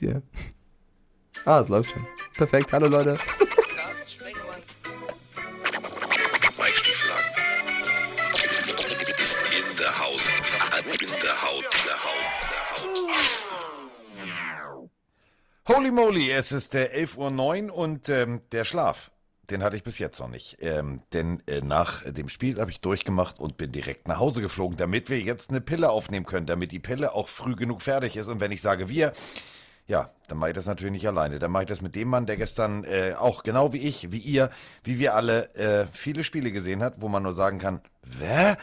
dir. Ah, es läuft schon. Perfekt. Hallo Leute. Holy moly, es ist äh, 11.09 Uhr und ähm, der Schlaf, den hatte ich bis jetzt noch nicht. Ähm, denn äh, nach dem Spiel habe ich durchgemacht und bin direkt nach Hause geflogen, damit wir jetzt eine Pille aufnehmen können, damit die Pille auch früh genug fertig ist. Und wenn ich sage wir, ja, dann mache ich das natürlich nicht alleine. Dann mache ich das mit dem Mann, der gestern äh, auch genau wie ich, wie ihr, wie wir alle äh, viele Spiele gesehen hat, wo man nur sagen kann, Wä?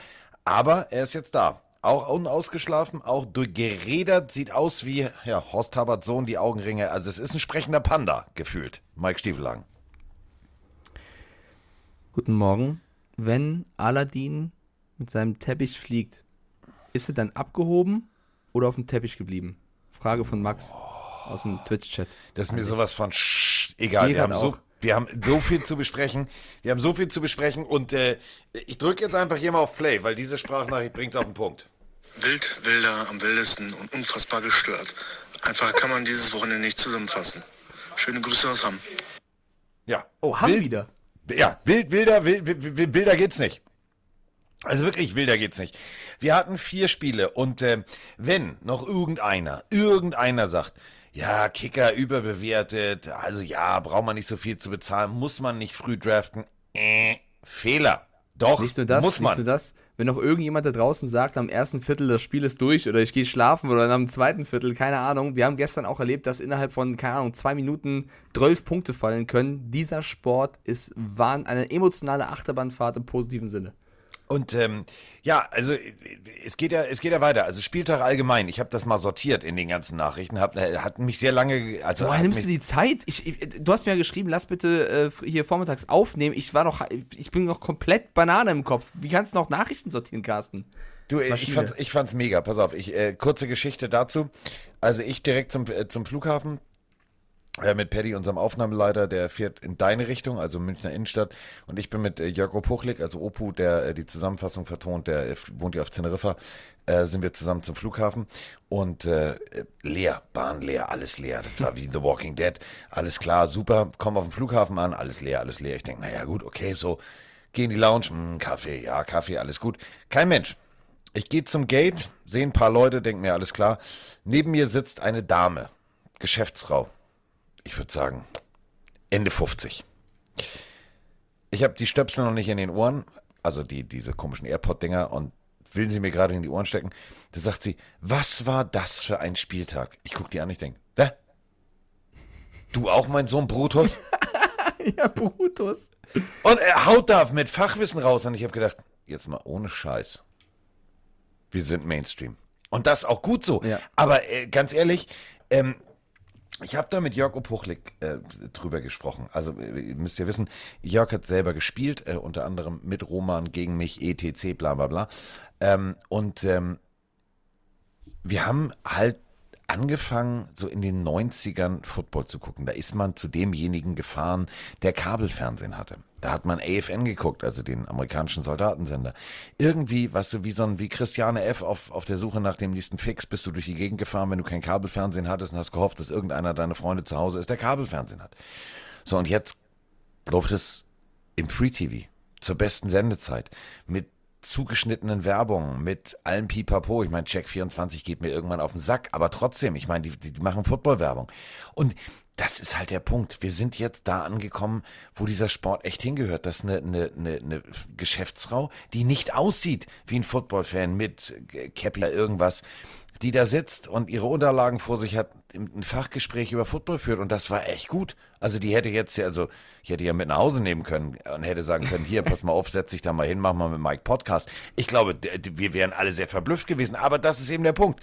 Aber er ist jetzt da. Auch unausgeschlafen, auch durchgeredert, sieht aus wie ja, Horst Taberts Sohn, die Augenringe. Also es ist ein sprechender Panda, gefühlt. Mike Stiefelang. Guten Morgen. Wenn Aladdin mit seinem Teppich fliegt, ist er dann abgehoben oder auf dem Teppich geblieben? Frage von Max aus dem Twitch-Chat. Das ist mir sowas von sch egal. Wir haben, so, wir haben so viel zu besprechen. Wir haben so viel zu besprechen und äh, ich drücke jetzt einfach hier mal auf Play, weil diese Sprachnachricht bringt es auf den Punkt. Wild, wilder, am wildesten und unfassbar gestört. Einfach kann man dieses Wochenende nicht zusammenfassen. Schöne Grüße aus Hamm. Ja. Oh, haben Wild- wieder. Ja, wild, wilder, wild, wild, wild, wilder geht's nicht. Also wirklich wilder geht's nicht. Wir hatten vier Spiele und ähm, wenn noch irgendeiner, irgendeiner sagt, ja, Kicker überbewertet, also ja, braucht man nicht so viel zu bezahlen, muss man nicht früh draften, äh, Fehler. Doch, Nicht nur das, muss nicht man. nur das. Wenn noch irgendjemand da draußen sagt, am ersten Viertel das Spiel ist durch oder ich gehe schlafen oder am zweiten Viertel, keine Ahnung. Wir haben gestern auch erlebt, dass innerhalb von, keine Ahnung, zwei Minuten 12 Punkte fallen können. Dieser Sport ist wahn, eine emotionale Achterbahnfahrt im positiven Sinne. Und ähm, ja, also äh, es geht ja, es geht ja weiter. Also Spieltag allgemein. Ich habe das mal sortiert in den ganzen Nachrichten. Hab, äh, hat mich sehr lange, also Woher nimmst du die Zeit? Ich, ich, du hast mir ja geschrieben, lass bitte äh, hier vormittags aufnehmen. Ich war noch, ich bin noch komplett Banane im Kopf. Wie kannst du noch Nachrichten sortieren, Carsten? Du, ich Maschine. fand's, ich fand's mega. Pass auf, ich äh, kurze Geschichte dazu. Also ich direkt zum äh, zum Flughafen äh, mit Paddy, unserem Aufnahmeleiter, der fährt in deine Richtung, also Münchner Innenstadt. Und ich bin mit äh, Jörg Puchlik, also Opu, der äh, die Zusammenfassung vertont, der äh, wohnt ja auf Teneriffa, äh, sind wir zusammen zum Flughafen. Und äh, leer, Bahn leer, alles leer. Das war wie The Walking Dead. Alles klar, super. Komm auf den Flughafen an, alles leer, alles leer. Ich denk, naja gut, okay, so. Geh in die Lounge, mh, Kaffee, ja, Kaffee, alles gut. Kein Mensch. Ich gehe zum Gate, sehe ein paar Leute, denke mir, alles klar. Neben mir sitzt eine Dame, Geschäftsfrau. Ich würde sagen, Ende 50. Ich habe die Stöpsel noch nicht in den Ohren, also die, diese komischen AirPod-Dinger und will sie mir gerade in die Ohren stecken. Da sagt sie, was war das für ein Spieltag? Ich gucke die an, ich denke, wer? Du auch, mein Sohn Brutus? Ja, Brutus. Und er haut da mit Fachwissen raus. Und ich habe gedacht, jetzt mal ohne Scheiß. Wir sind Mainstream. Und das auch gut so. Ja. Aber äh, ganz ehrlich, ähm, ich habe da mit Jörg Opuchlik äh, drüber gesprochen. Also äh, ihr müsst ja wissen, Jörg hat selber gespielt, äh, unter anderem mit Roman gegen mich, etc., bla bla bla. Ähm, und ähm, wir haben halt angefangen, so in den 90ern Football zu gucken. Da ist man zu demjenigen gefahren, der Kabelfernsehen hatte. Da hat man AFN geguckt, also den amerikanischen Soldatensender. Irgendwie, weißt du, wie so ein, wie Christiane F. auf, auf der Suche nach dem nächsten Fix, bist du durch die Gegend gefahren, wenn du kein Kabelfernsehen hattest und hast gehofft, dass irgendeiner deiner Freunde zu Hause ist, der Kabelfernsehen hat. So, und jetzt läuft es im Free TV zur besten Sendezeit mit zugeschnittenen Werbungen, mit allem Pipapo. Ich meine, Check24 geht mir irgendwann auf den Sack, aber trotzdem, ich meine, die, die, machen Footballwerbung. Und das ist halt der Punkt. Wir sind jetzt da angekommen, wo dieser Sport echt hingehört. Das ist eine, eine, eine, eine Geschäftsfrau, die nicht aussieht wie ein Footballfan mit Cappy oder irgendwas, die da sitzt und ihre Unterlagen vor sich hat, ein Fachgespräch über Football führt und das war echt gut. Also die hätte jetzt ja, also ich hätte ja mit nach Hause nehmen können und hätte sagen können, hier, pass mal auf, setz dich da mal hin, mach mal mit Mike Podcast. Ich glaube, wir wären alle sehr verblüfft gewesen, aber das ist eben der Punkt.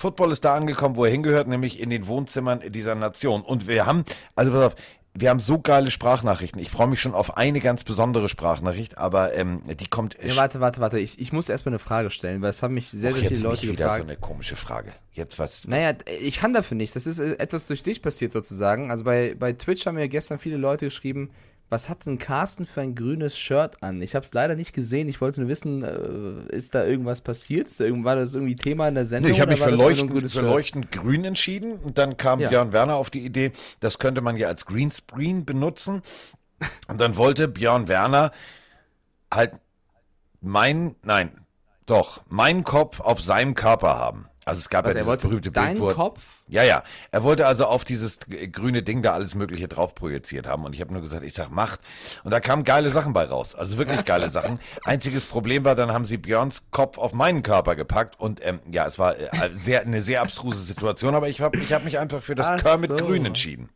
Football ist da angekommen, wo er hingehört, nämlich in den Wohnzimmern dieser Nation. Und wir haben, also pass auf, wir haben so geile Sprachnachrichten. Ich freue mich schon auf eine ganz besondere Sprachnachricht, aber ähm, die kommt. Ja, warte, warte, warte. Ich, ich muss erstmal eine Frage stellen, weil es haben mich sehr, sehr viele Leute nicht wieder gefragt. so eine komische Frage. Jetzt was? Naja, ich kann dafür nicht. Das ist äh, etwas durch dich passiert sozusagen. Also bei, bei Twitch haben mir gestern viele Leute geschrieben, was hat denn Carsten für ein grünes Shirt an? Ich habe es leider nicht gesehen. Ich wollte nur wissen, äh, ist da irgendwas passiert? Ist da irgend, war das irgendwie Thema in der Sendung? Nee, ich habe mich für, leuchtend, für leuchtend grün entschieden. Und dann kam Ja. Björn Werner auf die Idee, das könnte man ja als Greenscreen benutzen. Und dann wollte Björn Werner halt mein, nein, doch, meinen Kopf auf seinem Körper haben. Also es gab Also ja dieses berühmte Bild, wo Kopf? Ja, ja. Er wollte also auf dieses grüne Ding da alles Mögliche drauf projiziert haben. Und ich habe nur gesagt, ich sag, macht. Und da kamen geile Sachen bei raus. Also wirklich geile Sachen. Einziges Problem war, dann haben sie Björns Kopf auf meinen Körper gepackt. Und ähm, ja, es war äh, sehr, eine sehr abstruse Situation. Aber ich habe ich hab mich einfach für das Ach Kermit so. Grün entschieden.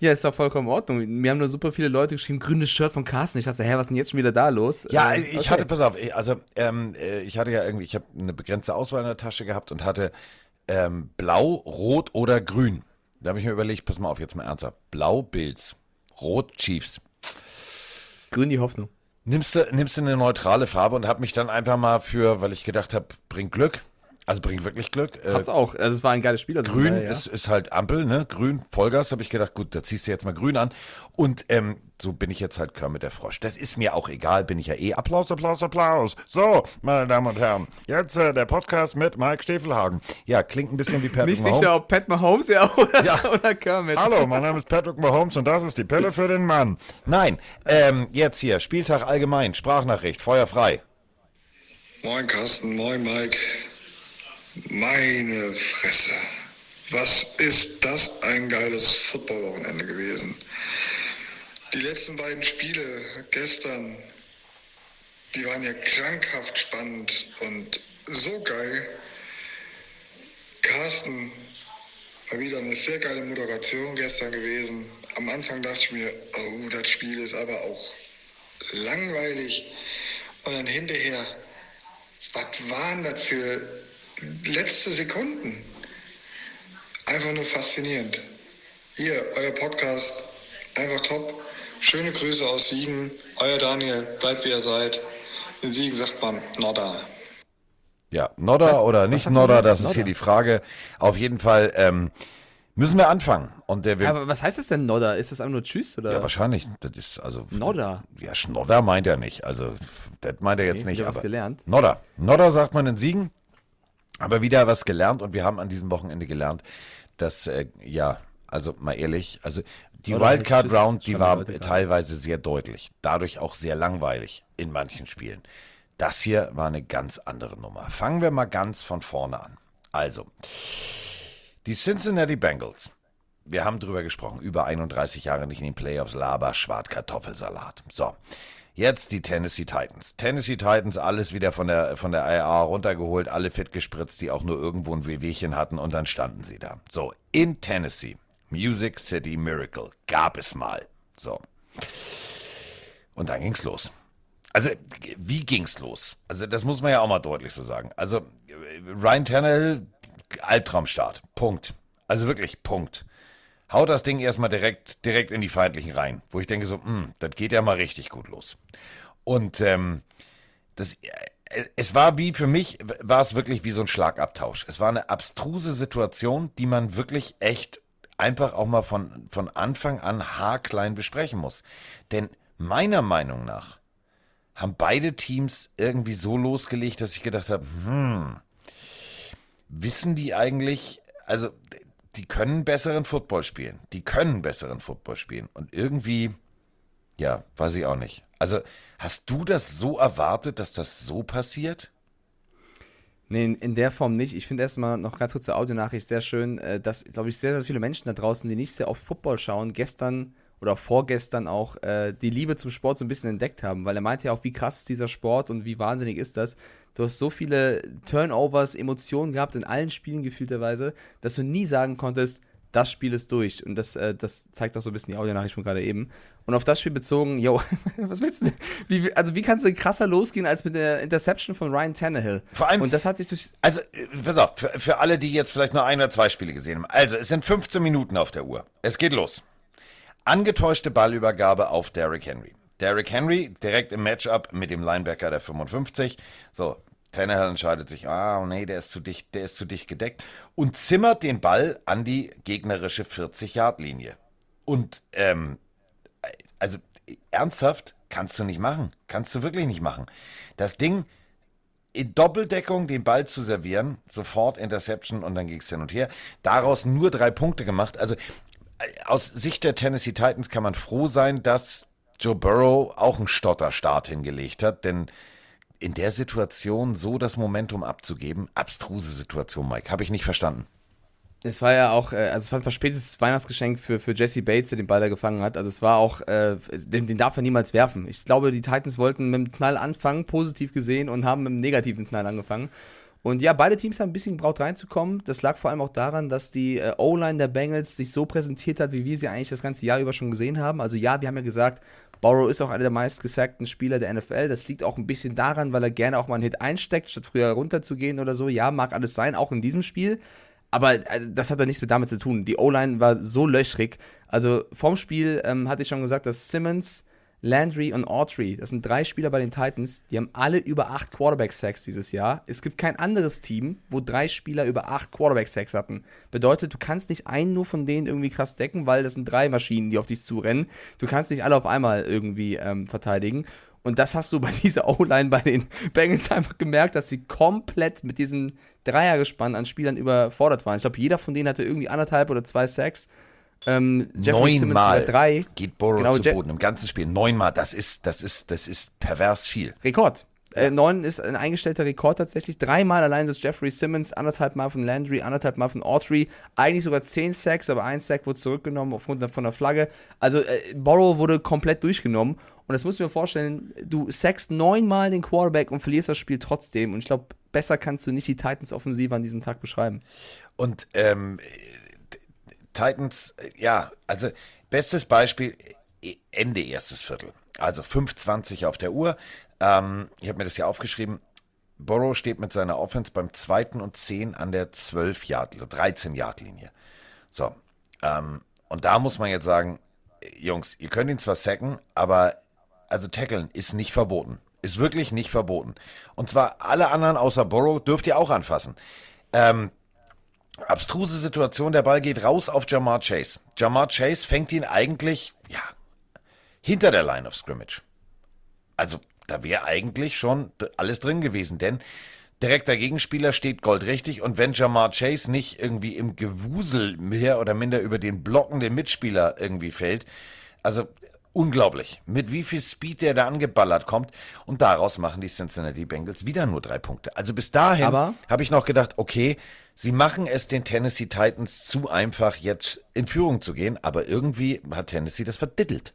Ja, ist doch vollkommen in Ordnung. Mir haben nur super viele Leute geschrieben, grünes Shirt von Carsten. Ich dachte, hä, was ist denn jetzt schon wieder da los? Ja, Ähm, ich okay. hatte, pass auf, ich- also ähm, äh, ich hatte ja irgendwie, ich habe eine begrenzte Auswahl in der Tasche gehabt und hatte ähm, blau, rot oder grün. Da habe ich mir überlegt, pass mal auf, jetzt mal ernsthaft. Blau Bills, rot Chiefs. Grün die Hoffnung. Nimmst du, nimmst du eine neutrale Farbe und habe mich dann einfach mal für, weil ich gedacht habe, bringt Glück, also bringt wirklich Glück. Äh, Hat's auch. Also es war ein geiles Spiel. Also Grün ja. ist, ist halt Ampel, ne? Grün, Vollgas, habe ich gedacht, gut, da ziehst du jetzt mal grün an. Und ähm, so bin ich jetzt halt Kermit der Frosch. Das ist mir auch egal, bin ich ja eh. Applaus, Applaus, Applaus. So, meine Damen und Herren, jetzt äh, der Podcast mit Mike Stefelhagen. Ja, klingt ein bisschen wie Patrick Nicht Mahomes. sicher, ob Pat Mahomes ja oder, Ja. oder Kermit. Hallo, mein Name ist Patrick Mahomes und das ist die Pille für den Mann. Nein, ähm, jetzt hier, Spieltag allgemein, Sprachnachricht, Feuer frei. Moin Carsten, moin Mike. Meine Fresse. Was ist das ein geiles Footballwochenende gewesen? Die letzten beiden Spiele gestern, die waren ja krankhaft spannend und so geil. Carsten war wieder eine sehr geile Moderation gestern gewesen. Am Anfang dachte ich mir, oh, das Spiel ist aber auch langweilig. Und dann hinterher, was waren das für letzte Sekunden? Einfach nur faszinierend. Hier, euer Podcast, einfach top. Schöne Grüße aus Siegen. Euer Daniel, bleibt wie ihr seid. In Siegen sagt man Nodda. Ja, Nodder Was- oder nicht man- das ist Nodder? hier die Frage. Auf jeden Fall ähm, müssen wir anfangen. Und der will, Aber was heißt das denn Nodder? Ist das einfach nur Tschüss oder? ja, wahrscheinlich, das ist also. Nodder. Ja, Schnodder meint er nicht. Also, das meint er jetzt Okay, nicht. Aber gelernt. Nodder. Nodder sagt man in Siegen. Aber wieder was gelernt und wir haben an diesem Wochenende gelernt, dass, äh, ja, also mal ehrlich, also die Wildcard Round, die war teilweise sehr deutlich. Dadurch auch sehr langweilig in manchen Spielen. Das hier war eine ganz andere Nummer. Fangen wir mal ganz von vorne an. Also, die Cincinnati Bengals. Wir haben drüber gesprochen, über 31 Jahre nicht in den Playoffs, Laber, Schwartkartoffelsalat. So, jetzt die Tennessee Titans. Tennessee Titans, alles wieder von der, von der IR runtergeholt, alle fit gespritzt, die auch nur irgendwo ein Wehwehchen hatten und dann standen sie da. So, in Tennessee, Music City Miracle, gab es mal. So. Und dann ging's los. Also, wie ging's los? Also, das muss man ja auch mal deutlich so sagen. Also, äh, Ryan Tannehill, Albtraumstart. Punkt. Also wirklich, Punkt. Haut das Ding erstmal direkt, direkt in die feindlichen Reihen, wo ich denke so, hm, das geht ja mal richtig gut los. Und ähm, das, äh, es war wie für mich, war es wirklich wie so ein Schlagabtausch. Es war eine abstruse Situation, die man wirklich echt einfach auch mal von, von Anfang an haarklein besprechen muss. Denn meiner Meinung nach haben beide Teams irgendwie so losgelegt, dass ich gedacht habe, hm, wissen die eigentlich, also die können besseren Football spielen. Die können besseren Football spielen. Und irgendwie, ja, weiß ich auch nicht. Also, hast du das so erwartet, dass das so passiert? Nee, in, der Form nicht. Ich finde erstmal noch ganz kurz zur Audionachricht sehr schön, äh, dass, glaube ich, sehr, sehr viele Menschen da draußen, die nicht sehr oft Football schauen, gestern oder vorgestern auch äh, die Liebe zum Sport so ein bisschen entdeckt haben, weil er meinte ja auch, wie krass ist dieser Sport und wie wahnsinnig ist das. Du hast so viele Turnovers, Emotionen gehabt in allen Spielen gefühlterweise, dass du nie sagen konntest, das Spiel ist durch. Und das, äh, das zeigt auch so ein bisschen die Audionachricht von gerade eben. Und auf das Spiel bezogen, yo, was willst du? Wie, also wie kannst du krasser losgehen als mit der Interception von Ryan Tannehill? Vor allem- Und das hat sich durch, Also, äh, pass auf, für, für alle, die jetzt vielleicht nur ein oder zwei Spiele gesehen haben. Also, es sind 15 Minuten auf der Uhr. Es geht los. Angetäuschte Ballübergabe auf Derrick Henry. Derrick Henry direkt im Matchup mit dem Linebacker der 55. So, Tannehill entscheidet sich, ah, nee, der ist zu dicht, der ist zu dicht gedeckt und zimmert den Ball an die gegnerische 40-Yard-Linie. Und, ähm, also ernsthaft, kannst du nicht machen. Kannst du wirklich nicht machen. Das Ding, in Doppeldeckung den Ball zu servieren, sofort Interception und dann ging es hin und her. Daraus nur drei Punkte gemacht. Also aus Sicht der Tennessee Titans kann man froh sein, dass Joe Burrow auch einen Stotterstart hingelegt hat, denn in der Situation so das Momentum abzugeben, abstruse Situation, Mike, habe ich nicht verstanden. Es war ja auch, äh, also es war ein verspätetes Weihnachtsgeschenk für, für Jesse Bates, der den Ball da gefangen hat. Also es war auch, äh, den, den darf er niemals werfen. Ich glaube, die Titans wollten mit dem Knall anfangen, positiv gesehen, und haben mit dem negativen Knall angefangen. Und ja, beide Teams haben ein bisschen gebraucht reinzukommen. Das lag vor allem auch daran, dass die äh, O-Line der Bengals sich so präsentiert hat, wie wir sie eigentlich das ganze Jahr über schon gesehen haben. Also ja, wir haben ja gesagt, Borrow ist auch einer der meistgesackten Spieler der NFL. Das liegt auch ein bisschen daran, weil er gerne auch mal einen Hit einsteckt, statt früher runterzugehen oder so. Ja, mag alles sein, auch in diesem Spiel. Aber also, das hat ja nichts mit damit zu tun. Die O-Line war so löchrig. Also vorm Spiel ähm, hatte ich schon gesagt, dass Simmons, Landry und Autry, das sind drei Spieler bei den Titans, die haben alle über acht Quarterback-Sacks dieses Jahr. Es gibt kein anderes Team, wo drei Spieler über acht Quarterback-Sacks hatten. Bedeutet, du kannst nicht einen nur von denen irgendwie krass decken, weil das sind drei Maschinen, die auf dich zurennen. Du kannst nicht alle auf einmal irgendwie ähm, verteidigen. Und das hast du bei dieser O-Line bei den Bengals einfach gemerkt, dass sie komplett mit diesem Dreiergespann an Spielern überfordert waren. Ich glaube, jeder von denen hatte irgendwie anderthalb oder zwei Sacks. Ähm, Neunmal drei. geht Burrow genau, zu Boden im ganzen Spiel. Neunmal, das ist, das ist, das ist pervers viel. Rekord. Äh, neun ist ein eingestellter Rekord tatsächlich. Dreimal allein das Jeffrey Simmons, anderthalb Mal von Landry, anderthalb Mal von Autry. Eigentlich sogar zehn Sacks, aber ein Sack wurde zurückgenommen aufgrund von der Flagge. Also äh, Borrow wurde komplett durchgenommen. Und das musst du mir vorstellen, du sackst neunmal den Quarterback und verlierst das Spiel trotzdem. Und ich glaube, besser kannst du nicht die Titans Offensive an diesem Tag beschreiben. Und ähm, Titans, ja, also bestes Beispiel, Ende erstes Viertel. Also 5,20 auf der Uhr. Ähm, ich habe mir das ja aufgeschrieben. Borrow steht mit seiner Offense beim zweiten und 10 an der 12 Yard, 13 Yard Linie. So, ähm, und da muss man jetzt sagen, Jungs, ihr könnt ihn zwar sacken, aber also tackeln ist nicht verboten. Ist wirklich nicht verboten. Und zwar alle anderen außer Borrow dürft ihr auch anfassen. Ähm, abstruse Situation, der Ball geht raus auf Jamar Chase. Jamar Chase fängt ihn eigentlich, ja, hinter der Line of Scrimmage. Also da wäre eigentlich schon alles drin gewesen, denn direkter Gegenspieler steht goldrichtig und wenn Jamar Chase nicht irgendwie im Gewusel mehr oder minder über den blockenden Mitspieler irgendwie fällt, also unglaublich, mit wie viel Speed der da angeballert kommt und daraus machen die Cincinnati Bengals wieder nur drei Punkte. Also bis dahin habe ich noch gedacht, okay, sie machen es den Tennessee Titans zu einfach jetzt in Führung zu gehen, aber irgendwie hat Tennessee das verdittelt.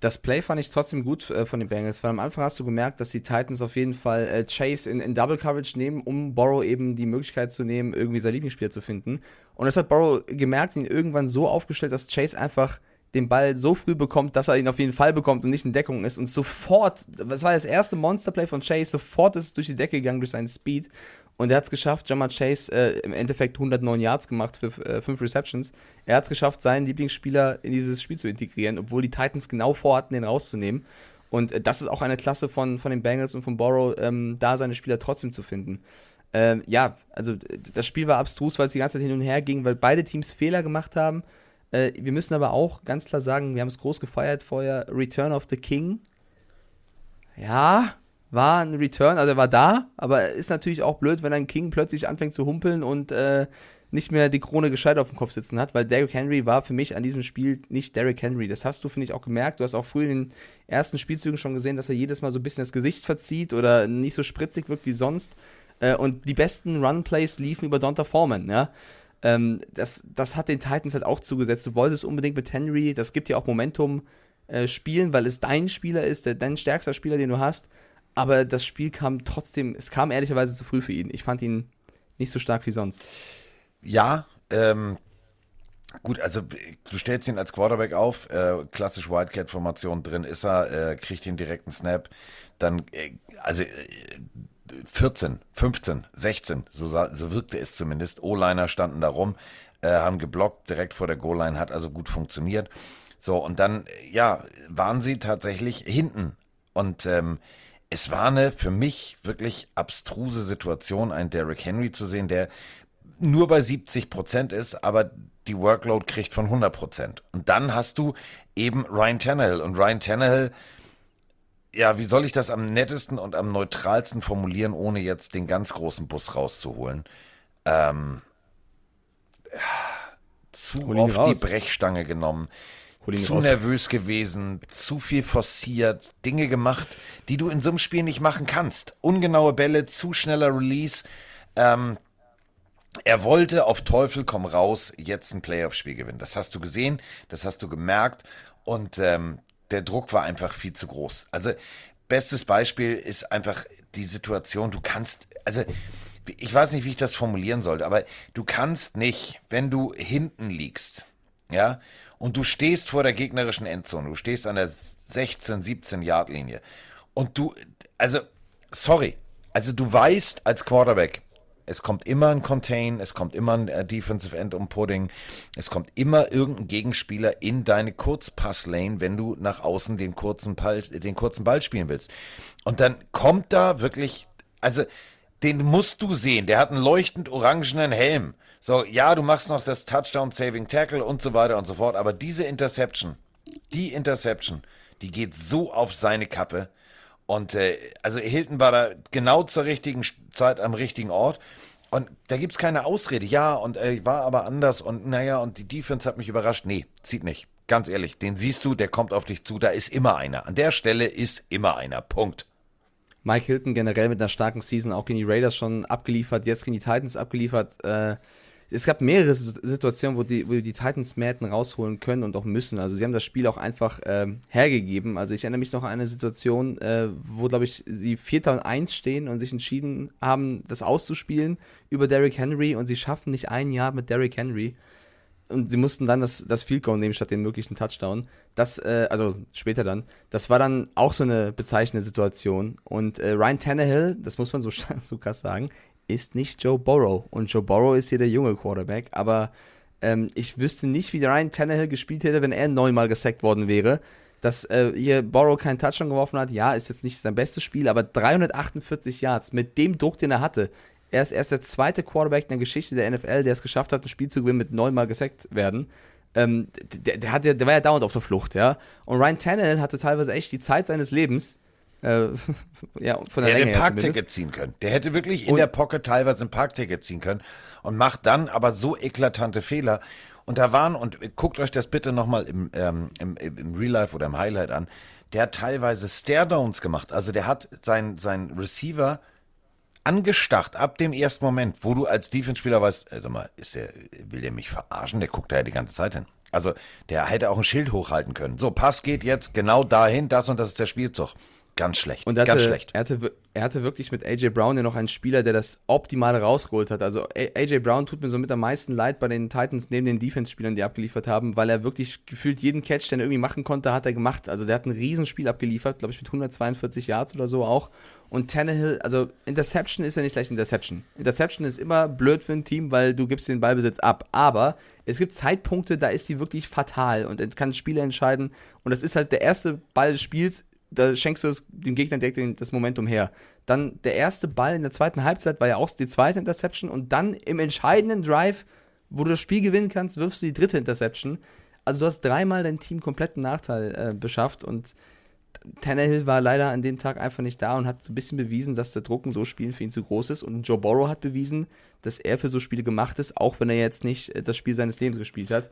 Das Play fand ich trotzdem gut äh, von den Bengals, weil am Anfang hast du gemerkt, dass die Titans auf jeden Fall äh, Chase in, in, Double Coverage nehmen, um Borrow eben die Möglichkeit zu nehmen, irgendwie sein Lieblingsspieler zu finden. Und das hat Borrow gemerkt, ihn irgendwann so aufgestellt, dass Chase einfach den Ball so früh bekommt, dass er ihn auf jeden Fall bekommt und nicht in Deckung ist. Und sofort, das war das erste Monsterplay von Chase, sofort ist es durch die Decke gegangen durch seinen Speed. Und er hat es geschafft, Jamar Chase äh, im Endeffekt 109 Yards gemacht für äh, 5 Receptions. Er hat es geschafft, seinen Lieblingsspieler in dieses Spiel zu integrieren, obwohl die Titans genau vorhatten, den rauszunehmen. Und äh, das ist auch eine Klasse von, von den Bengals und von Borrow, ähm, da seine Spieler trotzdem zu finden. Ähm, ja, also das Spiel war abstrus, weil es die ganze Zeit hin und her ging, weil beide Teams Fehler gemacht haben. Äh, wir müssen aber auch ganz klar sagen, wir haben es groß gefeiert vorher, Return of the King. Ja, war ein Return, also er war da, aber ist natürlich auch blöd, wenn ein King plötzlich anfängt zu humpeln und äh, nicht mehr die Krone gescheit auf dem Kopf sitzen hat, weil Derrick Henry war für mich an diesem Spiel nicht Derrick Henry. Das hast du, finde ich, auch gemerkt. Du hast auch früh in den ersten Spielzügen schon gesehen, dass er jedes Mal so ein bisschen das Gesicht verzieht oder nicht so spritzig wirkt wie sonst. Äh, und die besten Run-Plays liefen über Donta Foreman, ja. Ähm, das, das hat den Titans halt auch zugesetzt. Du wolltest unbedingt mit Henry, das gibt dir auch Momentum, äh, spielen, weil es dein Spieler ist, der, dein stärkster Spieler, den du hast. Aber das Spiel kam trotzdem, es kam ehrlicherweise zu früh für ihn. Ich fand ihn nicht so stark wie sonst. Ja, ähm, Gut, also du stellst ihn als Quarterback auf, äh, klassisch Wildcat-Formation drin ist er, äh, kriegt ihn direkt einen Snap, dann, äh, also äh, 14, 15, 16, so, so wirkte es zumindest. O-Liner standen da rum, äh, haben geblockt direkt vor der Goal-Line, hat also gut funktioniert. So, und dann, ja, waren sie tatsächlich hinten. Und ähm, es war eine für mich wirklich abstruse Situation, einen Derrick Henry zu sehen, der nur bei 70 Prozent ist, aber die Workload kriegt von 100 Prozent. Und dann hast du eben Ryan Tannehill. Und Ryan Tannehill, ja, wie soll ich das am nettesten und am neutralsten formulieren, ohne jetzt den ganz großen Bus rauszuholen? Ähm, zu oft raus. die Brechstange genommen zu raus. nervös gewesen, zu viel forciert, Dinge gemacht, die du in so einem Spiel nicht machen kannst. Ungenaue Bälle, zu schneller Release. Ähm, er wollte auf Teufel komm raus jetzt ein Playoff-Spiel gewinnen. Das hast du gesehen, das hast du gemerkt und ähm, der Druck war einfach viel zu groß. Also bestes Beispiel ist einfach die Situation, du kannst, also ich weiß nicht, wie ich das formulieren sollte, aber du kannst nicht, wenn du hinten liegst, ja, und du stehst vor der gegnerischen Endzone, du stehst an der 16, 17 Yard Linie. Und du, also, sorry, also du weißt als Quarterback, es kommt immer ein Contain, es kommt immer ein äh, Defensive End um Pudding, es kommt immer irgendein Gegenspieler in deine Kurzpasslane, wenn du nach außen den kurzen, Ball, den kurzen Ball spielen willst. Und dann kommt da wirklich, also den musst du sehen, der hat einen leuchtend orangenen Helm. So, ja, du machst noch das Touchdown Saving Tackle und so weiter und so fort, aber diese Interception, die Interception, die geht so auf seine Kappe. Und äh, also Hilton war da genau zur richtigen Zeit am richtigen Ort. Und da gibt es keine Ausrede. Ja, und äh, war aber anders und naja, und die Defense hat mich überrascht. Nee, zieht nicht. Ganz ehrlich, den siehst du, der kommt auf dich zu, da ist immer einer. An der Stelle ist immer einer. Punkt. Mike Hilton generell mit einer starken Season, auch gegen die Raiders schon abgeliefert, jetzt gegen die Titans abgeliefert. Äh, es gab mehrere Situationen, wo die, wo die Titans mehr hätten rausholen können und auch müssen. Also sie haben das Spiel auch einfach ähm, hergegeben. Also ich erinnere mich noch an eine Situation, äh, wo, glaube ich, sie 4. und 1 stehen und sich entschieden haben, das auszuspielen über Derrick Henry und sie schaffen nicht ein Jahr mit Derrick Henry. Und sie mussten dann das, das Field Goal nehmen statt den möglichen Touchdown. Das, äh, also später dann. Das war dann auch so eine bezeichnende Situation. Und äh, Ryan Tannehill, das muss man so, so krass sagen, ist nicht Joe Burrow. Und Joe Burrow ist hier der junge Quarterback. Aber ähm, ich wüsste nicht, wie Ryan Tannehill gespielt hätte, wenn er neunmal gesackt worden wäre. Dass äh, hier Burrow keinen Touchdown geworfen hat, ja, ist jetzt nicht sein bestes Spiel, aber 348 Yards mit dem Druck, den er hatte. Er ist erst der zweite Quarterback in der Geschichte der NFL, der es geschafft hat, ein Spiel zu gewinnen mit neunmal gesackt werden. Ähm, der, der, hat, der war ja dauernd auf der Flucht, ja. Und Ryan Tannehill hatte teilweise echt die Zeit seines Lebens, äh, ja, von der, der hätte ein Parkticket ziehen können. Der hätte wirklich in und der Pocket teilweise ein Parkticket ziehen können und macht dann aber so eklatante Fehler. Und da waren, und guckt euch das bitte nochmal im, ähm, im, im Real Life oder im Highlight an, der hat teilweise Stare-Downs gemacht. Also der hat sein, sein Receiver angestarrt ab dem ersten Moment, wo du als Defense-Spieler weißt, also mal, ist der, will der mich verarschen? Der guckt da ja die ganze Zeit hin. Also der hätte auch ein Schild hochhalten können. So, Pass geht jetzt genau dahin, das und das ist der Spielzug. Ganz schlecht. Und hatte, ganz schlecht. Er hatte, er hatte wirklich mit AJ Brown ja noch einen Spieler, der das Optimale rausgeholt hat. Also AJ Brown tut mir so mit am meisten leid bei den Titans neben den Defense-Spielern, die abgeliefert haben, weil er wirklich gefühlt jeden Catch, den er irgendwie machen konnte, hat er gemacht. Also der hat ein Riesenspiel abgeliefert, glaube ich, mit 142 Yards oder so auch. Und Tannehill, also Interception ist ja nicht gleich Interception. Interception ist immer blöd für ein Team, weil du gibst den Ballbesitz ab. Aber es gibt Zeitpunkte, da ist sie wirklich fatal und kann Spieler entscheiden. Und das ist halt der erste Ball des Spiels, da schenkst du dem Gegner direkt das Momentum her. Dann der erste Ball in der zweiten Halbzeit war ja auch die zweite Interception und dann im entscheidenden Drive, wo du das Spiel gewinnen kannst, wirfst du die dritte Interception. Also du hast dreimal dein Team kompletten Nachteil äh, beschafft und Tannehill war leider an dem Tag einfach nicht da und hat so ein bisschen bewiesen, dass der Druck in so Spielen für ihn zu groß ist. Und Joe Borrow hat bewiesen, dass er für so Spiele gemacht ist, auch wenn er jetzt nicht äh, das Spiel seines Lebens gespielt hat.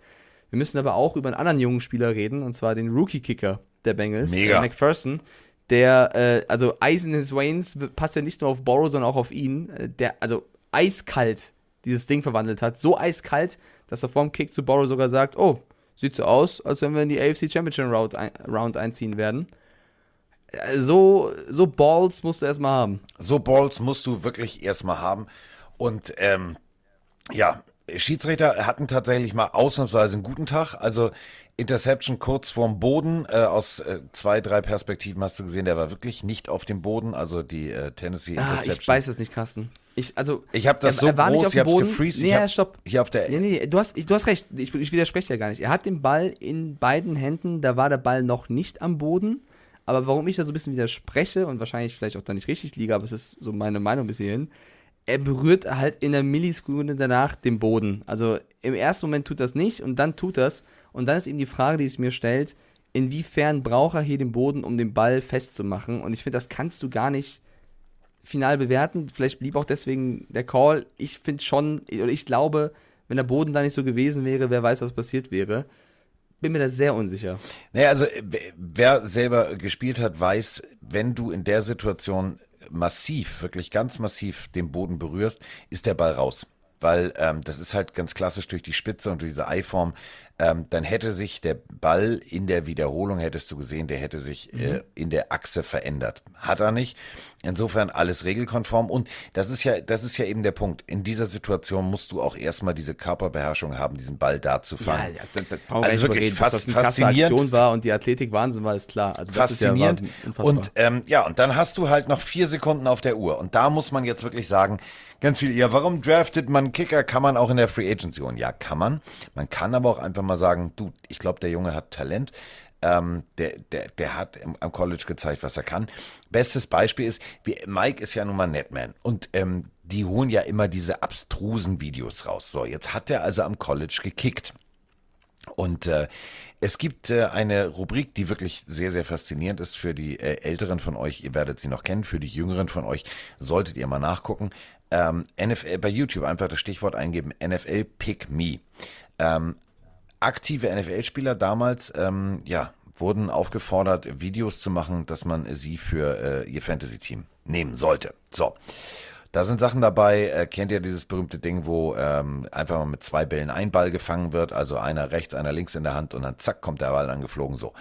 Wir müssen aber auch über einen anderen jungen Spieler reden, und zwar den Rookie-Kicker der Bengals, Mega. McPherson, der, äh, also Eis in his Veins passt ja nicht nur auf Borrow, sondern auch auf ihn, äh, der, also eiskalt dieses Ding verwandelt hat. So eiskalt, dass er vorm Kick zu Borrow sogar sagt, oh, sieht so aus, als wenn wir in die AFC Championship Round, ein, Round einziehen werden. Äh, so, so Balls musst du erstmal haben. So Balls musst du wirklich erstmal haben. Und ähm, ja, Schiedsrichter hatten tatsächlich mal ausnahmsweise einen guten Tag. Also Interception kurz vorm Boden. Äh, aus äh, zwei, drei Perspektiven hast du gesehen, der war wirklich nicht auf dem Boden. Also die äh, Tennessee Interception. Ah, ich weiß es nicht, Carsten. Ich, also, ich habe das er, so er war groß, nicht auf ich habe gefreezed. Nee, hab, stopp. Hier auf der nee, nee, du hast, du hast recht. Ich, ich widerspreche ja gar nicht. Er hat den Ball in beiden Händen. Da war der Ball noch nicht am Boden. Aber warum ich da so ein bisschen widerspreche und wahrscheinlich vielleicht auch da nicht richtig liege, aber es ist so meine Meinung bis hierhin er berührt halt in der Millisekunde danach den Boden. Also im ersten Moment tut das nicht und dann tut das. Und dann ist eben die Frage, die es mir stellt, inwiefern braucht er hier den Boden, um den Ball festzumachen? Und ich finde, das kannst du gar nicht final bewerten. Vielleicht blieb auch deswegen der Call. Ich finde schon, oder ich glaube, wenn der Boden da nicht so gewesen wäre, wer weiß, was passiert wäre. Bin mir da sehr unsicher. Naja, also wer selber gespielt hat, weiß, wenn du in der Situation massiv, wirklich ganz massiv den Boden berührst, ist der Ball raus weil ähm, das ist halt ganz klassisch durch die Spitze und diese Eiform. Ähm, dann hätte sich der Ball in der Wiederholung, hättest du gesehen, der hätte sich äh, mhm. äh, in der Achse verändert. Hat er nicht. Insofern alles regelkonform. Und das ist ja, das ist ja eben der Punkt. In dieser Situation musst du auch erstmal diese Körperbeherrschung haben, diesen Ball da zu fangen. Ja, das, das also wirklich reden, fast, dass das eine faszinierend. Aktion war und die Athletik Wahnsinn war, ist klar. Also das faszinierend. Ist ja und ähm, ja, und dann hast du halt noch vier Sekunden auf der Uhr. Und da muss man jetzt wirklich sagen, ganz viel, ja, warum draftet man Kicker? Kann man auch in der Free Agency holen? Ja, kann man. Man kann aber auch einfach mal sagen, du, ich glaube, der Junge hat Talent. Ähm, der, der, der hat im, am College gezeigt, was er kann. Bestes Beispiel ist, wie, Mike ist ja nun mal Netman und ähm, die holen ja immer diese abstrusen Videos raus. So, jetzt hat er also am College gekickt. Und äh, es gibt äh, eine Rubrik, die wirklich sehr, sehr faszinierend ist für die äh, Älteren von euch. Ihr werdet sie noch kennen. Für die Jüngeren von euch solltet ihr mal nachgucken. Ähm, NFL bei YouTube einfach das Stichwort eingeben: NFL Pick Me. Ähm, aktive NFL-Spieler damals, ähm, ja, wurden aufgefordert, Videos zu machen, dass man sie für äh, ihr Fantasy-Team nehmen sollte. So. Da sind Sachen dabei, äh, kennt ihr dieses berühmte Ding, wo ähm, einfach mal mit zwei Bällen ein Ball gefangen wird, also einer rechts, einer links in der Hand und dann zack kommt der Ball angeflogen so.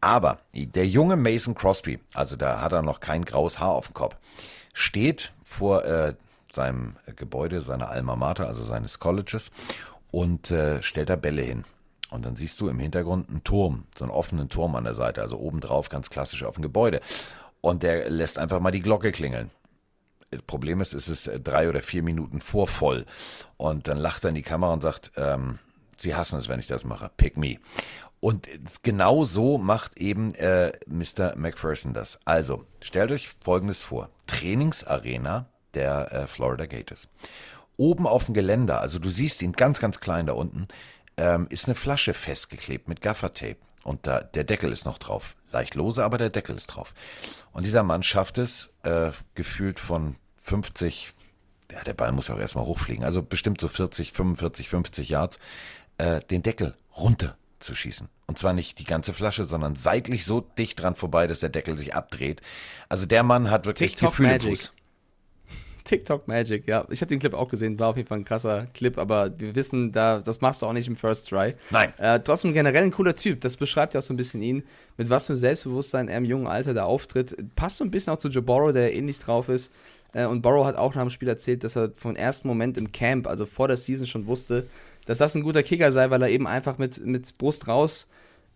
Aber der junge Mason Crosby, also da hat er noch kein graues Haar auf dem Kopf, steht vor äh, seinem Gebäude, seiner Alma Mater, also seines Colleges und äh, stellt da Bälle hin. Und dann siehst du im Hintergrund einen Turm, so einen offenen Turm an der Seite, also obendrauf ganz klassisch auf dem Gebäude. Und der lässt einfach mal die Glocke klingeln. Das Problem ist, es ist äh, drei oder vier Minuten vor voll. Und dann lacht er in die Kamera und sagt, ähm, Sie hassen es, wenn ich das mache. Pick me. Und genau so macht eben äh, Mr. McPherson das. Also, stellt euch Folgendes vor. Trainingsarena der äh, Florida Gators. Oben auf dem Geländer, also du siehst ihn ganz, ganz klein da unten, ähm, ist eine Flasche festgeklebt mit Gaffertape. Und da, der Deckel ist noch drauf. Leicht lose, aber der Deckel ist drauf. Und dieser Mann schafft es, äh, gefühlt von 50, ja, der Ball muss ja auch erstmal hochfliegen, also bestimmt so 40, 45, 50 Yards, äh, den Deckel runter zu schießen. Und zwar nicht die ganze Flasche, sondern seitlich so dicht dran vorbei, dass der Deckel sich abdreht. Also der Mann hat wirklich TikTok Gefühle Magic. TikTok Magic, ja. Ich habe den Clip auch gesehen, war auf jeden Fall ein krasser Clip, aber wir wissen, da, das machst du auch nicht im First Try. Nein. Äh, trotzdem generell ein cooler Typ. Das beschreibt ja auch so ein bisschen ihn, mit was für Selbstbewusstsein er im jungen Alter da auftritt. Passt so ein bisschen auch zu Joe Borrow, der ähnlich drauf ist. Äh, und Borrow hat auch nach dem Spiel erzählt, dass er vom ersten Moment im Camp, also vor der Season schon wusste, dass das ein guter Kicker sei, weil er eben einfach mit, mit Brust raus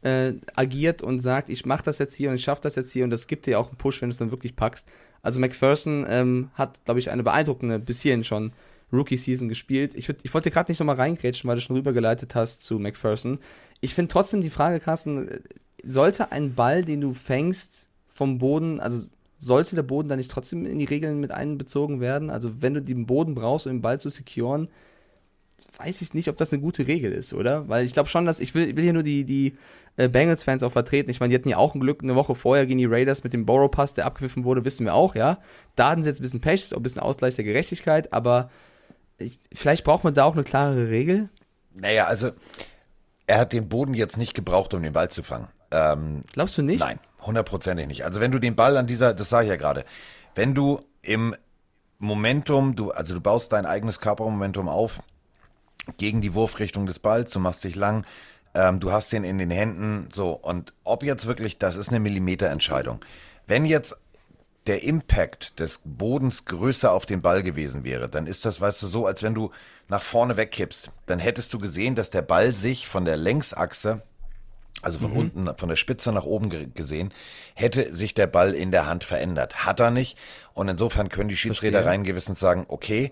äh, agiert und sagt, ich mache das jetzt hier und ich schaffe das jetzt hier und das gibt dir auch einen Push, wenn du es dann wirklich packst. Also McPherson ähm, hat, glaube ich, eine beeindruckende bis hierhin schon Rookie-Season gespielt. Ich, ich wollte gerade nicht nochmal reingrätschen, weil du schon rübergeleitet hast zu McPherson. Ich finde trotzdem die Frage, Carsten, sollte ein Ball, den du fängst, vom Boden, also sollte der Boden dann nicht trotzdem in die Regeln mit einbezogen werden? Also wenn du den Boden brauchst, um den Ball zu securen, weiß ich nicht, ob das eine gute Regel ist, oder? Weil ich glaube schon, dass ich will, will hier nur die, die äh, Bengals-Fans auch vertreten. Ich meine, die hatten ja auch ein Glück eine Woche vorher gegen die Raiders mit dem Borrow-Pass, der abgepfiffen wurde, wissen wir auch, ja. Da hatten sie jetzt ein bisschen Pech, ein bisschen Ausgleich der Gerechtigkeit, aber ich, vielleicht braucht man da auch eine klare Regel. Naja, also er hat den Boden jetzt nicht gebraucht, um den Ball zu fangen. Ähm, Glaubst du nicht? Nein, hundertprozentig nicht. Also wenn du den Ball an dieser, das sage ich ja gerade, wenn du im Momentum, du, also du baust dein eigenes Körpermomentum auf gegen die Wurfrichtung des Balls, du machst dich lang, ähm, du hast den in den Händen, so. Und ob jetzt wirklich, das ist eine Millimeterentscheidung. Wenn jetzt der Impact des Bodens größer auf den Ball gewesen wäre, dann ist das, weißt du, so, als wenn du nach vorne wegkippst. Dann hättest du gesehen, dass der Ball sich von der Längsachse, also von mhm. unten, von der Spitze nach oben gesehen, hätte sich der Ball in der Hand verändert. Hat er nicht. Und insofern können die Schiedsrichter rein gewissens sagen, okay,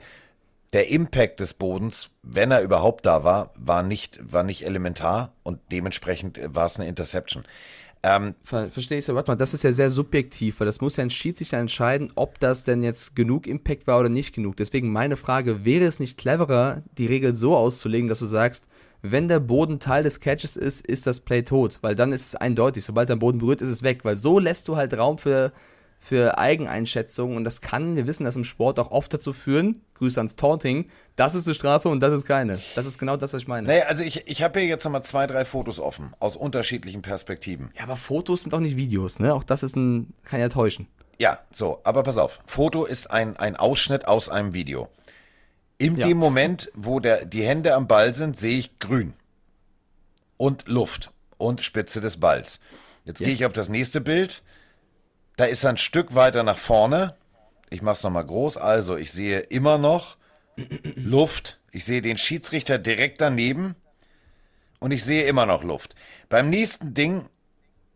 der Impact des Bodens, wenn er überhaupt da war, war nicht, war nicht elementar und dementsprechend war es eine Interception. Ähm, Ver Verstehe ich so. Warte mal, das ist ja sehr subjektiv, weil das muss ja ein Schiedsrichter entscheiden, ob das denn jetzt genug Impact war oder nicht genug. Deswegen meine Frage, wäre es nicht cleverer, die Regel so auszulegen, dass du sagst, wenn der Boden Teil des Catches ist, ist das Play tot, weil dann ist es eindeutig. Sobald der Boden berührt, ist es weg, weil so lässt du halt Raum für, für Eigeneinschätzungen und das kann, wir wissen das im Sport auch oft dazu führen, Grüße ans Taunting, das ist eine Strafe und das ist keine. Das ist genau das, was ich meine. Naja, also ich, ich habe hier jetzt nochmal zwei, drei Fotos offen, aus unterschiedlichen Perspektiven. Ja, aber Fotos sind auch nicht Videos, ne? Auch das ist ein, kann ja täuschen. Ja, so, aber pass auf, Foto ist ein, ein Ausschnitt aus einem Video. In ja. dem Moment, wo der, die Hände am Ball sind, sehe ich grün. Und Luft. Und Spitze des Balls. Jetzt yes. gehe ich auf das nächste Bild. Da ist er ein Stück weiter nach vorne. Ich mache es nochmal groß. Also, ich sehe immer noch Luft. Ich sehe den Schiedsrichter direkt daneben. Und ich sehe immer noch Luft. Beim nächsten Ding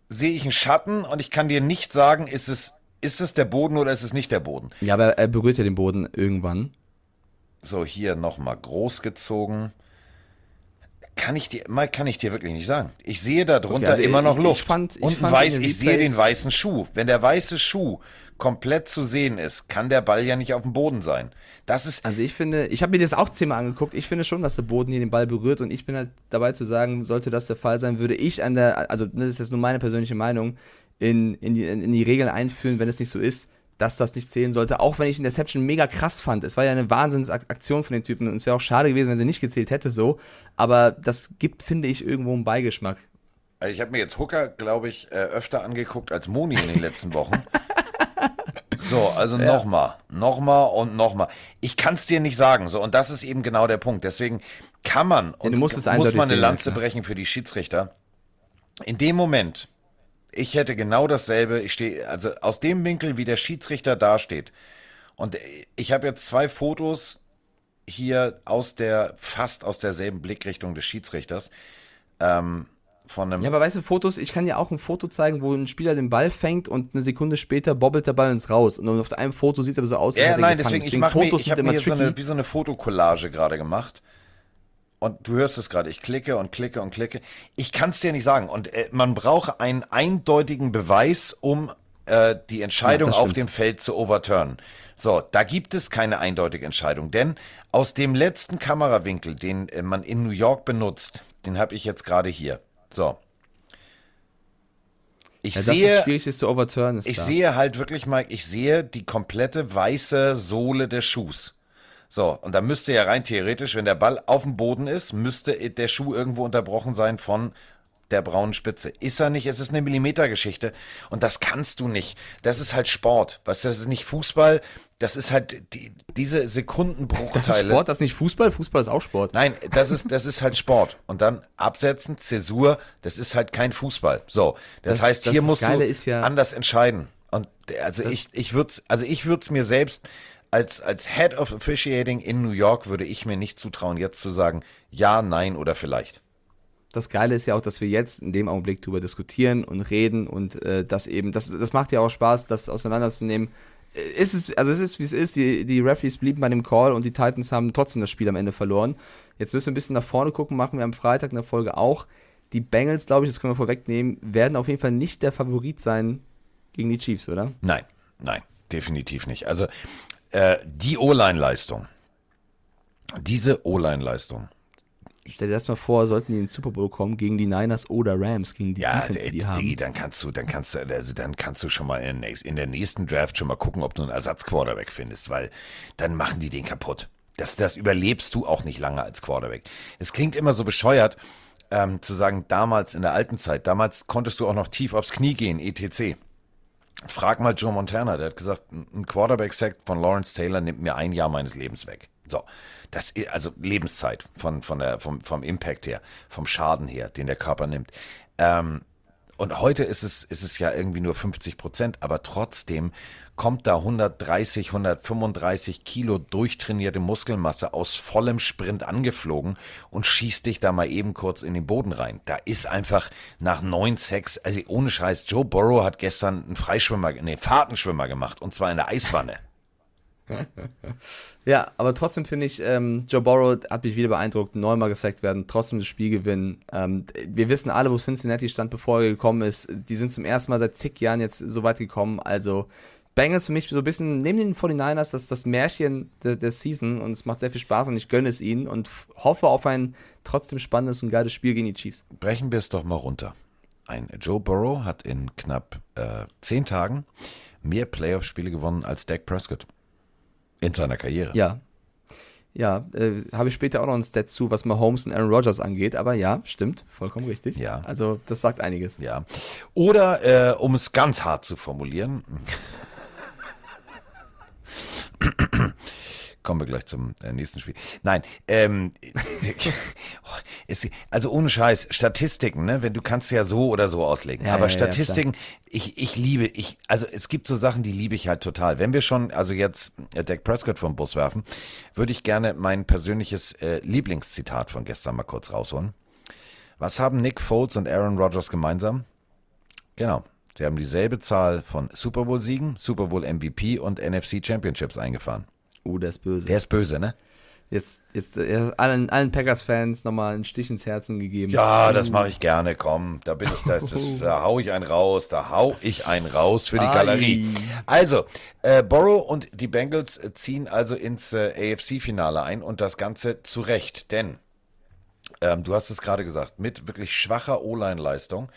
sehe ich einen Schatten und ich kann dir nicht sagen, ist es, ist es der Boden oder ist es nicht der Boden. Ja, aber er berührt ja den Boden irgendwann. So, hier nochmal groß gezogen. Kann ich dir, mal kann ich dir wirklich nicht sagen. Ich sehe da drunter okay, also immer noch Luft. Ich fand, ich fand weiß, ich sehe den weißen Schuh. Wenn der weiße Schuh komplett zu sehen ist, kann der Ball ja nicht auf dem Boden sein. Das ist. Also ich finde, ich habe mir das auch zehnmal angeguckt. Ich finde schon, dass der Boden hier den Ball berührt und ich bin halt dabei zu sagen, sollte das der Fall sein, würde ich an der, also das ist jetzt nur meine persönliche Meinung, in, in, die, in die Regeln einführen, wenn es nicht so ist, dass das nicht zählen sollte. Auch wenn ich Interception mega krass fand. Es war ja eine Wahnsinnsaktion von den Typen und es wäre auch schade gewesen, wenn sie nicht gezählt hätte so. Aber das gibt, finde ich, irgendwo einen Beigeschmack. Also ich habe mir jetzt Hooker, glaube ich, äh, öfter angeguckt als Moni in den letzten Wochen. So, also ja. nochmal, nochmal und nochmal. Ich kann es dir nicht sagen. So, und das ist eben genau der Punkt. Deswegen kann man und ja, muss man eine Lanze sehen, brechen für die Schiedsrichter. In dem Moment, ich hätte genau dasselbe. Ich stehe, also aus dem Winkel, wie der Schiedsrichter dasteht. Und ich habe jetzt zwei Fotos hier aus der, fast aus derselben Blickrichtung des Schiedsrichters. Ähm, von einem ja, aber weißt du, Fotos, ich kann ja auch ein Foto zeigen, wo ein Spieler den Ball fängt und eine Sekunde später bobbelt der Ball ins Raus. Und auf einem Foto sieht es aber so aus, als ja, nein, deswegen, deswegen, ich, Fotos mir, ich habe mir so eine, wie so eine Fotokollage gerade gemacht und du hörst es gerade, ich klicke und klicke und klicke. Ich kann es dir nicht sagen. Und äh, man braucht einen eindeutigen Beweis, um äh, die Entscheidung ja, auf dem Feld zu overturnen. So, da gibt es keine eindeutige Entscheidung, denn aus dem letzten Kamerawinkel, den äh, man in New York benutzt, den habe ich jetzt gerade hier. So. Ich ja, sehe, schwierig ist zu overturnen. ich da. sehe halt wirklich mal, ich sehe die komplette weiße Sohle des Schuhs. So, und da müsste ja rein theoretisch, wenn der Ball auf dem Boden ist, müsste der Schuh irgendwo unterbrochen sein von der braunen Spitze. Ist er nicht, es ist eine Millimetergeschichte und das kannst du nicht. Das ist halt Sport. Weißt du, das ist nicht Fußball, das ist halt die, diese Sekundenbruchteile. Das ist Sport, das ist nicht Fußball, Fußball ist auch Sport. Nein, das ist, das ist halt Sport. Und dann absetzen, Zäsur, das ist halt kein Fußball. So, das, das heißt, hier musst Geile du ja anders entscheiden. Und also ich, ich würde also ich würde es mir selbst als, als Head of Officiating in New York würde ich mir nicht zutrauen, jetzt zu sagen, ja, nein oder vielleicht. Das Geile ist ja auch, dass wir jetzt in dem Augenblick darüber diskutieren und reden und äh, das eben, das, das macht ja auch Spaß, das auseinanderzunehmen. Äh, ist es, also es ist, wie es ist, die, die Referees blieben bei dem Call und die Titans haben trotzdem das Spiel am Ende verloren. Jetzt müssen wir ein bisschen nach vorne gucken, machen wir am Freitag in der Folge auch. Die Bengals, glaube ich, das können wir vorwegnehmen, werden auf jeden Fall nicht der Favorit sein gegen die Chiefs, oder? Nein, nein, definitiv nicht. Also äh, die O-Line-Leistung, diese O-Line-Leistung. Stell dir das mal vor, sollten die in den Super Bowl kommen gegen die Niners oder Rams, gegen die ja, Defense, die, die haben. Digi, dann kannst du, dann kannst du, also dann kannst du schon mal in, in der nächsten Draft schon mal gucken, ob du einen Ersatzquarterback findest, weil dann machen die den kaputt. Das, das überlebst du auch nicht lange als Quarterback. Es klingt immer so bescheuert, ähm, zu sagen, damals in der alten Zeit, damals konntest du auch noch tief aufs Knie gehen, etc. Frag mal Joe Montana, der hat gesagt, ein Quarterback-Sack von Lawrence Taylor nimmt mir ein Jahr meines Lebens weg. So, das ist also Lebenszeit von, von der, vom, vom Impact her, vom Schaden her, den der Körper nimmt. Ähm, und heute ist es, ist es ja irgendwie nur 50 Prozent, aber trotzdem kommt da 130, 135 Kilo durchtrainierte Muskelmasse aus vollem Sprint angeflogen und schießt dich da mal eben kurz in den Boden rein. Da ist einfach nach neun Sex, also ohne Scheiß, Joe Burrow hat gestern einen Freischwimmer, nee, Fahrtenschwimmer gemacht und zwar in der Eiswanne. ja, aber trotzdem finde ich, ähm, Joe Burrow hat mich wieder beeindruckt, neunmal gesackt werden, trotzdem das Spiel gewinnen. Ähm, wir wissen alle, wo Cincinnati stand, bevor er gekommen ist. Die sind zum ersten Mal seit zig Jahren jetzt so weit gekommen. Also Bengals für mich so ein bisschen neben den 49ers das, das Märchen der, der Season und es macht sehr viel Spaß und ich gönne es ihnen und hoffe auf ein trotzdem spannendes und geiles Spiel gegen die Chiefs. Brechen wir es doch mal runter. Ein Joe Burrow hat in knapp äh, zehn Tagen mehr Playoff-Spiele gewonnen als Dak Prescott. In seiner Karriere. Ja. Ja, äh, habe ich später auch noch ein Stat zu, was Mahomes und Aaron Rodgers angeht, aber ja, stimmt, vollkommen richtig. Ja. Also, das sagt einiges. Ja. Oder, äh, um es ganz hart zu formulieren, Kommen wir gleich zum äh, nächsten Spiel. Nein, ähm, es, also ohne Scheiß, Statistiken, ne? Wenn du kannst ja so oder so auslegen. Ja, aber ja, ja, Statistiken, ich, ich liebe, ich, also es gibt so Sachen, die liebe ich halt total. Wenn wir schon, also jetzt äh, Dak Prescott vom Bus werfen, würde ich gerne mein persönliches äh, Lieblingszitat von gestern mal kurz rausholen. Was haben Nick Foles und Aaron Rodgers gemeinsam? Genau. Sie haben dieselbe Zahl von Super Bowl-Siegen, Super Bowl MVP und NFC Championships eingefahren. Oh, der ist böse. Der ist böse, ne? Jetzt, jetzt er hat allen, allen Packers-Fans nochmal einen Stich ins Herzen gegeben. Ja, das mache ich gerne, komm. Da bin ich, da, das, da hau ich einen raus, da hau ich einen raus für die Ai. Galerie. Also, äh, Borrow und die Bengals äh, ziehen also ins äh, AFC-Finale ein und das Ganze zu Recht, denn ähm, du hast es gerade gesagt, mit wirklich schwacher O-Line-Leistung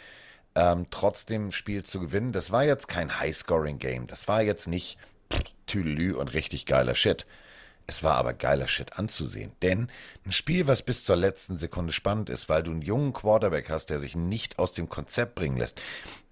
ähm, trotzdem Spiel zu gewinnen. Das war jetzt kein High-Scoring-Game. Das war jetzt nicht Tüdelü und richtig geiler Shit. Es war aber geiler Shit anzusehen. Denn ein Spiel, was bis zur letzten Sekunde spannend ist, weil du einen jungen Quarterback hast, der sich nicht aus dem Konzept bringen lässt.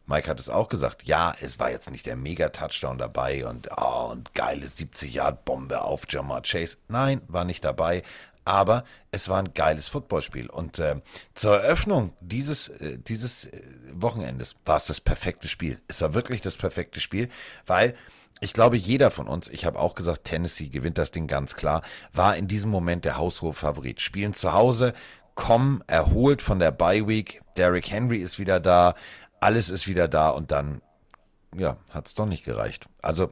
Mike hat es auch gesagt. Ja, es war jetzt nicht der Mega-Touchdown dabei und, oh, und geile 70-Yard-Bombe auf Jamar Chase. Nein, war nicht dabei. Aber es war ein geiles Footballspiel. Und äh, zur Eröffnung dieses, äh, dieses äh, Wochenendes war es das perfekte Spiel. Es war wirklich das perfekte Spiel, weil ich glaube, jeder von uns, ich habe auch gesagt, Tennessee gewinnt das Ding ganz klar, war in diesem Moment der haushohe Favorit. Spielen zu Hause, kommen erholt von der Bye Week, Derrick Henry ist wieder da, alles ist wieder da und dann, ja, hat es doch nicht gereicht. Also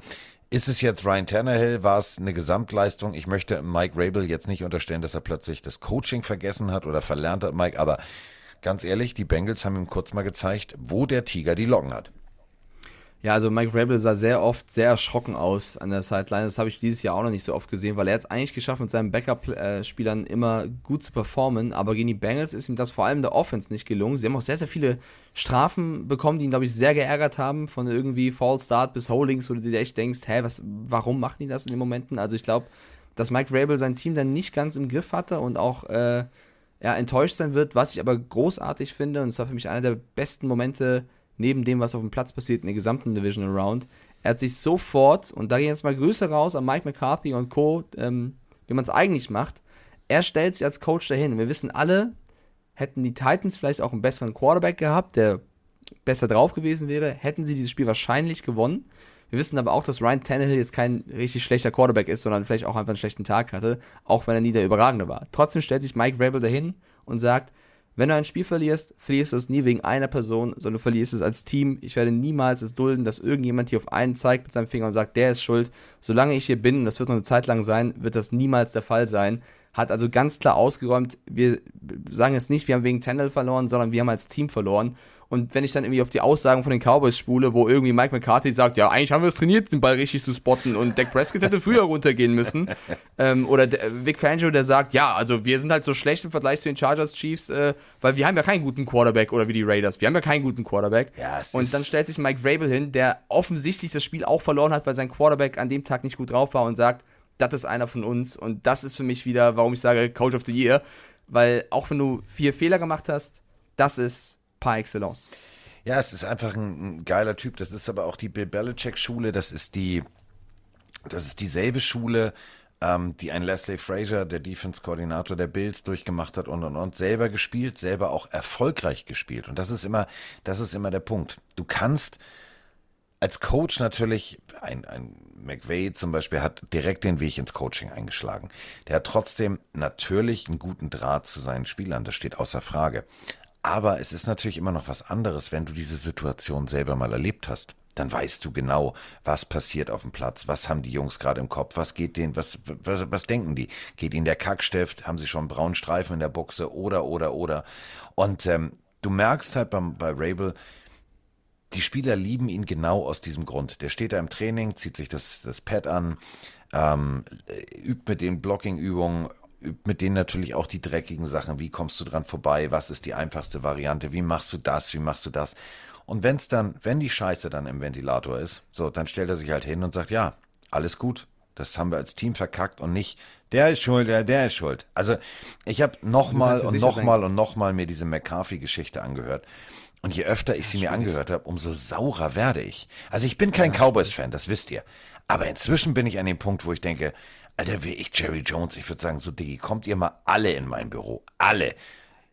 ist es jetzt Ryan Tannehill? War es eine Gesamtleistung? Ich möchte Mike Rabel jetzt nicht unterstellen, dass er plötzlich das Coaching vergessen hat oder verlernt hat, Mike, aber ganz ehrlich, die Bengals haben ihm kurz mal gezeigt, wo der Tiger die Locken hat. Ja, also Mike Rabel sah sehr oft sehr erschrocken aus an der Sideline. Das habe ich dieses Jahr auch noch nicht so oft gesehen, weil er hat es eigentlich geschafft, mit seinen Backup-Spielern immer gut zu performen. Aber gegen die Bengals ist ihm das vor allem der Offense nicht gelungen. Sie haben auch sehr, sehr viele Strafen bekommen, die ihn, glaube ich, sehr geärgert haben. Von irgendwie False Start bis Holdings, wo du dir echt denkst, hä, was, warum machen die das in den Momenten? Also ich glaube, dass Mike Rabel sein Team dann nicht ganz im Griff hatte und auch äh, ja, enttäuscht sein wird, was ich aber großartig finde. Und es war für mich einer der besten Momente neben dem, was auf dem Platz passiert in der gesamten Divisional Round. Er hat sich sofort, und da gehen jetzt mal Grüße raus an Mike McCarthy und Co., ähm, wie man es eigentlich macht, er stellt sich als Coach dahin. Wir wissen alle, hätten die Titans vielleicht auch einen besseren Quarterback gehabt, der besser drauf gewesen wäre, hätten sie dieses Spiel wahrscheinlich gewonnen. Wir wissen aber auch, dass Ryan Tannehill jetzt kein richtig schlechter Quarterback ist, sondern vielleicht auch einfach einen schlechten Tag hatte, auch wenn er nie der Überragende war. Trotzdem stellt sich Mike Rabel dahin und sagt, wenn du ein Spiel verlierst, verlierst du es nie wegen einer Person, sondern du verlierst es als Team. Ich werde niemals es dulden, dass irgendjemand hier auf einen zeigt mit seinem Finger und sagt, der ist schuld. Solange ich hier bin, und das wird noch eine Zeit lang sein, wird das niemals der Fall sein. Hat also ganz klar ausgeräumt, wir sagen jetzt nicht, wir haben wegen Tendel verloren, sondern wir haben als Team verloren. Und wenn ich dann irgendwie auf die Aussagen von den Cowboys spule, wo irgendwie Mike McCarthy sagt, ja, eigentlich haben wir es trainiert, den Ball richtig zu spotten und Dak Prescott hätte früher runtergehen müssen. ähm, oder der, Vic Fangio, der sagt, ja, also wir sind halt so schlecht im Vergleich zu den Chargers Chiefs, äh, weil wir haben ja keinen guten Quarterback oder wie die Raiders, wir haben ja keinen guten Quarterback. Ja, und dann stellt sich Mike Vrabel hin, der offensichtlich das Spiel auch verloren hat, weil sein Quarterback an dem Tag nicht gut drauf war und sagt, das ist einer von uns. Und das ist für mich wieder, warum ich sage Coach of the Year. Weil auch wenn du vier Fehler gemacht hast, das ist par excellence. Ja, es ist einfach ein, ein geiler Typ. Das ist aber auch die Bill Belichick-Schule. Das ist die, das ist dieselbe Schule, ähm, die ein Leslie Frazier, der Defense-Koordinator der Bills, durchgemacht hat und und und selber gespielt, selber auch erfolgreich gespielt. Und das ist immer, das ist immer der Punkt. Du kannst als Coach natürlich, ein, ein McVay zum Beispiel hat direkt den Weg ins Coaching eingeschlagen. Der hat trotzdem natürlich einen guten Draht zu seinen Spielern, das steht außer Frage. Aber es ist natürlich immer noch was anderes, wenn du diese Situation selber mal erlebt hast. dann weißt du genau, was passiert auf dem Platz, was haben die Jungs gerade im Kopf, was geht denen, was, was, was denken die? Geht ihnen der Kackstift, haben sie schon einen braunen Streifen in der Buchse oder, oder, oder. Und ähm, du merkst halt beim, bei Rabel, die Spieler lieben ihn genau aus diesem Grund. Der steht da im Training, zieht sich das, das Pad an, ähm, übt mit den Blocking-Übungen, übt mit denen natürlich auch die dreckigen Sachen. Wie kommst du dran vorbei? Was ist die einfachste Variante? Wie machst du das? Wie machst du das? Und wenn's dann, wenn die Scheiße dann im Ventilator ist, so, dann stellt er sich halt hin und sagt, ja, alles gut. Das haben wir als Team verkackt und nicht, der ist schuld, der, der ist schuld. Also, ich habe nochmal und nochmal und nochmal mir diese McCarthy-Geschichte angehört. Und je öfter ich sie mir angehört habe, umso saurer werde ich. Also ich bin kein Cowboys-Fan, das wisst ihr. Aber inzwischen bin ich an dem Punkt, wo ich denke, Alter, wäre ich Jerry Jones, ich würde sagen, so Diggi, kommt ihr mal alle in mein Büro. Alle.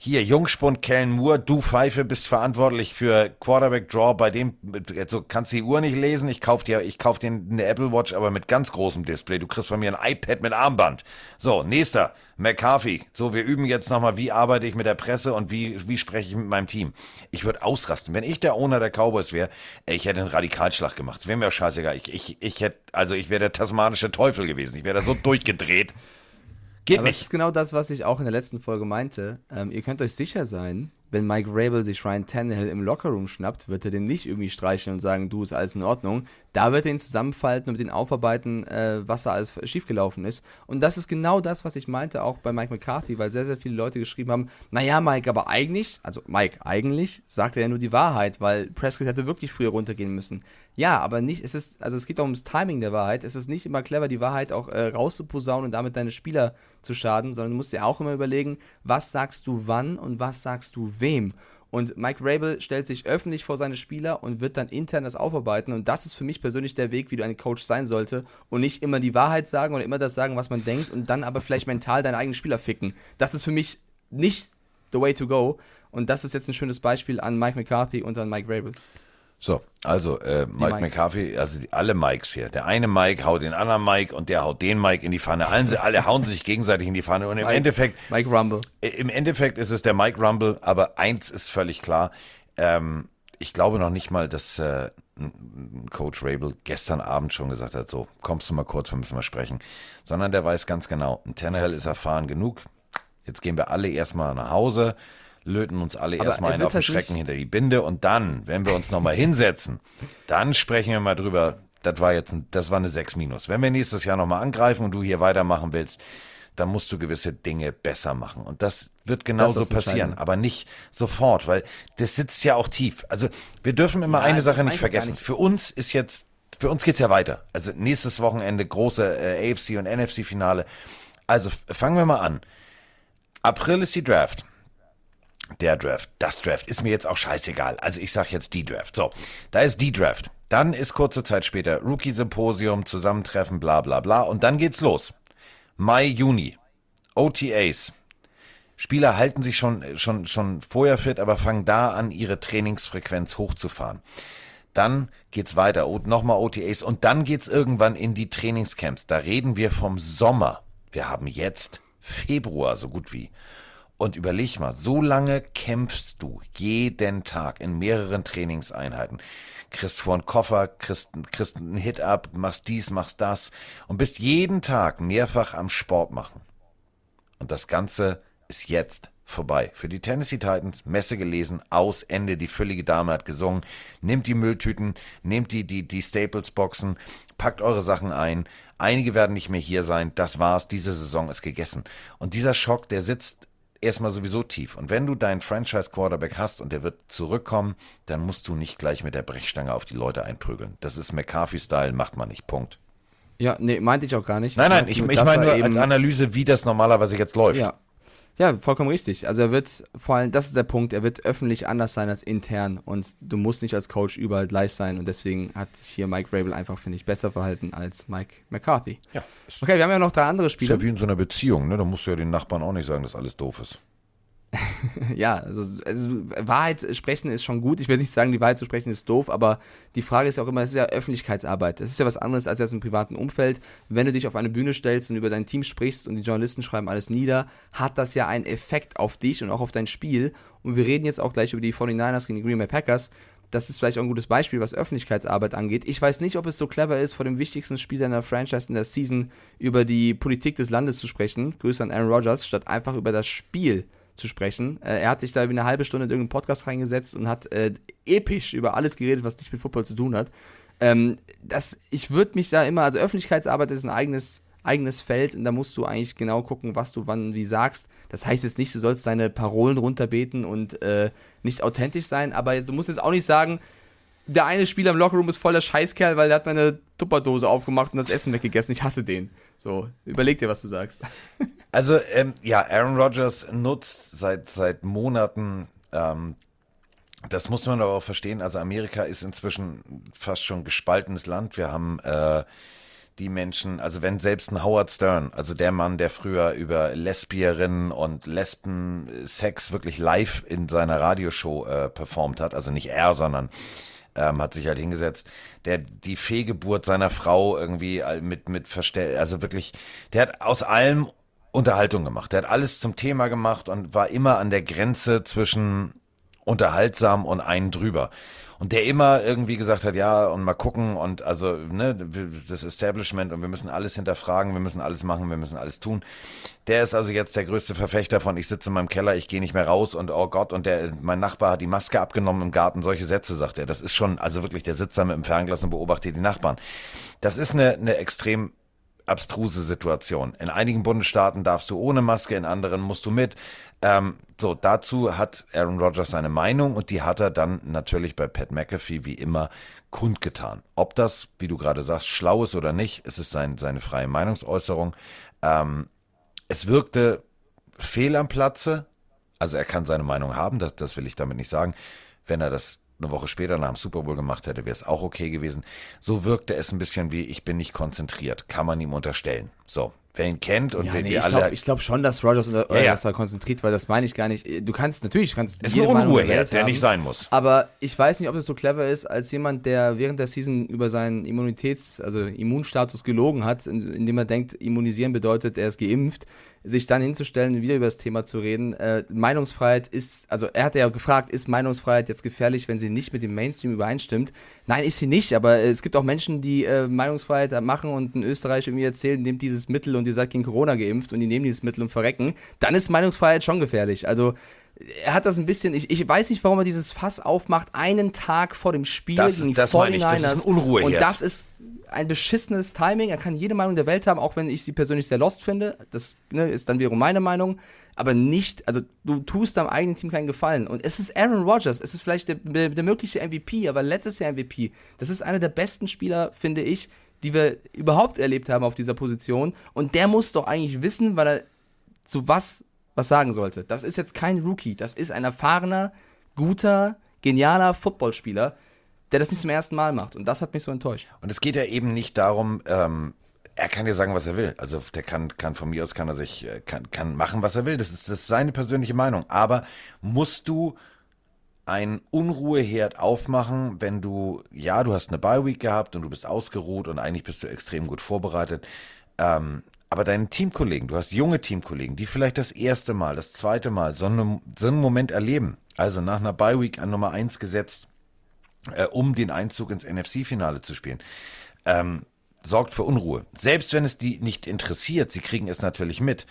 Hier, Jungspund, Kellen Moore, du Pfeife bist verantwortlich für Quarterback Draw, bei dem, also kannst die Uhr nicht lesen, ich kauf dir, ich kauf dir eine Apple Watch, aber mit ganz großem Display. Du kriegst von mir ein iPad mit Armband. So, nächster, McCarthy. So, wir üben jetzt nochmal, wie arbeite ich mit der Presse und wie, wie spreche ich mit meinem Team. Ich würde ausrasten. Wenn ich der Owner der Cowboys wäre, ich hätte einen Radikalschlag gemacht. Wäre mir scheißegal. Ich, ich, ich hätte, also ich wäre der tasmanische Teufel gewesen. Ich wäre da so durchgedreht. Geht Aber nicht. Das ist genau das, was ich auch in der letzten Folge meinte. Ähm, ihr könnt euch sicher sein, wenn Mike Rabel sich Ryan Tannehill im Lockerroom schnappt, wird er den nicht irgendwie streicheln und sagen, du ist alles in Ordnung. Da wird er ihn zusammenfalten und mit ihm aufarbeiten, äh, was da alles schiefgelaufen ist. Und das ist genau das, was ich meinte, auch bei Mike McCarthy, weil sehr, sehr viele Leute geschrieben haben, naja, Mike, aber eigentlich, also Mike, eigentlich sagt er ja nur die Wahrheit, weil Prescott hätte wirklich früher runtergehen müssen. Ja, aber nicht, es ist, also es geht auch ums Timing der Wahrheit. Es ist nicht immer clever, die Wahrheit auch äh, rauszuposaunen und damit deine Spieler zu schaden, sondern du musst dir auch immer überlegen, was sagst du wann und was sagst du wem. Und Mike Rabel stellt sich öffentlich vor seine Spieler und wird dann intern das aufarbeiten. Und das ist für mich persönlich der Weg, wie du ein Coach sein sollte. Und nicht immer die Wahrheit sagen oder immer das sagen, was man denkt und dann aber vielleicht mental deine eigenen Spieler ficken. Das ist für mich nicht the way to go. Und das ist jetzt ein schönes Beispiel an Mike McCarthy und an Mike Rabel. So, also äh, Mike McCarthy, also die, alle Mikes hier. Der eine Mike haut den anderen Mike und der haut den Mike in die Pfanne. Alle, alle hauen sich gegenseitig in die Pfanne und im Mike, Endeffekt. Mike Rumble. Äh, Im Endeffekt ist es der Mike Rumble, aber eins ist völlig klar. Ähm, ich glaube noch nicht mal, dass äh, Coach Rabel gestern Abend schon gesagt hat, so, kommst du mal kurz, wir müssen mal sprechen. Sondern der weiß ganz genau, ein Tannehill ist erfahren genug. Jetzt gehen wir alle erstmal nach Hause löten uns alle Aber erstmal einen auf den Schrecken hinter die Binde und dann, wenn wir uns nochmal hinsetzen, dann sprechen wir mal drüber, das war jetzt ein, das war eine 6 minus. Wenn wir nächstes Jahr nochmal angreifen und du hier weitermachen willst, dann musst du gewisse Dinge besser machen. Und das wird genauso das passieren, aber nicht sofort, weil das sitzt ja auch tief. Also wir dürfen immer ja, eine Sache nicht vergessen. Nicht. Für uns ist jetzt, für uns geht's ja weiter. Also nächstes Wochenende große äh, AFC und NFC Finale. Also fangen wir mal an. April ist die Draft der Draft, das Draft, ist mir jetzt auch scheißegal. Also ich sag jetzt die Draft. So, da ist die Draft. Dann ist kurze Zeit später Rookie-Symposium, Zusammentreffen, bla bla bla. Und dann geht's los. Mai, Juni. OTAs. Spieler halten sich schon, schon, schon vorher fit, aber fangen da an, ihre Trainingsfrequenz hochzufahren. Dann geht's weiter. Nochmal OTAs. Und dann geht's irgendwann in die Trainingscamps. Da reden wir vom Sommer. Wir haben jetzt Februar so gut wie. Und überleg mal, so lange kämpfst du jeden Tag in mehreren Trainingseinheiten. Kriegst vor einen Koffer, kriegst, kriegst einen Hit ab, machst dies, machst das und bist jeden Tag mehrfach am Sport machen. Und das Ganze ist jetzt vorbei. Für die Tennessee Titans, Messe gelesen, aus, Ende, die füllige Dame hat gesungen. Nehmt die Mülltüten, nehmt die, die, die Staples-Boxen, packt eure Sachen ein. Einige werden nicht mehr hier sein. Das war's. Diese Saison ist gegessen. Und dieser Schock, der sitzt erstmal sowieso tief. Und wenn du deinen Franchise-Quarterback hast und der wird zurückkommen, dann musst du nicht gleich mit der Brechstange auf die Leute einprügeln. Das ist McCarthy-Style, macht man nicht. Punkt. Ja, nee, meinte ich auch gar nicht. Nein, nein, ich, ich meine nur als Analyse, wie das normalerweise jetzt läuft. Ja, ja, vollkommen richtig. Also er wird, vor allem, das ist der Punkt, er wird öffentlich anders sein als intern und du musst nicht als Coach überall gleich sein und deswegen hat sich hier Mike Rabel einfach, finde ich, besser verhalten als Mike McCarthy. Ja. Okay, wir haben ja noch drei andere Spiele. Ist ja wie in so einer Beziehung, ne? Da musst du ja den Nachbarn auch nicht sagen, dass alles doof ist. ja, also, also, Wahrheit sprechen ist schon gut. Ich will nicht sagen, die Wahrheit zu sprechen ist doof, aber die Frage ist auch immer, es ist ja Öffentlichkeitsarbeit. Das ist ja was anderes als jetzt im privaten Umfeld. Wenn du dich auf eine Bühne stellst und über dein Team sprichst und die Journalisten schreiben alles nieder, hat das ja einen Effekt auf dich und auch auf dein Spiel. Und wir reden jetzt auch gleich über die 49ers gegen die Green Bay Packers. das ist vielleicht auch ein gutes Beispiel, was Öffentlichkeitsarbeit angeht. Ich weiß nicht, ob es so clever ist, vor dem wichtigsten Spieler in der Franchise in der Season über die Politik des Landes zu sprechen. Grüße an Aaron Rodgers, statt einfach über das Spiel zu sprechen. Äh, er hat sich da wie eine halbe Stunde in irgendeinen Podcast reingesetzt und hat äh, episch über alles geredet, was nicht mit Football zu tun hat. Ähm, das, ich würde mich da immer, also Öffentlichkeitsarbeit ist ein eigenes eigenes Feld und da musst du eigentlich genau gucken, was du wann wie sagst. Das heißt jetzt nicht, du sollst deine Parolen runterbeten und äh, nicht authentisch sein, aber du musst jetzt auch nicht sagen, der eine Spieler im Lockerroom ist voll der Scheißkerl, weil der hat meine Tupperdose aufgemacht und das Essen weggegessen. Ich hasse den. So, überleg dir, was du sagst. Also, ähm, ja, Aaron Rodgers nutzt seit, seit Monaten ähm, das muss man aber auch verstehen. Also Amerika ist inzwischen fast schon gespaltenes Land. Wir haben äh, die Menschen, also wenn selbst ein Howard Stern, also der Mann, der früher über Lesbierinnen und Lesben Sex wirklich live in seiner Radioshow äh, performt hat, also nicht er, sondern ähm, hat sich halt hingesetzt, der die Fehlgeburt seiner Frau irgendwie mit mit verstell, also wirklich, der hat aus allem Unterhaltung gemacht. Der hat alles zum Thema gemacht und war immer an der Grenze zwischen unterhaltsam und einen drüber und der immer irgendwie gesagt hat, ja, und mal gucken und also, ne, das Establishment und wir müssen alles hinterfragen, wir müssen alles machen, wir müssen alles tun. Der ist also jetzt der größte Verfechter von, ich sitze in meinem Keller, ich gehe nicht mehr raus und oh Gott, und der, mein Nachbar hat die Maske abgenommen im Garten, solche Sätze sagt er. Das ist schon, also wirklich, der sitzt da mit dem Fernglas und beobachtet die Nachbarn. Das ist eine, eine extrem abstruse Situation. In einigen Bundesstaaten darfst du ohne Maske, in anderen musst du mit. Ähm, so, dazu hat Aaron Rodgers seine Meinung und die hat er dann natürlich bei Pat McAfee wie immer kundgetan. Ob das, wie du gerade sagst, schlau ist oder nicht, es ist sein, seine freie Meinungsäußerung. Ähm, es wirkte fehl am Platze. Also er kann seine Meinung haben, das, das will ich damit nicht sagen. Wenn er das eine Woche später nach dem Super Bowl gemacht hätte, wäre es auch okay gewesen. So wirkte es ein bisschen wie, ich bin nicht konzentriert. Kann man ihm unterstellen. So, wer ihn kennt und ja, wen nee, wir alle. Glaub, ich glaube schon, dass Rogers unter ja, ja. da konzentriert war, das meine ich gar nicht. Du kannst natürlich, du kannst. Es ist ein Unruheherd, der nicht sein muss. Aber ich weiß nicht, ob es so clever ist, als jemand, der während der Season über seinen Immunitäts-, also Immunstatus gelogen hat, indem er denkt, immunisieren bedeutet, er ist geimpft sich dann hinzustellen und wieder über das Thema zu reden. Äh, Meinungsfreiheit ist, also er hat ja gefragt, ist Meinungsfreiheit jetzt gefährlich, wenn sie nicht mit dem Mainstream übereinstimmt? Nein, ist sie nicht, aber es gibt auch Menschen, die äh, Meinungsfreiheit machen und in Österreich irgendwie erzählen, nehmt dieses Mittel und ihr seid gegen Corona geimpft und die nehmen dieses Mittel und verrecken. Dann ist Meinungsfreiheit schon gefährlich. Also er hat das ein bisschen, ich, ich weiß nicht, warum er dieses Fass aufmacht, einen Tag vor dem Spiel das gegen ist, das 49ers. Ich, das ist ein Unruhe Und das ist ein beschissenes Timing. Er kann jede Meinung der Welt haben, auch wenn ich sie persönlich sehr lost finde. Das ne, ist dann wiederum meine Meinung. Aber nicht, also du tust deinem eigenen Team keinen Gefallen. Und es ist Aaron Rodgers, es ist vielleicht der, der, der mögliche MVP, aber letztes Jahr MVP. Das ist einer der besten Spieler, finde ich, die wir überhaupt erlebt haben auf dieser Position. Und der muss doch eigentlich wissen, weil er zu was was sagen sollte. Das ist jetzt kein Rookie, das ist ein erfahrener, guter, genialer Footballspieler der das nicht zum ersten Mal macht. Und das hat mich so enttäuscht. Und es geht ja eben nicht darum, ähm, er kann ja sagen, was er will. Also der kann, kann von mir aus kann er sich, äh, kann, kann machen, was er will. Das ist, das ist seine persönliche Meinung. Aber musst du ein Unruheherd aufmachen, wenn du, ja, du hast eine Bye-Week gehabt und du bist ausgeruht und eigentlich bist du extrem gut vorbereitet. Ähm, aber deinen Teamkollegen, du hast junge Teamkollegen, die vielleicht das erste Mal, das zweite Mal so einen, so einen Moment erleben. Also nach einer Bye-Week an Nummer eins gesetzt, äh, um den Einzug ins NFC-Finale zu spielen. Ähm, sorgt für Unruhe. Selbst wenn es die nicht interessiert, sie kriegen es natürlich mit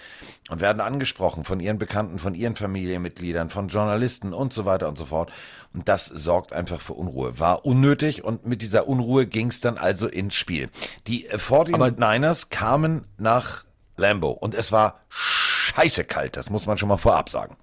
und werden angesprochen von ihren Bekannten, von ihren Familienmitgliedern, von Journalisten und so weiter und so fort. Und das sorgt einfach für Unruhe. War unnötig und mit dieser Unruhe ging es dann also ins Spiel. Die 49ers kamen nach Lambo und es war scheiße kalt, das muss man schon mal vorab sagen.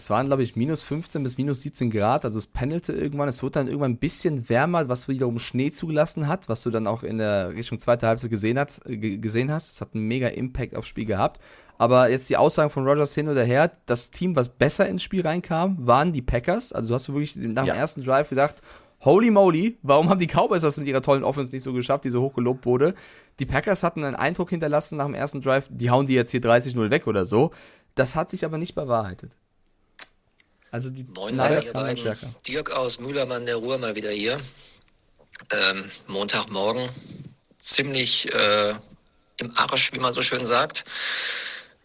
Es waren, glaube ich, minus 15 bis minus 17 Grad, also es pendelte irgendwann. Es wurde dann irgendwann ein bisschen wärmer, was wiederum Schnee zugelassen hat, was du dann auch in der Richtung zweite Halbzeit gesehen, hat, gesehen hast. Es hat einen mega Impact aufs Spiel gehabt. Aber jetzt die Aussagen von Rogers hin oder her, das Team, was besser ins Spiel reinkam, waren die Packers. Also hast du wirklich nach ja. dem ersten Drive gedacht, holy moly, warum haben die Cowboys das mit ihrer tollen Offense nicht so geschafft, die so hoch gelobt wurde? Die Packers hatten einen Eindruck hinterlassen nach dem ersten Drive, die hauen die jetzt hier 30-0 weg oder so. Das hat sich aber nicht bewahrheitet. Also die Moin, kamen stärker. Dirk aus Mühlermann der Ruhr mal wieder hier. Ähm, Montagmorgen ziemlich äh, im Arsch, wie man so schön sagt.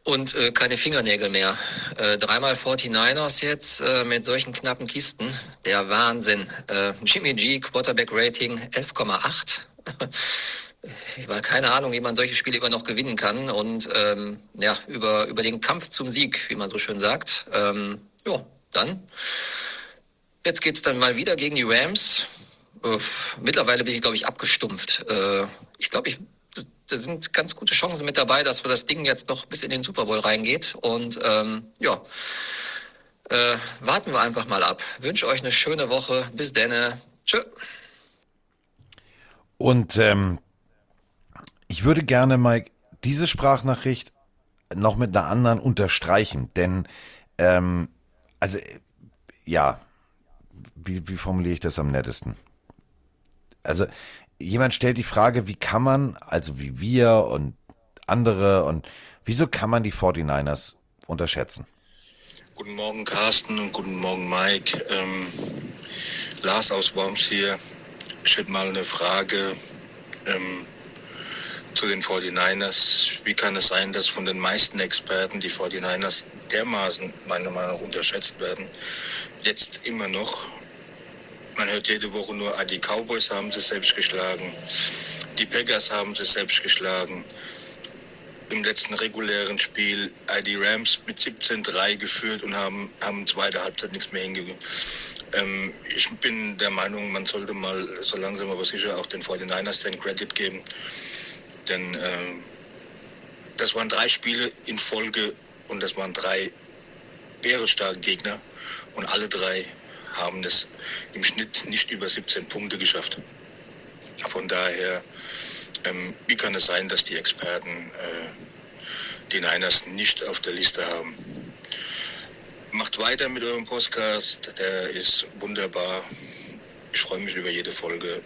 und äh, keine Fingernägel mehr. Äh, dreimal 49ers jetzt äh, mit solchen knappen Kisten. Der Wahnsinn. Äh, Jimmy G, Quarterback Rating 11,8. ich habe keine Ahnung, wie man solche Spiele immer noch gewinnen kann. Und ähm, ja, über, über den Kampf zum Sieg, wie man so schön sagt. Ähm, ja, dann. Jetzt geht's dann mal wieder gegen die Rams. Mittlerweile bin ich, glaube ich, abgestumpft. Äh, ich glaube, ich da sind ganz gute Chancen mit dabei, dass das Ding jetzt noch bis in den Super Bowl reingeht. Und ähm, ja, äh, warten wir einfach mal ab. Wünsche euch eine schöne Woche. Bis dann. Tschö. Und ähm, ich würde gerne, Mike, diese Sprachnachricht noch mit einer anderen unterstreichen. Denn, ähm, also, ja, wie, wie formuliere ich das am nettesten? Also, jemand stellt die Frage, wie kann man, also wie wir und andere und wieso kann man die 49ers unterschätzen? Guten Morgen Carsten und guten Morgen Mike. Ähm, Lars aus Worms hier. Ich hätte mal eine Frage ähm, zu den 49ers. Wie kann es sein, dass von den meisten Experten die 49ers dermaßen meiner Meinung nach unterschätzt werden? Jetzt immer noch man hört jede Woche nur, ah, die Cowboys haben sie selbst geschlagen, die Packers haben sie selbst geschlagen. Im letzten regulären Spiel ah, die Rams mit 17-3 geführt und haben, haben zweite Halbzeit nichts mehr hingegeben. Ähm, ich bin der Meinung, man sollte mal so langsam aber sicher auch den 49ers den Credit geben. Denn äh, das waren drei Spiele in Folge und das waren drei bärenstarke Gegner und alle drei haben es im Schnitt nicht über 17 Punkte geschafft. Von daher, ähm, wie kann es sein, dass die Experten äh, die Niners nicht auf der Liste haben? Macht weiter mit eurem Podcast, der ist wunderbar. Ich freue mich über jede Folge.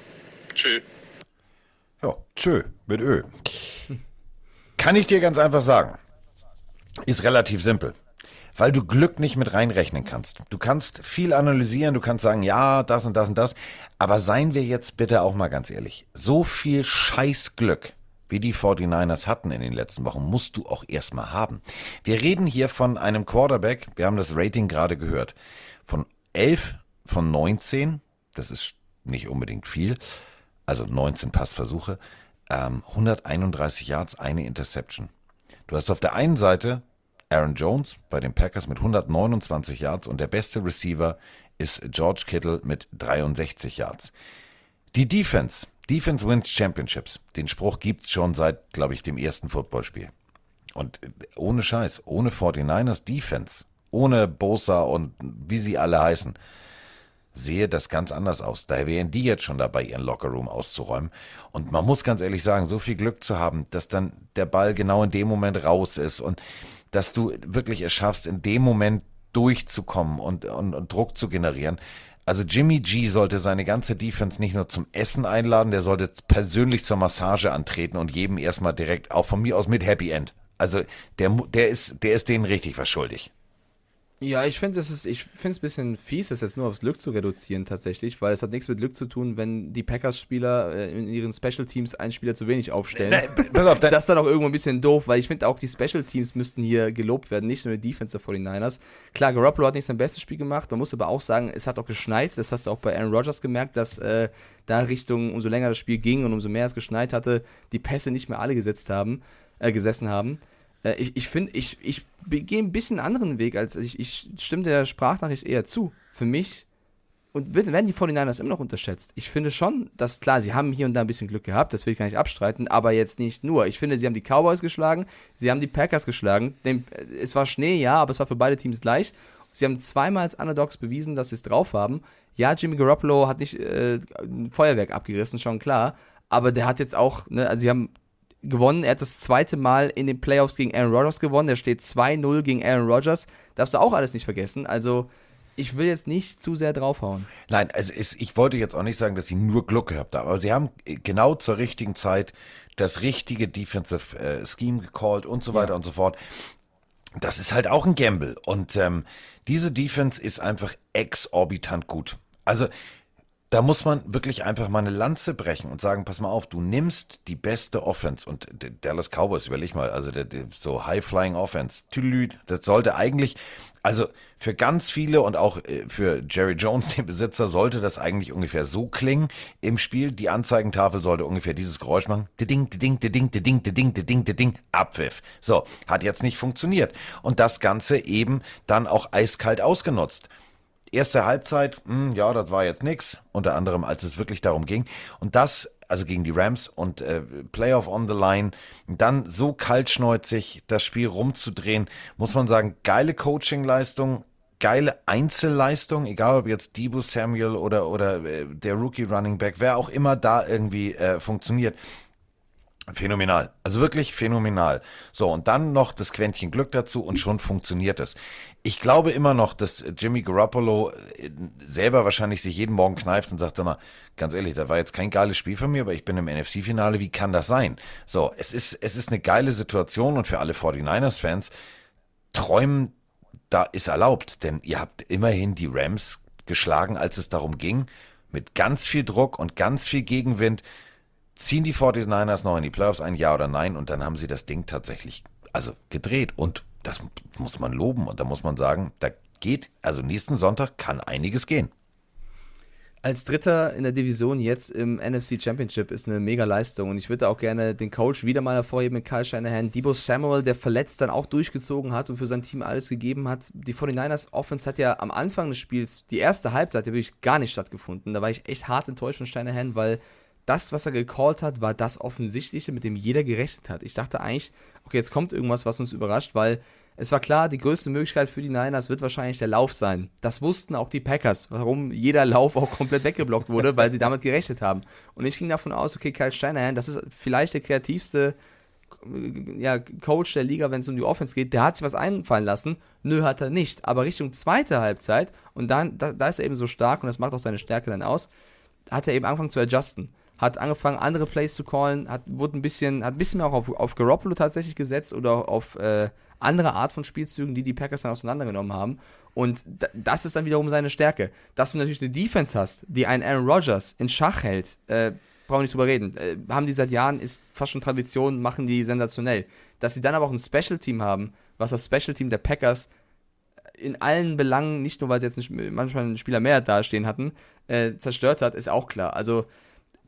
Tschö. Ja, tschö, mit Ö. Kann ich dir ganz einfach sagen. Ist relativ simpel weil du Glück nicht mit reinrechnen kannst. Du kannst viel analysieren, du kannst sagen, ja, das und das und das, aber seien wir jetzt bitte auch mal ganz ehrlich, so viel Scheißglück, wie die 49ers hatten in den letzten Wochen, musst du auch erstmal haben. Wir reden hier von einem Quarterback, wir haben das Rating gerade gehört, von 11 von 19, das ist nicht unbedingt viel, also 19 Passversuche, ähm, 131 Yards, eine Interception. Du hast auf der einen Seite Aaron Jones bei den Packers mit 129 Yards und der beste Receiver ist George Kittle mit 63 Yards. Die Defense, Defense wins Championships. Den Spruch gibt's schon seit, glaube ich, dem ersten Footballspiel. Und ohne Scheiß, ohne 49ers Defense, ohne Bosa und wie sie alle heißen, sehe das ganz anders aus. Da wären die jetzt schon dabei, ihren Lockerroom auszuräumen. Und man muss ganz ehrlich sagen, so viel Glück zu haben, dass dann der Ball genau in dem Moment raus ist und dass du wirklich es schaffst, in dem Moment durchzukommen und, und, und Druck zu generieren. Also Jimmy G sollte seine ganze Defense nicht nur zum Essen einladen, der sollte persönlich zur Massage antreten und jedem erstmal direkt, auch von mir aus mit Happy End. Also der, der ist, der ist denen richtig was schuldig. Ja, ich finde es ich finde es ein bisschen fies, das jetzt nur aufs Glück zu reduzieren tatsächlich, weil es hat nichts mit Glück zu tun, wenn die Packers-Spieler äh, in ihren Special Teams einen Spieler zu wenig aufstellen. Pass auf, das ist dann auch irgendwo ein bisschen doof, weil ich finde auch die Special Teams müssten hier gelobt werden, nicht nur die Defense der 49ers. Klar, Garoppolo hat nicht sein bestes Spiel gemacht, man muss aber auch sagen, es hat auch geschneit, das hast du auch bei Aaron Rodgers gemerkt, dass äh, da Richtung, umso länger das Spiel ging und umso mehr es geschneit hatte, die Pässe nicht mehr alle gesetzt haben, äh, gesessen haben. Äh, ich ich finde, ich, ich gehe ein bisschen anderen Weg, als ich, ich stimme der Sprachnachricht eher zu. Für mich und werden die 49ers immer noch unterschätzt. Ich finde schon, dass klar, sie haben hier und da ein bisschen Glück gehabt, das will ich gar nicht abstreiten, aber jetzt nicht nur. Ich finde, sie haben die Cowboys geschlagen, sie haben die Packers geschlagen. Es war Schnee, ja, aber es war für beide Teams gleich. Sie haben zweimal als Underdogs bewiesen, dass sie es drauf haben. Ja, Jimmy Garoppolo hat nicht äh, ein Feuerwerk abgerissen, schon klar. Aber der hat jetzt auch, ne, also sie haben gewonnen. Er hat das zweite Mal in den Playoffs gegen Aaron Rodgers gewonnen. Er steht 2-0 gegen Aaron Rodgers. Darfst du auch alles nicht vergessen. Also, ich will jetzt nicht zu sehr draufhauen. Nein, also es, ich wollte jetzt auch nicht sagen, dass sie nur Glück gehabt haben, aber sie haben genau zur richtigen Zeit das richtige Defensive äh, Scheme gecallt und so weiter ja. und so fort. Das ist halt auch ein Gamble. Und ähm, diese Defense ist einfach exorbitant gut. Also da muss man wirklich einfach mal eine Lanze brechen und sagen, pass mal auf, du nimmst die beste Offense und Dallas Cowboys, überleg mal, also der, der, so High-Flying Offense, das sollte eigentlich, also für ganz viele und auch äh, für Jerry Jones, den Besitzer, sollte das eigentlich ungefähr so klingen im Spiel. Die Anzeigentafel sollte ungefähr dieses Geräusch machen. Ding, ding, ding, ding, ding, ding, ding, ding, Abpfiff. So, hat jetzt nicht funktioniert. Und das Ganze eben dann auch eiskalt ausgenutzt. Erste Halbzeit, mh, hm, ja, das war jetzt nix. Unter anderem, als es wirklich darum ging. Und das, also gegen die Rams und äh, Playoff on the line, dann so kaltschneuzig das Spiel rumzudrehen, muss man sagen, geile Coaching-Leistung, geile Einzelleistung, egal ob jetzt Debo Samuel oder, oder äh, der Rookie Running Back, wer auch immer da irgendwie äh, funktioniert. Phänomenal. Also wirklich phänomenal. So, und dann noch das Quäntchen Glück dazu und schon funktioniert es. Ich glaube immer noch, dass Jimmy Garoppolo äh, selber wahrscheinlich sich jeden Morgen kneift und sagt, sag mal, ganz ehrlich, da war jetzt kein geiles Spiel von mir, aber ich bin im NFC-Finale, wie kann das sein? So, es ist, es ist eine geile Situation und für alle 49ers-Fans, träumen, da ist erlaubt, denn ihr habt immerhin die Rams geschlagen, als es darum ging, mit ganz viel Druck und ganz viel Gegenwind, ziehen die 49ers noch in die Playoffs ein, ja oder nein? Und dann haben sie das Ding tatsächlich, also gedreht. Und das muss man loben. Und da muss man sagen, da geht, also nächsten Sonntag kann einiges gehen. Als Dritter in der Division jetzt im NFC Championship ist eine mega Leistung und ich würde auch gerne den Coach wieder mal hervorheben mit Kyle Shanahan. Debo Samuel, der verletzt dann auch durchgezogen hat und für sein Team alles gegeben hat. Die 49ers Offense hat ja am Anfang des Spiels, die erste Halbzeit, ja wirklich gar nicht stattgefunden. Da war ich echt hart enttäuscht von Shanahan, weil das, was er gecallt hat, war das Offensichtliche, mit dem jeder gerechnet hat. Ich dachte eigentlich, okay, jetzt kommt irgendwas, was uns überrascht, weil es war klar, die größte Möglichkeit für die Niners wird wahrscheinlich der Lauf sein. Das wussten auch die Packers, warum jeder Lauf auch komplett weggeblockt wurde, weil sie damit gerechnet haben. Und ich ging davon aus, okay, Kyle Steiner, das ist vielleicht der kreativste ja, Coach der Liga, wenn es um die Offense geht, der hat sich was einfallen lassen. Nö, hat er nicht. Aber Richtung zweite Halbzeit, und dann, da, da ist er eben so stark und das macht auch seine Stärke dann aus, hat er eben angefangen zu adjusten hat angefangen, andere Plays zu callen, hat, wurde ein bisschen, hat ein bisschen mehr auch auf, auf Garoppolo tatsächlich gesetzt oder auf äh, andere Art von Spielzügen, die die Packers dann auseinandergenommen haben. Und das ist dann wiederum seine Stärke. Dass du natürlich eine Defense hast, die einen Aaron Rodgers in Schach hält, äh, brauchen wir nicht drüber reden. Äh, haben die seit Jahren, ist fast schon Tradition, machen die sensationell. Dass sie dann aber auch ein Special Team haben, was das Special Team der Packers in allen Belangen, nicht nur weil sie jetzt manchmal einen Spieler mehr dastehen hatten, äh, zerstört hat, ist auch klar. Also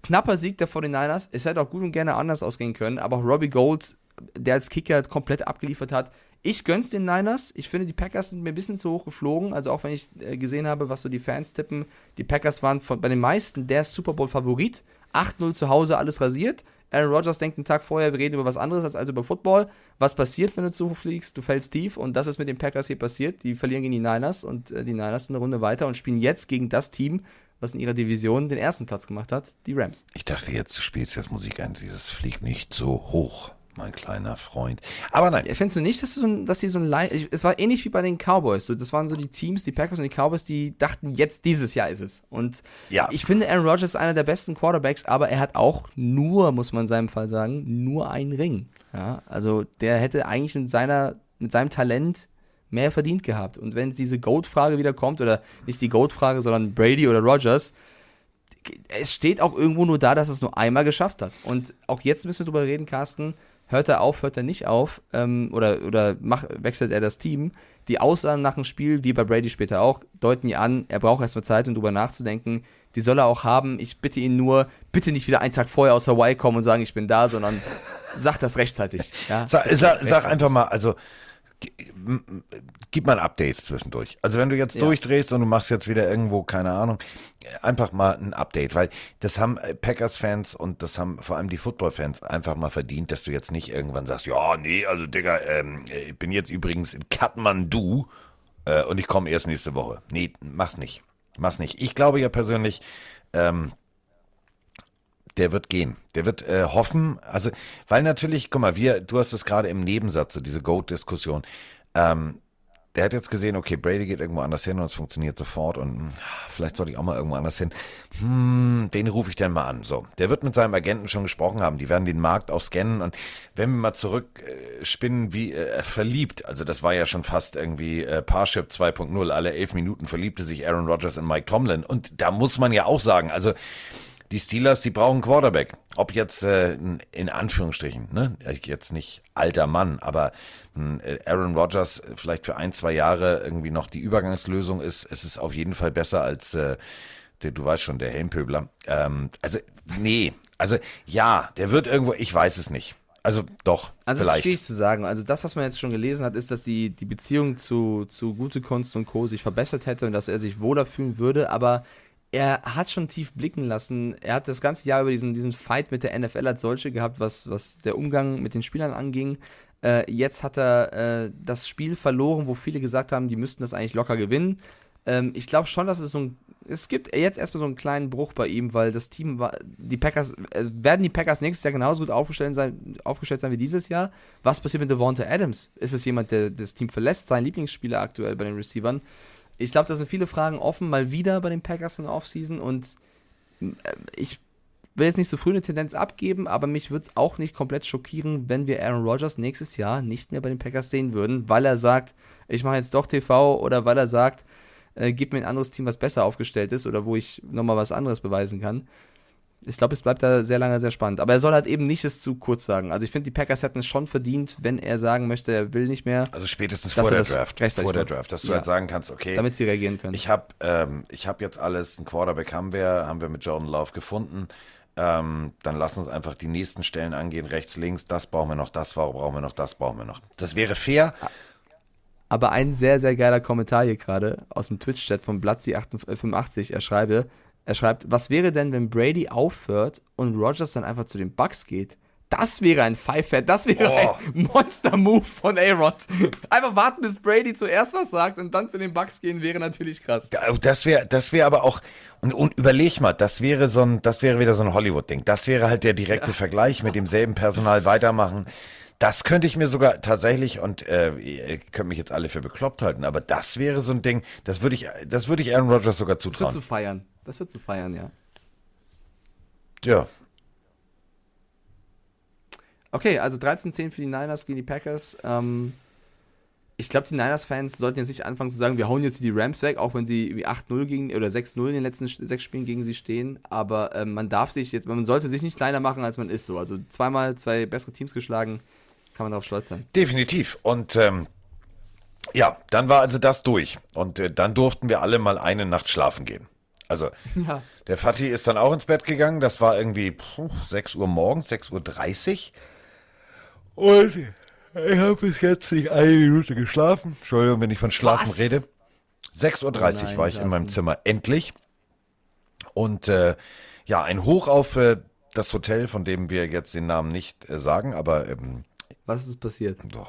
knapper Sieg der 49ers. Es hätte auch gut und gerne anders ausgehen können, aber auch Robbie Gold, der als Kicker komplett abgeliefert hat. Ich gönn's den Niners. Ich finde, die Packers sind mir ein bisschen zu hoch geflogen. Also auch wenn ich äh, gesehen habe, was so die Fans tippen. Die Packers waren von, bei den meisten der Super Bowl-Favorit. 8-0 zu Hause, alles rasiert. Aaron Rodgers denkt einen Tag vorher, wir reden über was anderes als, als über Football. Was passiert, wenn du zu hoch fliegst? Du fällst tief und das ist mit den Packers hier passiert. Die verlieren gegen die Niners und äh, die Niners sind eine Runde weiter und spielen jetzt gegen das Team, was in ihrer Division den ersten Platz gemacht hat, die Rams. Ich dachte, jetzt spielst du jetzt Musik ein, dieses fliegt nicht so hoch mein kleiner Freund. Aber nein. Findest du nicht, dass, du so, dass die so ein Es war ähnlich wie bei den Cowboys. So, das waren so die Teams, die Packers und die Cowboys, die dachten, jetzt dieses Jahr ist es. Und ja. ich finde, Aaron Rodgers ist einer der besten Quarterbacks, aber er hat auch nur, muss man in seinem Fall sagen, nur einen Ring. Ja, also der hätte eigentlich mit seiner, mit seinem Talent mehr verdient gehabt. Und wenn diese Goat-Frage wieder kommt, oder nicht die Goat-Frage, sondern Brady oder Rogers, es steht auch irgendwo nur da, dass er es nur einmal geschafft hat. Und auch jetzt müssen wir drüber reden, Carsten. Hört er auf, hört er nicht auf, ähm, oder, oder mach, wechselt er das Team? Die Aussagen nach dem Spiel, wie bei Brady später auch, deuten ja an, er braucht erstmal Zeit, um drüber nachzudenken. Die soll er auch haben. Ich bitte ihn nur, bitte nicht wieder einen Tag vorher aus Hawaii kommen und sagen, ich bin da, sondern sag das rechtzeitig. Ja? Sag, sag, sag einfach mal, also gib mal ein Update zwischendurch. Also wenn du jetzt ja. durchdrehst und du machst jetzt wieder irgendwo, keine Ahnung, einfach mal ein Update, weil das haben Packers-Fans und das haben vor allem die Football-Fans einfach mal verdient, dass du jetzt nicht irgendwann sagst, ja, nee, also Digga, ähm, ich bin jetzt übrigens in Kathmandu äh, und ich komme erst nächste Woche. Nee, mach's nicht. Mach's nicht. Ich glaube ja persönlich, ähm, der wird gehen. Der wird äh, hoffen, also, weil natürlich, guck mal, wir, du hast es gerade im Nebensatz, so diese Goat-Diskussion. Ähm, der hat jetzt gesehen, okay, Brady geht irgendwo anders hin und es funktioniert sofort und hm, vielleicht sollte ich auch mal irgendwo anders hin. Hm, den rufe ich denn mal an. So, der wird mit seinem Agenten schon gesprochen haben. Die werden den Markt auch scannen und wenn wir mal zurückspinnen, äh, wie äh, verliebt, also das war ja schon fast irgendwie äh, Parship 2.0. Alle elf Minuten verliebte sich Aaron Rodgers in Mike Tomlin und da muss man ja auch sagen, also die Steelers, die brauchen Quarterback. Ob jetzt äh, in Anführungsstrichen, ne? Jetzt nicht alter Mann, aber äh, Aaron Rodgers vielleicht für ein, zwei Jahre irgendwie noch die Übergangslösung ist, es ist auf jeden Fall besser als äh, der, du weißt schon, der Helmpöbler. Ähm, also, nee, also ja, der wird irgendwo, ich weiß es nicht. Also doch, also vielleicht. ist schwierig zu sagen. Also das, was man jetzt schon gelesen hat, ist, dass die, die Beziehung zu, zu Gute Kunst und Co. sich verbessert hätte und dass er sich wohler fühlen würde, aber er hat schon tief blicken lassen. Er hat das ganze Jahr über diesen, diesen Fight mit der NFL als solche gehabt, was, was der Umgang mit den Spielern anging. Äh, jetzt hat er äh, das Spiel verloren, wo viele gesagt haben, die müssten das eigentlich locker gewinnen. Ähm, ich glaube schon, dass es so ein. Es gibt jetzt erstmal so einen kleinen Bruch bei ihm, weil das Team war. Die Packers. Äh, werden die Packers nächstes Jahr genauso gut aufgestellt sein, aufgestellt sein wie dieses Jahr? Was passiert mit Devonta Adams? Ist es jemand, der das Team verlässt? Sein Lieblingsspieler aktuell bei den Receivern? Ich glaube, da sind viele Fragen offen, mal wieder bei den Packers in der Offseason und äh, ich will jetzt nicht so früh eine Tendenz abgeben, aber mich würde es auch nicht komplett schockieren, wenn wir Aaron Rodgers nächstes Jahr nicht mehr bei den Packers sehen würden, weil er sagt, ich mache jetzt doch TV oder weil er sagt, äh, gib mir ein anderes Team, was besser aufgestellt ist oder wo ich nochmal was anderes beweisen kann ich glaube, es bleibt da sehr lange sehr spannend. Aber er soll halt eben nicht es zu kurz sagen. Also ich finde, die Packers hätten es schon verdient, wenn er sagen möchte, er will nicht mehr. Also spätestens vor der Draft. Vor der Draft, dass du ja. halt sagen kannst, okay. Damit sie reagieren können. Ich habe ähm, hab jetzt alles, ein Quarterback haben wir, haben wir mit Jordan Love gefunden. Ähm, dann lass uns einfach die nächsten Stellen angehen, rechts, links, das brauchen wir noch, das brauchen wir noch, das brauchen wir noch. Das wäre fair. Aber ein sehr, sehr geiler Kommentar hier gerade aus dem Twitch-Chat von Blatzi85. Er schreibe, er schreibt, was wäre denn, wenn Brady aufhört und Rogers dann einfach zu den Bucks geht? Das wäre ein Pfeifer, das wäre oh. ein Monster-Move von A-Rod. Einfach warten, bis Brady zuerst was sagt und dann zu den Bucks gehen, wäre natürlich krass. Das wäre, das wäre aber auch, und, und, überleg mal, das wäre so ein, das wäre wieder so ein Hollywood-Ding. Das wäre halt der direkte ja. Vergleich mit demselben Personal weitermachen. Das könnte ich mir sogar tatsächlich, und äh, ihr könnt mich jetzt alle für bekloppt halten, aber das wäre so ein Ding, das würde ich, das würde ich Aaron Rodgers sogar zutrauen. Zu feiern. Das wird zu feiern, ja. Ja. Okay, also 13-10 für die Niners gegen die Packers. Ähm, ich glaube, die Niners-Fans sollten jetzt nicht anfangen zu sagen, wir hauen jetzt die Rams weg, auch wenn sie 8-0 gegen oder 6-0 in den letzten sechs Spielen gegen sie stehen. Aber ähm, man darf sich jetzt, man sollte sich nicht kleiner machen, als man ist. So, also zweimal zwei bessere Teams geschlagen, kann man darauf stolz sein. Definitiv. Und ähm, ja, dann war also das durch. Und äh, dann durften wir alle mal eine Nacht schlafen gehen. Also, ja. der Fatih ist dann auch ins Bett gegangen. Das war irgendwie puh, 6 Uhr morgens, 6.30 Uhr. Und ich habe bis jetzt nicht eine Minute geschlafen. Entschuldigung, wenn ich von Schlafen Was? rede. 6.30 Uhr oh war ich in meinem Zimmer. Endlich. Und äh, ja, ein Hoch auf äh, das Hotel, von dem wir jetzt den Namen nicht äh, sagen, aber. Ähm, Was ist passiert? Oh.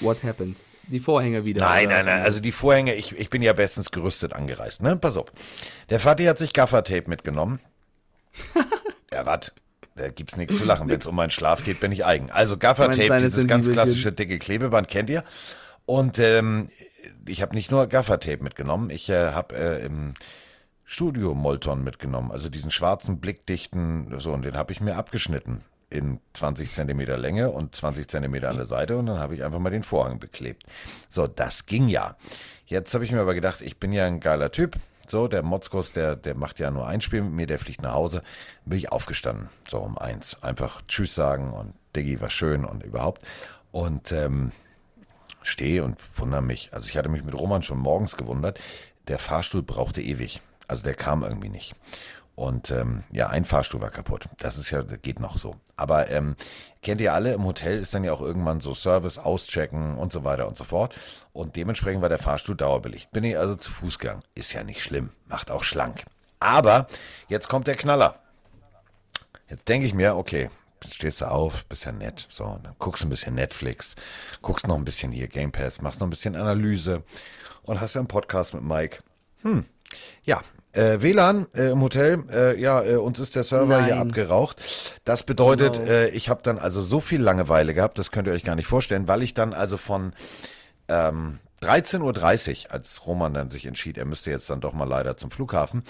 What happened? Die Vorhänge wieder. Nein, nein, nein. Also die Vorhänge, ich, ich bin ja bestens gerüstet angereist, ne? Pass auf. Der Vati hat sich Gaffertape mitgenommen. ja, was? Da gibt's nichts zu lachen. Wenn es um meinen Schlaf geht, bin ich eigen. Also Gaffertape, dieses ganz klassische dicke Klebeband, kennt ihr? Und ähm, ich habe nicht nur Gaffertape mitgenommen, ich äh, habe äh, im Studio Molton mitgenommen, also diesen schwarzen, blickdichten, so, und den habe ich mir abgeschnitten in 20 Zentimeter Länge und 20 Zentimeter an der Seite und dann habe ich einfach mal den Vorhang beklebt. So, das ging ja. Jetzt habe ich mir aber gedacht, ich bin ja ein geiler Typ. So, der Motzkos, der, der macht ja nur ein Spiel mit mir, der fliegt nach Hause. Bin ich aufgestanden, so um eins. Einfach Tschüss sagen und Diggi war schön und überhaupt. Und ähm, stehe und wundere mich. Also ich hatte mich mit Roman schon morgens gewundert. Der Fahrstuhl brauchte ewig. Also der kam irgendwie nicht. Und ähm, ja, ein Fahrstuhl war kaputt. Das ist ja, geht noch so. Aber ähm, kennt ihr alle, im Hotel ist dann ja auch irgendwann so Service, auschecken und so weiter und so fort. Und dementsprechend war der Fahrstuhl dauerbelegt. Bin ich also zu Fuß gegangen. Ist ja nicht schlimm, macht auch schlank. Aber jetzt kommt der Knaller. Jetzt denke ich mir, okay, stehst du auf, bist ja nett. So, dann guckst du ein bisschen Netflix, guckst noch ein bisschen hier Game Pass, machst noch ein bisschen Analyse und hast ja einen Podcast mit Mike. Hm, ja, äh, WLAN äh, im Hotel, äh, ja, äh, uns ist der Server Nein. hier abgeraucht. Das bedeutet, genau. äh, ich habe dann also so viel Langeweile gehabt, das könnt ihr euch gar nicht vorstellen, weil ich dann also von Ähm, 13.30 Uhr, als Roman dann sich entschied, er müsste jetzt dann doch mal leider zum Flughafen.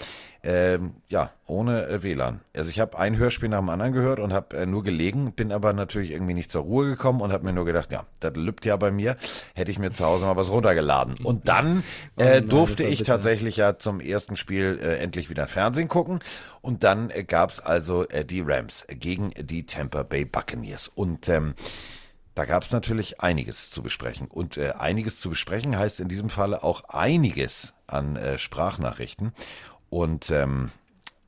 Ähm, ja, ohne äh, WLAN. Also ich habe ein Hörspiel nach dem anderen gehört und habe äh, nur gelegen, bin aber natürlich irgendwie nicht zur Ruhe gekommen und habe mir nur gedacht, ja, das lübt ja bei mir, hätte ich mir zu Hause mal was runtergeladen. Und dann äh, durfte ich tatsächlich ja zum ersten Spiel äh, endlich wieder Fernsehen gucken. Und dann äh, gab's also äh, die Rams gegen die Tampa Bay Buccaneers. Und ähm, da gab es natürlich einiges zu besprechen. Und äh, einiges zu besprechen heißt in diesem Falle auch einiges an äh, Sprachnachrichten. Und ähm,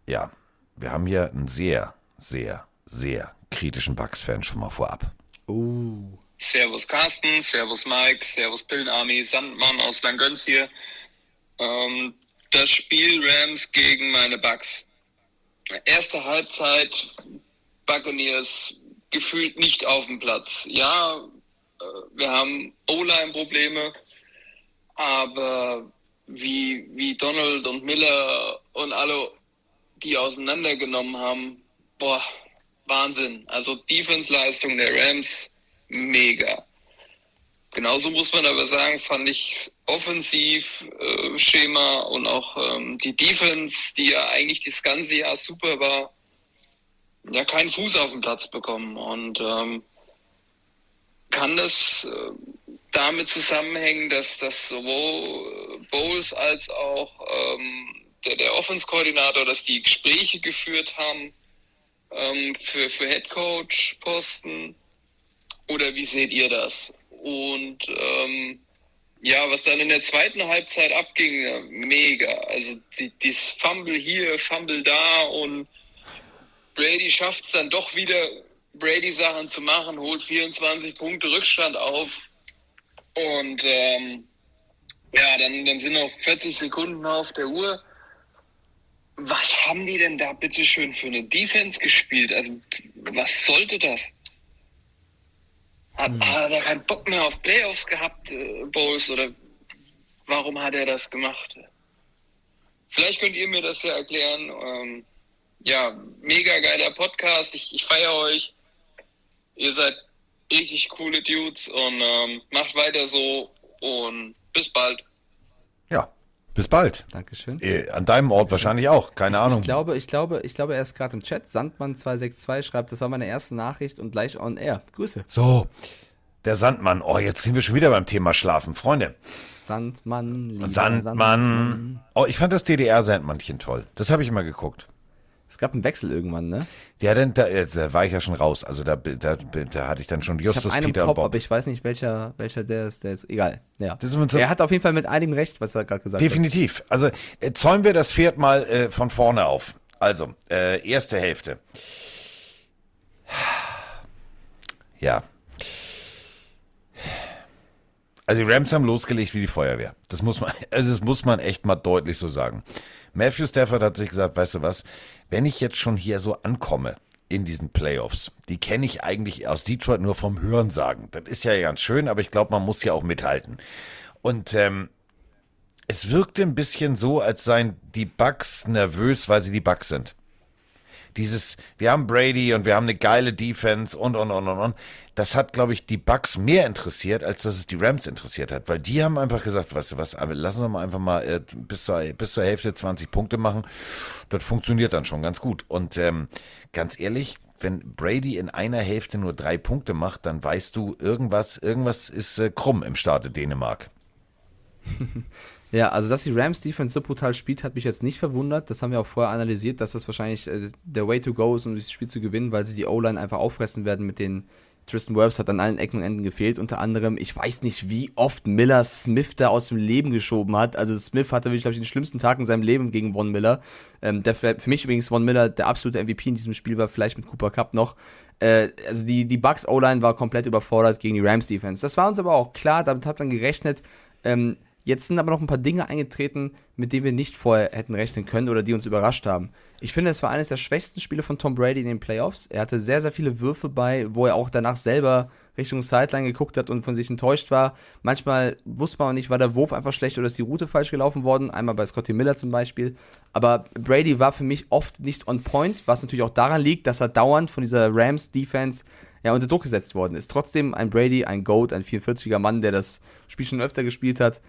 ja, wir haben hier einen sehr, sehr, sehr kritischen Bucks-Fan schon mal vorab. Uh. Servus Carsten, Servus Mike, Servus Pillenarmy, Sandmann aus Langöns hier. Ähm, das Spiel Rams gegen meine Bucks. Erste Halbzeit, Buccaneers gefühlt nicht auf dem Platz. Ja, äh, wir haben O-Line-Probleme, aber wie, wie Donald und Miller und alle die auseinandergenommen haben, boah, Wahnsinn. Also Defense-Leistung der Rams, mega. Genauso muss man aber sagen, fand ich Offensiv-Schema und auch ähm, die Defense, die ja eigentlich das ganze Jahr super war, ja keinen Fuß auf den Platz bekommen. Und ähm, kann das äh, damit zusammenhängen, dass, dass sowohl Bowles als auch ähm, der, der Offense-Koordinator, dass die Gespräche geführt haben ähm, für, für Headcoach-Posten? Oder wie seht ihr das? Und ähm, ja, was dann in der zweiten Halbzeit abging, ja, mega. Also die, dieses Fumble hier, Fumble da und Brady schafft es dann doch wieder, Brady-Sachen zu machen, holt 24 Punkte Rückstand auf. Und ähm, ja, dann, dann sind noch 40 Sekunden auf der Uhr. Was haben die denn da bitte schön für eine Defense gespielt? Also, was sollte das? Hat, hat er keinen Bock mehr auf Playoffs gehabt, äh, Bowles? Oder warum hat er das gemacht? Vielleicht könnt ihr mir das ja erklären. Ähm, ja, mega geiler Podcast. Ich, ich feiere euch. Ihr seid richtig coole Dudes und ähm, macht weiter so und bis bald. Ja, bis bald. Dankeschön. Äh, an deinem Ort wahrscheinlich auch, keine Ahnung. Ich glaube, ich glaube, ich glaube, er ist gerade im Chat. Sandmann262 schreibt, das war meine erste Nachricht und gleich on air. Grüße. So, der Sandmann. Oh, jetzt sind wir schon wieder beim Thema Schlafen. Freunde, Sandmann, lieber Sandmann. Oh, ich fand das DDR-Sandmannchen toll. Das habe ich immer geguckt. Es gab einen Wechsel irgendwann, ne? Ja, denn da, äh, da war ich ja schon raus. Also da, da, da hatte ich dann schon Ich Justus, habe einen Peter und Kopf, Bob. aber ich weiß nicht, welcher, welcher der ist. Der ist egal. Ja. So- er hat auf jeden Fall mit einigem Recht, was er gerade gesagt hat. Definitiv. Also äh, zäumen wir das Pferd mal äh, von vorne auf. Also, äh, erste Hälfte. Ja. Also die Rams haben losgelegt wie die Feuerwehr. Das muss man, also das muss man echt mal deutlich so sagen. Matthew Stafford hat sich gesagt, weißt du was, wenn ich jetzt schon hier so ankomme in diesen Playoffs, die kenne ich eigentlich aus Detroit nur vom Hörensagen. Das ist ja ganz schön, aber ich glaube, man muss ja auch mithalten. Und ähm, es wirkte ein bisschen so, als seien die Bucks nervös, weil sie die Bucks sind. Dieses, wir haben Brady und wir haben eine geile Defense und, und, und, und, und. Das hat, glaube ich, die Bucks mehr interessiert, als dass es die Rams interessiert hat. Weil die haben einfach gesagt, weißt du was, lassen wir mal einfach mal äh, bis, zur, bis zur Hälfte 20 Punkte machen. Das funktioniert dann schon ganz gut. Und ähm, ganz ehrlich, wenn Brady in einer Hälfte nur drei Punkte macht, dann weißt du, irgendwas, irgendwas ist äh, krumm im Staate Dänemark. Ja, also dass die Rams Defense so brutal spielt, hat mich jetzt nicht verwundert. Das haben wir auch vorher analysiert, dass das wahrscheinlich äh, der Way to go ist, um dieses Spiel zu gewinnen, weil sie die O-Line einfach auffressen werden mit den Tristan Wirfs hat an allen Ecken und Enden gefehlt. Unter anderem, ich weiß nicht, wie oft Miller Smith da aus dem Leben geschoben hat. Also Smith hatte wirklich, glaube ich, den schlimmsten Tag in seinem Leben gegen Von Miller. Ähm, der für, mich übrigens Von Miller der absolute MVP in diesem Spiel war, vielleicht mit Cooper Cup noch. Äh, also die, die Bucks O-Line war komplett überfordert gegen die Rams Defense. Das war uns aber auch klar, damit hat man gerechnet. Ähm, Jetzt sind aber noch ein paar Dinge eingetreten, mit denen wir nicht vorher hätten rechnen können oder die uns überrascht haben. Ich finde, es war eines der schwächsten Spiele von Tom Brady in den Playoffs. Er hatte sehr, sehr viele Würfe bei, wo er auch danach selber Richtung Sideline geguckt hat und von sich enttäuscht war. Manchmal wusste man nicht, war der Wurf einfach schlecht oder ist die Route falsch gelaufen worden. Einmal bei Scotty Miller zum Beispiel. Aber Brady war für mich oft nicht on point, was natürlich auch daran liegt, dass er dauernd von dieser Rams Defense ja, unter Druck gesetzt worden ist. Trotzdem ein Brady, ein Goat, ein 44er Mann, der das Spiel schon öfter gespielt hat,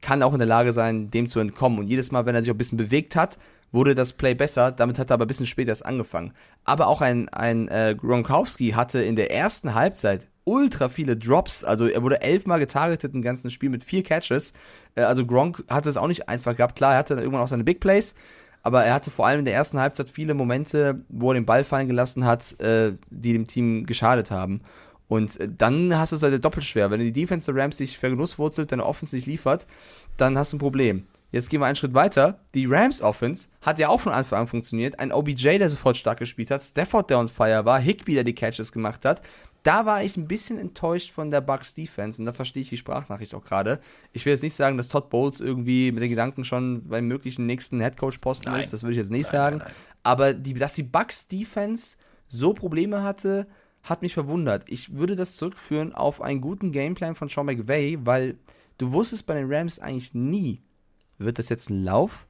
kann auch in der Lage sein, dem zu entkommen. Und jedes Mal, wenn er sich auch ein bisschen bewegt hat, wurde das Play besser. Damit hat er aber ein bisschen später erst angefangen. Aber auch ein, ein äh, Gronkowski hatte in der ersten Halbzeit ultra viele Drops. Also er wurde elfmal getargetet im ganzen Spiel mit vier Catches. Äh, also Gronk hatte es auch nicht einfach gehabt. Klar, er hatte dann irgendwann auch seine Big Plays. Aber er hatte vor allem in der ersten Halbzeit viele Momente, wo er den Ball fallen gelassen hat, äh, die dem Team geschadet haben. Und äh, dann hast du es halt doppelt schwer. Wenn die Defense der Rams sich vergenusswurzelt, deine Offense nicht liefert, dann hast du ein Problem. Jetzt gehen wir einen Schritt weiter. Die Rams Offense hat ja auch von Anfang an funktioniert. Ein OBJ, der sofort stark gespielt hat, Stafford, der on fire war, Higby, der die Catches gemacht hat. Da war ich ein bisschen enttäuscht von der Bucks Defense und da verstehe ich die Sprachnachricht auch gerade. Ich will jetzt nicht sagen, dass Todd Bowles irgendwie mit den Gedanken schon beim möglichen nächsten Headcoach-Posten ist. Das würde ich jetzt nicht nein, sagen. Nein. Aber die, dass die Bucks Defense so Probleme hatte, hat mich verwundert. Ich würde das zurückführen auf einen guten Gameplan von Sean McVay, weil du wusstest bei den Rams eigentlich nie, wird das jetzt ein Lauf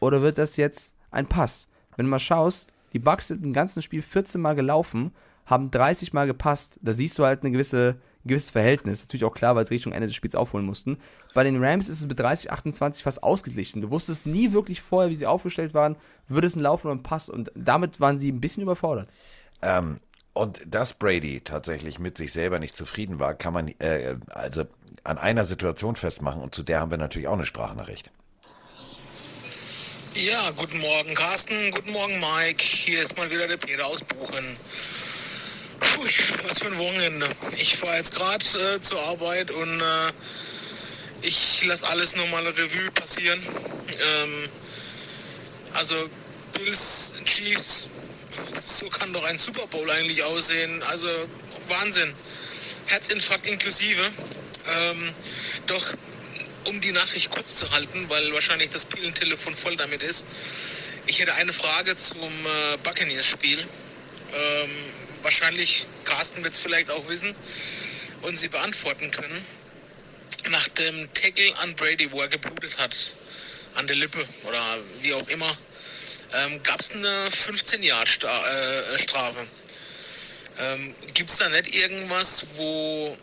oder wird das jetzt ein Pass? Wenn du mal schaust, die Bucks sind im ganzen Spiel 14 Mal gelaufen, haben 30 Mal gepasst. Da siehst du halt eine gewisse, ein gewisses Verhältnis. Natürlich auch klar, weil sie Richtung Ende des Spiels aufholen mussten. Bei den Rams ist es mit 30, 28 fast ausgeglichen. Du wusstest nie wirklich vorher, wie sie aufgestellt waren, würde es ein Lauf oder ein Pass. Und damit waren sie ein bisschen überfordert. Ähm, und dass Brady tatsächlich mit sich selber nicht zufrieden war, kann man äh, also an einer Situation festmachen und zu der haben wir natürlich auch eine Sprachnachricht. Ja, guten Morgen Carsten, guten Morgen Mike. Hier ist mal wieder der Peter aus Buchen. Puh, was für ein Wochenende. Ich fahre jetzt gerade äh, zur Arbeit und äh, ich lasse alles nochmal Revue passieren. Ähm, also Bills, Chiefs, so kann doch ein Super Bowl eigentlich aussehen. Also Wahnsinn. Herzinfarkt inklusive. Ähm, doch um die Nachricht kurz zu halten, weil wahrscheinlich das Pillentelefon voll damit ist. Ich hätte eine Frage zum äh, Buccaneers-Spiel. Ähm, wahrscheinlich, Carsten wird es vielleicht auch wissen und sie beantworten können. Nach dem Tackle an Brady, wo er geblutet hat, an der Lippe oder wie auch immer, ähm, gab es eine 15-Jahr-Strafe. Äh, ähm, Gibt es da nicht irgendwas, wo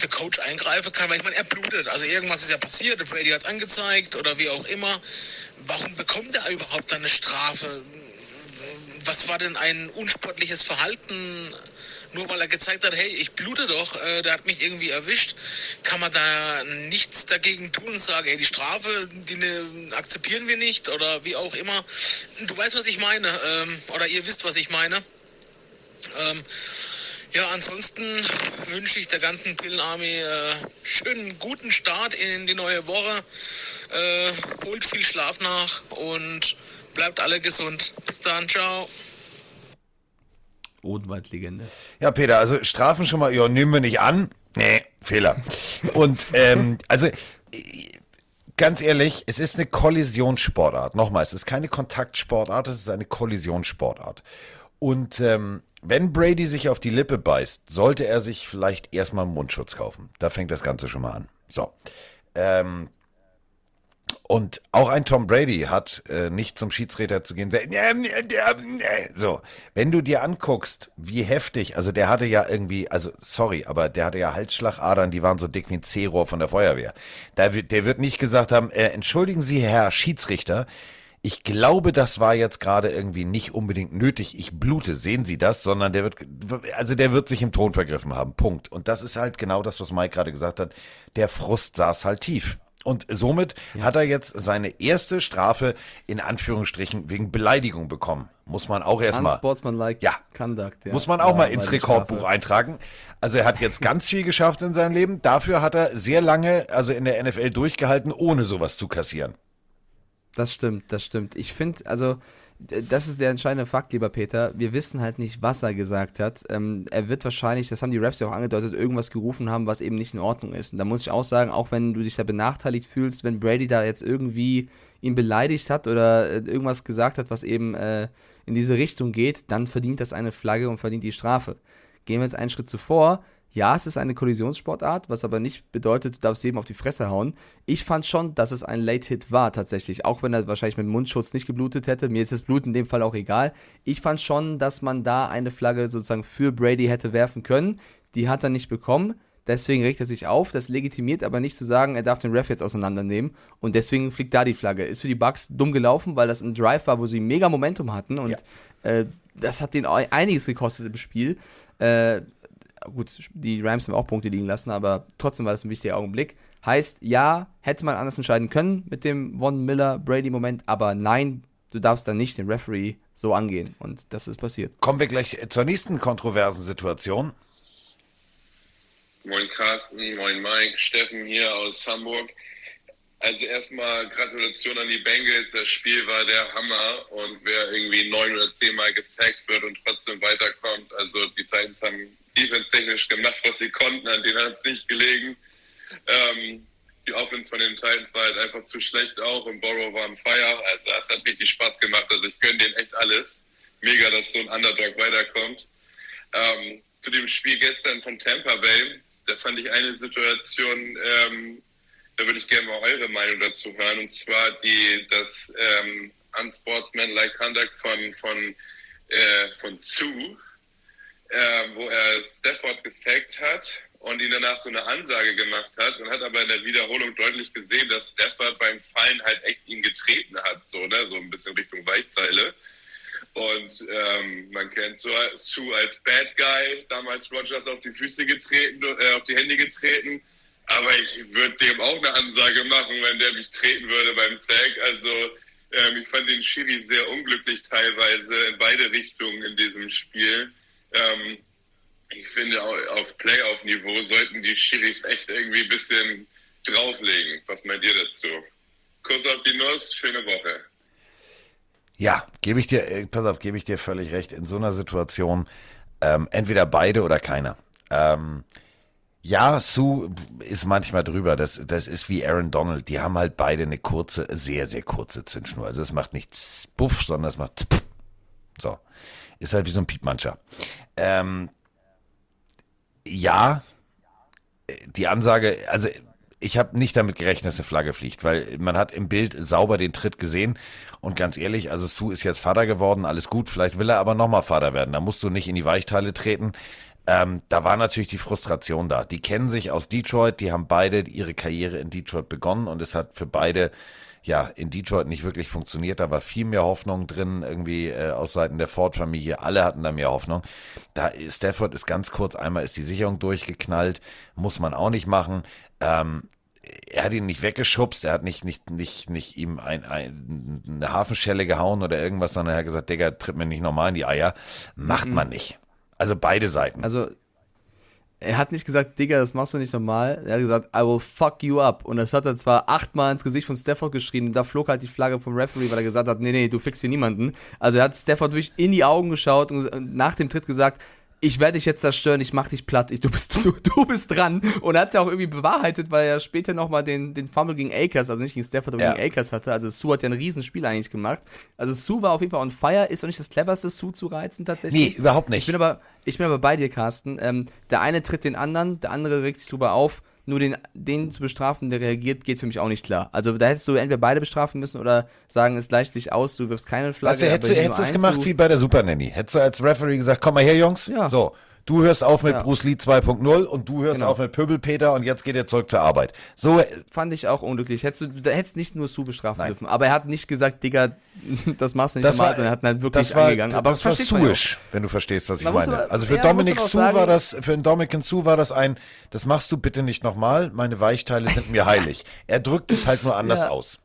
der Coach eingreifen kann? Weil ich meine, er blutet. Also irgendwas ist ja passiert, der Brady hat es angezeigt oder wie auch immer. Warum bekommt er überhaupt eine Strafe? Was war denn ein unsportliches Verhalten nur weil er gezeigt hat, hey, ich blute doch, äh, der hat mich irgendwie erwischt, kann man da nichts dagegen tun und sagen, ey, die Strafe, die ne, akzeptieren wir nicht oder wie auch immer. Du weißt, was ich meine, ähm, oder ihr wisst, was ich meine. Ähm, ja, ansonsten wünsche ich der ganzen Pillenarmee äh, schönen guten Start in die neue Woche. Äh, holt viel Schlaf nach und bleibt alle gesund. Bis dann, ciao. Odenwald-Legende. Ja, Peter, also Strafen schon mal, ja, nehmen wir nicht an. Nee, Fehler. Und ähm, also ganz ehrlich, es ist eine Kollisionssportart. Nochmal, es ist keine Kontaktsportart, es ist eine Kollisionssportart. Und ähm, wenn Brady sich auf die Lippe beißt, sollte er sich vielleicht erstmal einen Mundschutz kaufen. Da fängt das Ganze schon mal an. So. Ähm, und auch ein Tom Brady hat äh, nicht zum Schiedsrichter zu gehen. So, wenn du dir anguckst, wie heftig, also der hatte ja irgendwie, also sorry, aber der hatte ja Halsschlagadern, die waren so dick wie ein C-Rohr von der Feuerwehr. Da, der wird nicht gesagt haben, äh, entschuldigen Sie, Herr Schiedsrichter, ich glaube, das war jetzt gerade irgendwie nicht unbedingt nötig. Ich blute, sehen Sie das? Sondern der wird, also der wird sich im Ton vergriffen haben. Punkt. Und das ist halt genau das, was Mike gerade gesagt hat. Der Frust saß halt tief. Und somit ja. hat er jetzt seine erste Strafe in Anführungsstrichen wegen Beleidigung bekommen. Muss man auch erstmal. Unsportsmanlike ja. Conduct. Ja. Muss man auch ja, mal ins Rekordbuch Strafe. eintragen. Also er hat jetzt ganz viel geschafft in seinem Leben. Dafür hat er sehr lange, also in der NFL durchgehalten, ohne sowas zu kassieren. Das stimmt, das stimmt. Ich finde, also das ist der entscheidende Fakt, lieber Peter. Wir wissen halt nicht, was er gesagt hat. Ähm, er wird wahrscheinlich, das haben die Raps ja auch angedeutet, irgendwas gerufen haben, was eben nicht in Ordnung ist. Und da muss ich auch sagen, auch wenn du dich da benachteiligt fühlst, wenn Brady da jetzt irgendwie ihn beleidigt hat oder äh, irgendwas gesagt hat, was eben äh, in diese Richtung geht, dann verdient das eine Flagge und verdient die Strafe. Gehen wir jetzt einen Schritt zuvor. Ja, es ist eine Kollisionssportart, was aber nicht bedeutet, du darfst jedem auf die Fresse hauen. Ich fand schon, dass es ein Late-Hit war tatsächlich, auch wenn er wahrscheinlich mit Mundschutz nicht geblutet hätte. Mir ist das Blut in dem Fall auch egal. Ich fand schon, dass man da eine Flagge sozusagen für Brady hätte werfen können. Die hat er nicht bekommen. Deswegen regt er sich auf. Das legitimiert aber nicht zu sagen, er darf den Ref jetzt auseinandernehmen. Und deswegen fliegt da die Flagge. Ist für die Bucks dumm gelaufen, weil das ein Drive war, wo sie mega Momentum hatten. Und Ja. äh, das hat denen einiges gekostet im Spiel. Äh, gut, die Rams haben auch Punkte liegen lassen, aber trotzdem war das ein wichtiger Augenblick. Heißt, ja, hätte man anders entscheiden können mit dem Von Miller Brady Moment, aber nein, du darfst dann nicht den Referee so angehen und das ist passiert. Kommen wir gleich zur nächsten kontroversen Situation. Moin Carsten, moin Mike, Steffen hier aus Hamburg. Also erstmal Gratulation an die Bengals. Das Spiel war der Hammer und wer irgendwie neun oder zehnmal gesackt wird und trotzdem weiterkommt. Also die Titans haben defense-technisch gemacht, was sie konnten, an denen hat es nicht gelegen. Ähm, die Offense von den Titans war halt einfach zu schlecht auch und Borrow war am Fire. Also es hat richtig Spaß gemacht. Also ich gönne denen echt alles. Mega, dass so ein Underdog weiterkommt. Ähm, zu dem Spiel gestern von Tampa Bay, da fand ich eine Situation, ähm, da würde ich gerne mal eure Meinung dazu hören, und zwar die, das ähm, Unsportsmanlike Conduct von, von, äh, von Sue, äh, wo er Stafford gesackt hat und ihn danach so eine Ansage gemacht hat und hat aber in der Wiederholung deutlich gesehen, dass Stafford beim Fallen halt echt ihn getreten hat, so, ne, so ein bisschen Richtung Weichteile. Und ähm, man kennt Sue als Bad Guy, damals Rogers auf die Füße getreten, äh, auf die Hände getreten. Aber ich würde dem auch eine Ansage machen, wenn der mich treten würde beim Sack. Also ähm, ich fand den Schiri sehr unglücklich teilweise in beide Richtungen in diesem Spiel. Ähm, ich finde, au- auf Playoff-Niveau sollten die Schiris echt irgendwie ein bisschen drauflegen. Was meint ihr dazu? Kuss auf die Nuss, schöne Woche. Ja, gebe ich dir, äh, pass auf, gebe ich dir völlig recht. In so einer Situation ähm, entweder beide oder keiner. Ähm, ja, Sue ist manchmal drüber. Das, das ist wie Aaron Donald. Die haben halt beide eine kurze, sehr, sehr kurze Zündschnur. Also es macht nicht Buff, sondern es macht Pff. so. Ist halt wie so ein Piepmanscher. Ähm, ja, die Ansage, also ich habe nicht damit gerechnet, dass eine Flagge fliegt, weil man hat im Bild sauber den Tritt gesehen und ganz ehrlich, also Sue ist jetzt Vater geworden, alles gut, vielleicht will er aber nochmal Vater werden, da musst du nicht in die Weichteile treten. Ähm, da war natürlich die Frustration da. Die kennen sich aus Detroit, die haben beide ihre Karriere in Detroit begonnen und es hat für beide ja in Detroit nicht wirklich funktioniert. Da war viel mehr Hoffnung drin, irgendwie äh, aus Seiten der Ford-Familie. Alle hatten da mehr Hoffnung. Da Stafford ist ganz kurz einmal ist die Sicherung durchgeknallt, muss man auch nicht machen. Ähm, er hat ihn nicht weggeschubst, er hat nicht, nicht, nicht, nicht ihm ein, ein, eine Hafenschelle gehauen oder irgendwas, sondern er hat gesagt, Digga, tritt mir nicht normal in die Eier. Macht man nicht. Also beide Seiten. Also, er hat nicht gesagt, Digga, das machst du nicht normal. Er hat gesagt, I will fuck you up. Und das hat er zwar achtmal ins Gesicht von Stafford geschrien. Und da flog halt die Flagge vom Referee, weil er gesagt hat, nee, nee, du fixst hier niemanden. Also er hat Stafford wirklich in die Augen geschaut und nach dem Tritt gesagt, ich werde dich jetzt zerstören, ich mach dich platt, ich, du, bist, du, du bist dran. Und er hat es ja auch irgendwie bewahrheitet, weil er später nochmal den, den Fumble gegen Akers, also nicht gegen Stafford, aber Ja. gegen Akers hatte. Also Sue hat ja ein Riesenspiel eigentlich gemacht. Also Sue war auf jeden Fall on fire, ist auch nicht das cleverste, Sue zu reizen tatsächlich. Nee, überhaupt Ich nicht. bin aber, ich bin aber bei dir, Carsten. Ähm, der eine tritt den anderen, der andere regt sich drüber auf. Nur den, den zu bestrafen, der reagiert, geht für mich auch nicht klar. Also da hättest du entweder beide bestrafen müssen oder sagen, es gleicht sich aus, du wirfst keine Flagge. Du, hättest du, hättest es gemacht du- wie bei der Super Nanny. Hättest du als Referee gesagt, komm mal her, Jungs. Ja. So, du hörst auf mit Ja. Bruce Lee 2.0 und du hörst Genau. auf mit Pöbelpeter und jetzt geht ihr zurück zur Arbeit. So, äh, Fand ich auch unglücklich. Hättest du, da hättest nicht nur Sue bestrafen Nein. dürfen. Aber er hat nicht gesagt, Digga, das machst du nicht das normal, war, sondern er hat halt wirklich das war, angegangen. Aber das war. Suisch, wenn du verstehst, was ich Man muss meine. aber- also für ja, Dominic Sue war das, für einen Dominic Sue war das ein, das machst du bitte nicht nochmal, meine Weichteile sind mir heilig. Er drückt es halt nur anders Ja. aus.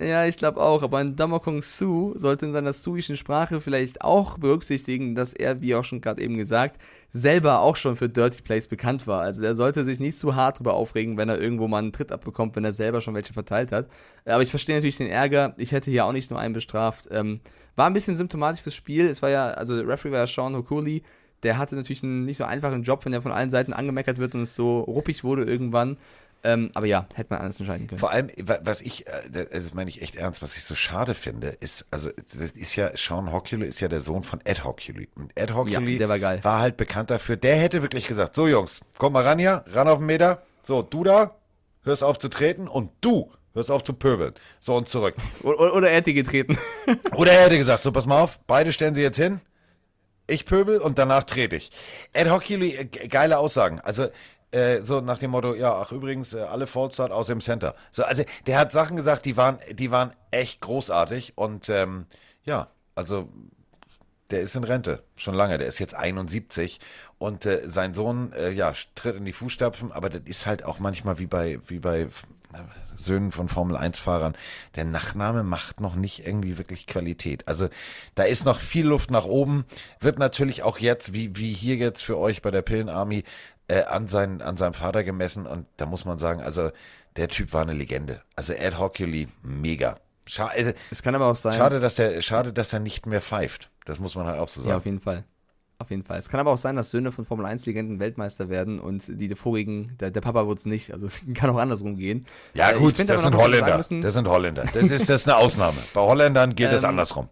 Ja, ich glaube auch. Aber ein Damakong Su sollte in seiner suischen Sprache vielleicht auch berücksichtigen, dass er, wie auch schon gerade eben gesagt, selber auch schon für Dirty Plays bekannt war. Also er sollte sich nicht zu hart drüber aufregen, wenn er irgendwo mal einen Tritt abbekommt, wenn er selber schon welche verteilt hat. Aber ich verstehe natürlich den Ärger. Ich hätte hier auch nicht nur einen bestraft. Ähm, war ein bisschen symptomatisch fürs Spiel. Es war ja, also der Referee war ja Sean Hokuli. Der hatte natürlich einen nicht so einfachen Job, wenn er von allen Seiten angemeckert wird und es so ruppig wurde irgendwann. Ähm, aber ja, hätte man anders entscheiden können. Vor allem, wa- was ich, äh, das meine ich echt ernst, was ich so schade finde, ist, also das ist ja, Sean Hockley ist ja der Sohn von Ed Hockley. Und Ed Hockley der war war halt bekannt dafür, der hätte wirklich gesagt, so Jungs, komm mal ran hier, ran auf den Meter, so, du da, hörst auf zu treten und du hörst auf zu pöbeln. So und zurück. Oder, oder er hätte getreten. Oder er hätte gesagt, so pass mal auf, beide stellen sie jetzt hin, ich pöbel und danach trete ich. Ed Hockley, äh, ge- geile Aussagen. Also äh, so nach dem Motto, ja, ach übrigens, äh, alle Fallstart aus dem Center. So, also der hat Sachen gesagt, die waren, die waren echt großartig und ähm, ja, also der ist in Rente, schon lange. Der ist jetzt 71 und äh, sein Sohn, äh, ja, tritt in die Fußstapfen, aber das ist halt auch manchmal wie bei, wie bei äh, Söhnen von Formel 1 Fahrern. Der Nachname macht noch nicht irgendwie wirklich Qualität. Also da ist noch viel Luft nach oben. Wird natürlich auch jetzt, wie, wie hier jetzt für euch bei der Pillenarmy, äh, an, sein, an seinem Vater gemessen und da muss man sagen, also der Typ war eine Legende. Also Ed Hockley, mega. Scha äh, Es kann aber auch sein. Schade, dass er, schade, dass er nicht mehr pfeift. Das muss man halt auch so Ja, auf sagen. jeden Fall. Auf jeden Fall. Es kann aber auch sein, dass Söhne von Formel 1-Legenden Weltmeister werden und die vorigen, der, der Papa wurde es nicht. Also es kann auch andersrum gehen. Ja, Äh, gut, das sind noch, sagen Holländer. Das sind Holländer. Das ist, das ist eine Ausnahme. Bei Holländern geht es Ähm, andersrum.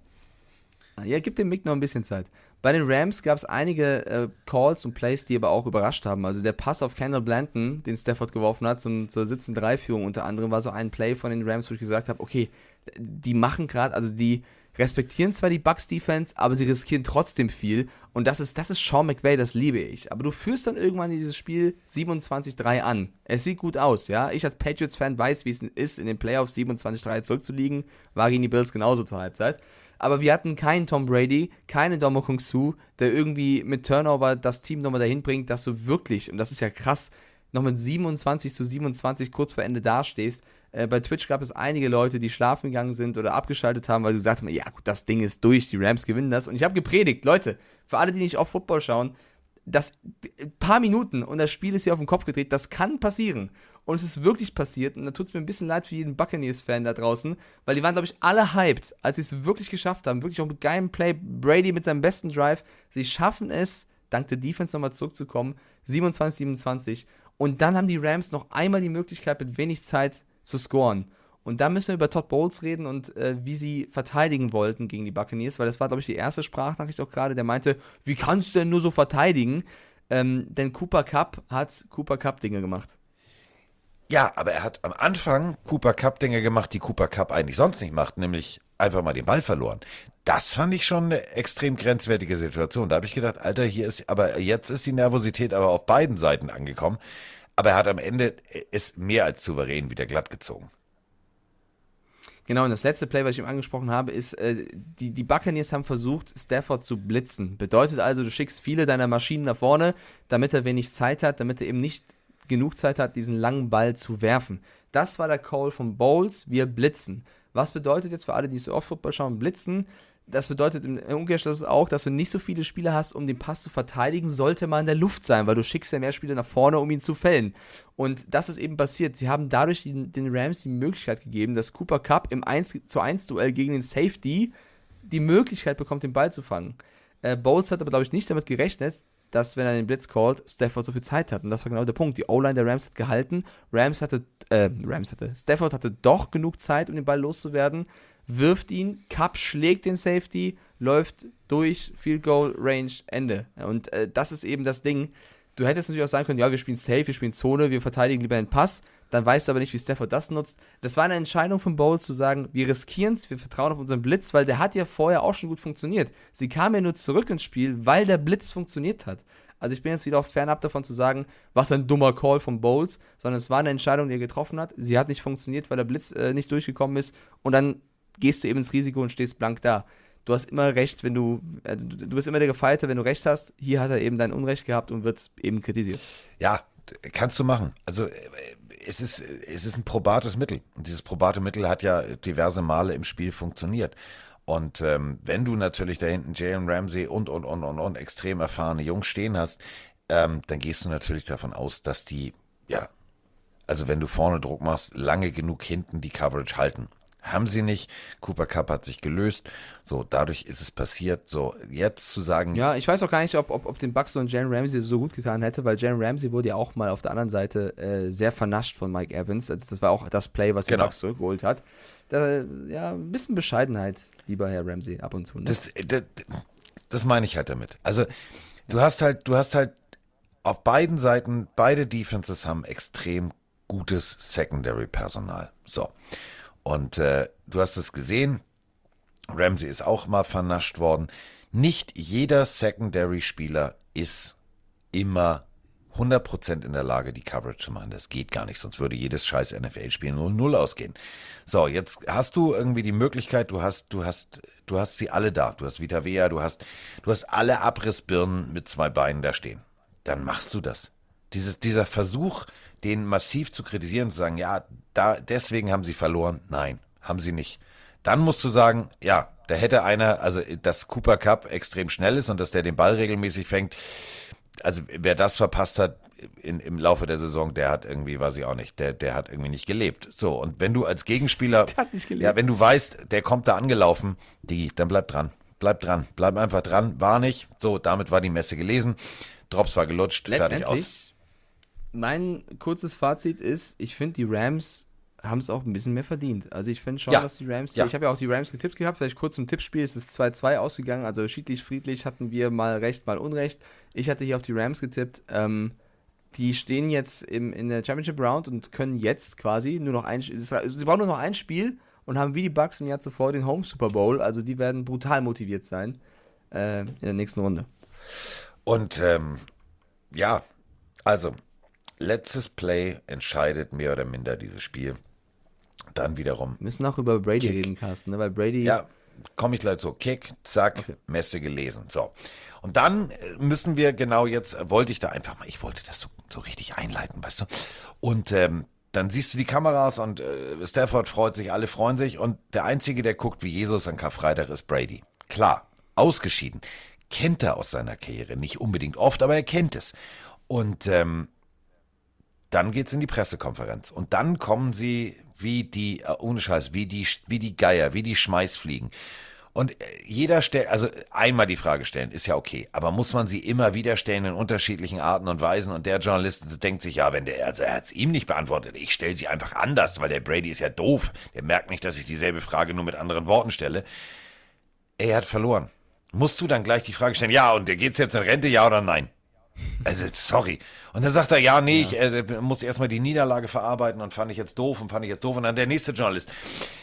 Ja, gib dem Mick noch ein bisschen Zeit. Bei den Rams gab es einige äh, Calls und Plays, die aber auch überrascht haben. Also der Pass auf Kendall Blanton, den Stafford geworfen hat, zum, zur 17-3-Führung unter anderem, war so ein Play von den Rams, wo ich gesagt habe, okay, die machen gerade, also die respektieren zwar die Bucks Defense, aber sie riskieren trotzdem viel. Und das ist, das ist Sean McVay, das liebe ich. Aber du führst dann irgendwann dieses Spiel 27-3 an. Es sieht gut aus, ja. Ich als Patriots-Fan weiß, wie es ist, in den Playoffs 27-3 zurückzuliegen. War gegen die Bills genauso zur Halbzeit. Aber wir hatten keinen Tom Brady, keine Domo Kung Su, der irgendwie mit Turnover das Team nochmal dahin bringt, dass du wirklich, und das ist ja krass, noch mit 27 zu 27 kurz vor Ende dastehst. Äh, bei Twitch gab es einige Leute, die schlafen gegangen sind oder abgeschaltet haben, weil sie gesagt haben, ja gut, das Ding ist durch, die Rams gewinnen das. Und ich habe gepredigt, Leute, für alle, die nicht auf Football schauen, das ein paar Minuten und das Spiel ist hier auf den Kopf gedreht, das kann passieren. Und es ist wirklich passiert. Und da tut es mir ein bisschen leid für jeden Buccaneers-Fan da draußen, weil die waren, glaube ich, alle hyped, als sie es wirklich geschafft haben. Wirklich auch mit geilem Play. Brady mit seinem besten Drive. Sie schaffen es, dank der Defense nochmal zurückzukommen. 27-27. Und dann haben die Rams noch einmal die Möglichkeit, mit wenig Zeit zu scoren. Und da müssen wir über Todd Bowles reden und äh, wie sie verteidigen wollten gegen die Buccaneers, weil das war, glaube ich, die erste Sprachnachricht auch gerade, der meinte, wie kannst du denn nur so verteidigen? Ähm, denn Cooper Cup hat Cooper Cup Dinge gemacht. Ja, aber er hat am Anfang Cooper Cup Dinge gemacht, die Cooper Cup eigentlich sonst nicht macht, nämlich einfach mal den Ball verloren. Das fand ich schon eine extrem grenzwertige Situation. Da habe ich gedacht, Alter, hier ist, aber jetzt ist die Nervosität aber auf beiden Seiten angekommen. Aber er hat am Ende ist mehr als souverän wieder glatt gezogen. Genau, und das letzte Play, was ich eben angesprochen habe, ist, äh, die, die Buccaneers haben versucht, Stafford zu blitzen. Bedeutet also, du schickst viele deiner Maschinen nach vorne, damit er wenig Zeit hat, damit er eben nicht genug Zeit hat, diesen langen Ball zu werfen. Das war der Call von Bowles, wir blitzen. Was bedeutet jetzt für alle, die so oft Football schauen, blitzen? Das bedeutet im Umkehrschluss auch, dass du nicht so viele Spieler hast, um den Pass zu verteidigen, sollte mal in der Luft sein, weil du schickst ja mehr Spieler nach vorne, um ihn zu fällen. Und das ist eben passiert. Sie haben dadurch den, den Rams die Möglichkeit gegeben, dass Cooper Cup im 1 zu 1 Duell gegen den Safety die Möglichkeit bekommt, den Ball zu fangen. Äh, Bowles hat aber, glaube ich, nicht damit gerechnet, dass, wenn er den Blitz callt, Stafford so viel Zeit hat. Und das war genau der Punkt. Die O-Line der Rams hat gehalten. Rams hatte, äh, Rams hatte, Stafford hatte doch genug Zeit, um den Ball loszuwerden. Wirft ihn, Cup schlägt den Safety, läuft durch, Field Goal, Range, Ende. Und äh, das ist eben das Ding. Du hättest natürlich auch sagen können, ja, wir spielen Safe, wir spielen Zone, wir verteidigen lieber den Pass. Dann weißt du aber nicht, wie Stafford das nutzt. Das war eine Entscheidung von Bowles zu sagen, wir riskieren es, wir vertrauen auf unseren Blitz, weil der hat ja vorher auch schon gut funktioniert. Sie kam ja nur zurück ins Spiel, weil der Blitz funktioniert hat. Also ich bin jetzt wieder auch fernab davon zu sagen, was ein dummer Call von Bowles, sondern es war eine Entscheidung, die er getroffen hat. Sie hat nicht funktioniert, weil der Blitz äh, nicht durchgekommen ist. Und dann gehst du eben ins Risiko und stehst blank da. Du hast immer recht, wenn du, äh, du, du bist immer der Gefeierte, wenn du recht hast. Hier hat er eben dein Unrecht gehabt und wird eben kritisiert. Ja, kannst du machen. Also äh, es ist, es ist ein probates Mittel. Und dieses probate Mittel hat ja diverse Male im Spiel funktioniert. Und ähm, wenn du natürlich da hinten Jalen Ramsey und, und, und, und, und extrem erfahrene Jungs stehen hast, ähm, dann gehst du natürlich davon aus, dass die, ja, also wenn du vorne Druck machst, lange genug hinten die Coverage halten. Haben sie nicht. Cooper Cup hat sich gelöst. So, dadurch ist es passiert. So, jetzt zu sagen. Ja, ich weiß auch gar nicht, ob, ob, ob den Bucks und Jalen Ramsey so gut getan hätte, weil Jalen Ramsey wurde ja auch mal auf der anderen Seite äh, sehr vernascht von Mike Evans. Also das war auch das Play, was Genau. die Bucks zurückgeholt hat. Da, ja, ein bisschen Bescheidenheit, lieber Herr Ramsey, ab und zu. Ne? Das, das, das meine ich halt damit. Also, du hast halt, du hast halt auf beiden Seiten, beide Defenses haben extrem gutes Secondary-Personal. So. Und äh, du hast es gesehen, Ramsey ist auch mal vernascht worden. Nicht jeder Secondary-Spieler ist immer 100% in der Lage, die Coverage zu machen. Das geht gar nicht, sonst würde jedes scheiß NFL-Spiel 0-0 ausgehen. So, jetzt hast du irgendwie die Möglichkeit, du hast, du hast, du hast sie alle da. Du hast Vita Vea, du hast, du hast alle Abrissbirnen mit zwei Beinen da stehen. Dann machst du das. Dieses, dieser Versuch, den massiv zu kritisieren, zu sagen, ja, da, deswegen haben sie verloren. Nein, haben sie nicht. Dann musst du sagen, ja, da hätte einer, also dass Cooper Cup extrem schnell ist und dass der den Ball regelmäßig fängt, also wer das verpasst hat in, im Laufe der Saison, der hat irgendwie, weiß ich auch nicht, der, der hat irgendwie nicht gelebt. So, und wenn du als Gegenspieler, Der hat nicht gelebt. ja, wenn du weißt, der kommt da angelaufen, die, dann bleib dran. Bleib dran, bleib einfach dran, war nicht. So, damit war die Messe gelesen. Drops war gelutscht, fertig aus. Mein kurzes Fazit ist, ich finde, die Rams haben es auch ein bisschen mehr verdient. Also ich finde schon, Ja. dass die Rams, Ja. ich habe ja auch die Rams getippt gehabt, vielleicht kurz zum Tippspiel, es ist 2-2 ausgegangen, also schiedlich, friedlich hatten wir mal recht, mal unrecht. Ich hatte hier auf die Rams getippt, ähm, die stehen jetzt im, in der Championship Round und können jetzt quasi nur noch ein, ist- sie brauchen nur noch ein Spiel und haben wie die Bucks im Jahr zuvor den Home Super Bowl, also die werden brutal motiviert sein äh, in der nächsten Runde. Und ähm, ja, also letztes Play entscheidet mehr oder minder dieses Spiel. Dann wiederum, Wir müssen auch über Brady Kick. reden, Carsten, ne? weil Brady ja, komme ich gleich so, Kick, zack, Messe gelesen. So. Und dann äh, müssen wir genau jetzt, äh, wollte ich da einfach mal, ich wollte das so, so richtig einleiten, weißt du. Und ähm, dann siehst du die Kameras und äh, Stafford freut sich, alle freuen sich und der Einzige, der guckt wie Jesus an Karfreitag, ist Brady. Klar, ausgeschieden. Kennt er aus seiner Karriere. Nicht unbedingt oft, aber er kennt es. Und ähm, dann geht's in die Pressekonferenz. Und dann kommen sie wie die, äh, ohne Scheiß, wie die, wie die Geier, wie die Schmeißfliegen. Und äh, jeder stellt, also einmal die Frage stellen, ist ja okay, aber muss man sie immer wieder stellen in unterschiedlichen Arten und Weisen? Und der Journalist denkt sich, ja, wenn der, also er hat's ihm nicht beantwortet, ich stelle sie einfach anders, weil der Brady ist ja doof. Der merkt nicht, dass ich dieselbe Frage nur mit anderen Worten stelle. Er hat verloren. Musst du dann gleich die Frage stellen, ja, und geht's jetzt in Rente, ja oder nein? Also, sorry. Und dann sagt er, ja, nee, ich äh, muss erstmal die Niederlage verarbeiten und fand ich jetzt doof und fand ich jetzt doof. Und dann der nächste Journalist.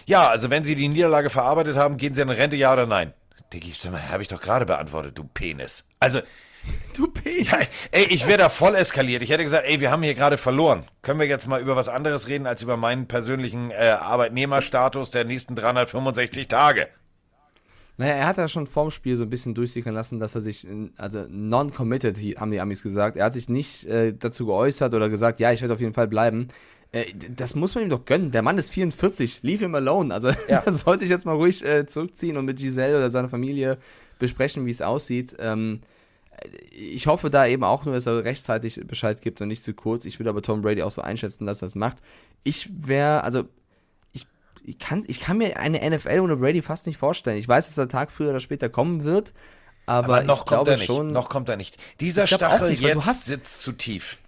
Ja, also wenn Sie die Niederlage verarbeitet haben, gehen Sie in Rente, ja oder nein? Diggi, habe ich doch gerade beantwortet, du Penis. Also, Du Penis. ja, ey, ich wäre da voll eskaliert. Ich hätte gesagt, ey, wir haben hier gerade verloren. Können wir jetzt mal über was anderes reden, als über meinen persönlichen äh, Arbeitnehmerstatus der nächsten 365 Tage? Naja, er hat ja schon vorm Spiel so ein bisschen durchsickern lassen, dass er sich, also non-committed, haben die Amis gesagt. Er hat sich nicht äh, dazu geäußert oder gesagt, ja, ich werde auf jeden Fall bleiben. Äh, das muss man ihm doch gönnen. Der Mann ist 44, leave him alone. Also Ja. er soll sich jetzt mal ruhig äh, zurückziehen und mit Giselle oder seiner Familie besprechen, wie es aussieht. Ähm, ich hoffe da eben auch nur, dass er rechtzeitig Bescheid gibt und nicht zu kurz. Ich würde aber Tom Brady auch so einschätzen, dass er das macht. Ich wäre, also ich, kann, ich kann mir eine NFL ohne Brady fast nicht vorstellen. Ich weiß, dass der Tag früher oder später kommen wird, aber, Aber noch ich kommt glaube er nicht. schon, noch kommt er nicht. Dieser Stachel nicht, jetzt hast- sitzt zu tief.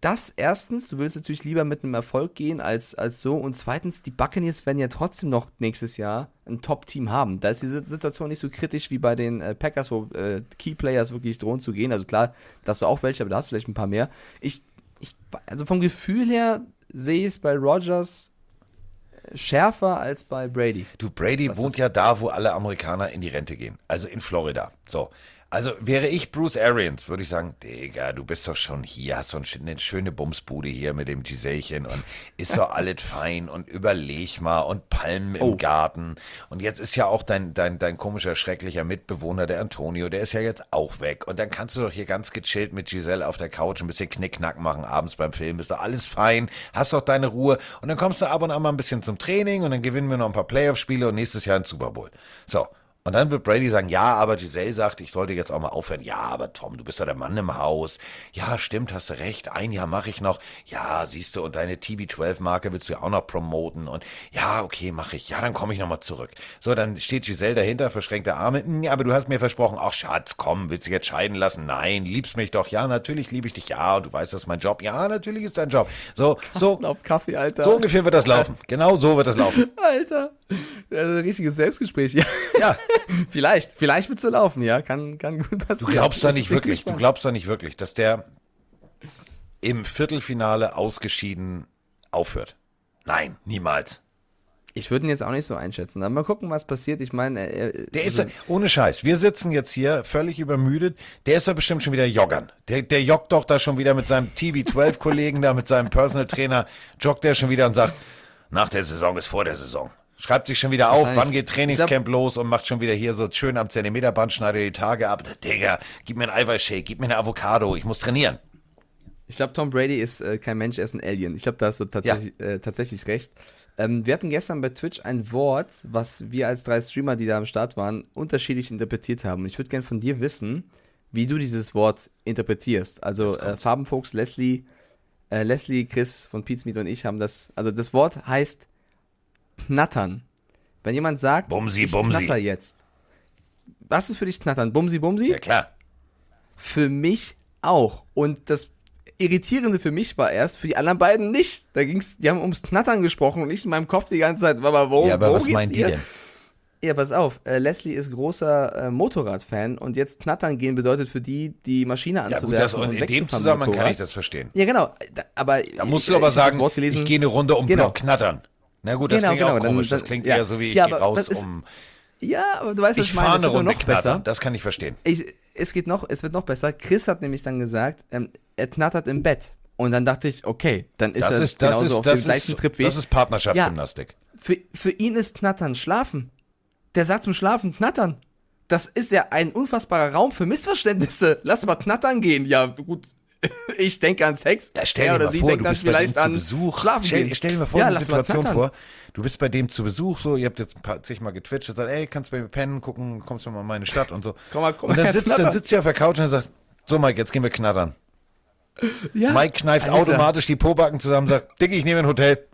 das erstens, du willst natürlich lieber mit einem Erfolg gehen als, als so und zweitens, die Buccaneers werden ja trotzdem noch nächstes Jahr ein Top-Team haben. Da ist die Situation nicht so kritisch wie bei den äh, Packers, wo äh, Key-Players wirklich drohen zu gehen. Also klar, da hast du auch welche, aber da hast du vielleicht ein paar mehr. Ich, ich, also vom Gefühl her sehe ich es bei Rogers schärfer als bei Brady. Du, Brady Was wohnt ja da, wo alle Amerikaner in die Rente gehen. Also in Florida. So. Also wäre ich Bruce Arians, würde ich sagen, Digga, du bist doch schon hier, hast so ein- eine schöne Bumsbude hier mit dem Giselchen und ist doch alles fein und überleg mal und Palmen Oh. im Garten. Und jetzt ist ja auch dein, dein, dein komischer, schrecklicher Mitbewohner, der Antonio, der ist ja jetzt auch weg. Und dann kannst du doch hier ganz gechillt mit Giselle auf der Couch ein bisschen Knickknack machen, abends beim Film, ist doch alles fein, hast doch deine Ruhe. Und dann kommst du ab und an mal ein bisschen zum Training und dann gewinnen wir noch ein paar Playoff-Spiele und nächstes Jahr ein Super Bowl. So. Und dann wird Brady sagen, ja, aber Giselle sagt, ich sollte jetzt auch mal aufhören. Ja, aber Tom, du bist ja der Mann im Haus. Ja, stimmt, hast du recht. Ein Jahr mache ich noch. Ja, siehst du, und deine TB12-Marke willst du ja auch noch promoten. Und ja, okay, mache ich. Ja, dann komme ich nochmal zurück. So, dann steht Giselle dahinter, verschränkte Arme. Hm, Ja, aber du hast mir versprochen, ach Schatz, komm, willst du jetzt scheiden lassen? Nein, liebst mich doch. Ja, natürlich liebe ich dich. Ja, und du weißt, das ist mein Job. Ja, natürlich ist dein Job. So, so, Auf Kaffee, Alter. so ungefähr wird das laufen. Genau so wird das laufen. Alter. Ein richtiges Selbstgespräch, ja. Ja. vielleicht, vielleicht wird so laufen, ja. Kann, kann gut Du passieren. glaubst doch Ich nicht wirklich, du gespannt. glaubst doch nicht wirklich, dass der im Viertelfinale ausgeschieden aufhört. Nein, niemals. Ich würde ihn jetzt auch nicht so einschätzen. Aber mal gucken, was passiert. Ich meine, er- Der ist, also, ohne Scheiß, wir sitzen jetzt hier völlig übermüdet. Der ist doch bestimmt schon wieder joggern. Der, der joggt doch da schon wieder mit seinem TB12-Kollegen da, mit seinem Personal Trainer, joggt der schon wieder und sagt, nach der Saison ist vor der Saison. Schreibt sich schon wieder auf, wann geht Trainingscamp los und macht schon wieder hier so schön am Zentimeterband, schneidet die Tage ab. Digga, gib mir einen Eiweißshake, gib mir eine Avocado, ich muss trainieren. ich glaube, Tom Brady ist äh, kein Mensch, er ist ein Alien. Ich glaube, da hast du tatsächlich, äh, tatsächlich recht. Ähm, wir hatten gestern bei Twitch ein Wort, was wir als drei Streamer, die da am Start waren, unterschiedlich interpretiert haben. Ich würde gerne von dir wissen, wie du dieses Wort interpretierst. Also äh, Farbenfuchs, Leslie, äh, Leslie, Chris von Pete's Meat und ich haben das. Also das Wort heißt knattern. Wenn jemand sagt, Bumsi, ich Bumsi. knatter jetzt. Was ist für dich knattern? Bumsi, Bumsi? Ja klar. Für mich auch. Und das Irritierende für mich war erst, für die anderen beiden nicht. Da ging's, die haben ums Knattern gesprochen und ich in meinem Kopf die ganze Zeit, aber wo, Ja, aber wo was geht's meinen die hier? denn? Ja, pass auf, äh, Leslie ist großer äh, Motorradfan und jetzt Knattern gehen bedeutet für die, die Maschine Ja gut, anzuwerfen das, und und in dem Zusammenhang kann ich das verstehen. Ja, genau. Da, aber Da musst ich, du aber ich sagen, ich gehe eine Runde um Genau. Block knattern. Na gut, das Genau, klingt genau, auch dann- komisch. das dann- klingt ja. eher so wie ich Ja, gehe raus das ist- um... Ja, aber du weißt, was Ich ich meine. Das Runde noch besser. knattern. Das kann ich verstehen. Ich, es geht noch, es wird noch besser. Chris hat nämlich dann gesagt, ähm, er knattert im Bett. Und dann dachte ich, okay, dann ist Das er ist, das genauso ist, auf das dem gleichen ist, Trip wie das ist Partnerschaftsgymnastik. Für, für ihn ist Knattern Schlafen. Der sagt zum Schlafen Knattern. Das ist ja ein unfassbarer Raum für Missverständnisse. Lass mal knattern gehen. Ja, gut. Ich denke an Sex. Ja, stell er dir mal vor, du bist bei dem vielleicht zu an Besuch. Stell, stell dir mal vor, ja, eine Situation vor. Du bist bei dem zu Besuch, so, ihr habt jetzt ein paar, zigmal getwitcht, und sagt, ey, kannst du bei mir pennen, gucken, kommst du mal in meine Stadt und so. Komm mal, komm und dann sitzt, dann sitzt ihr auf der Couch und sagt, so Mike, jetzt gehen wir knattern. Ja, Mike kneift Alter. automatisch die Pobacken zusammen, sagt, Diggi, ich nehme ein Hotel.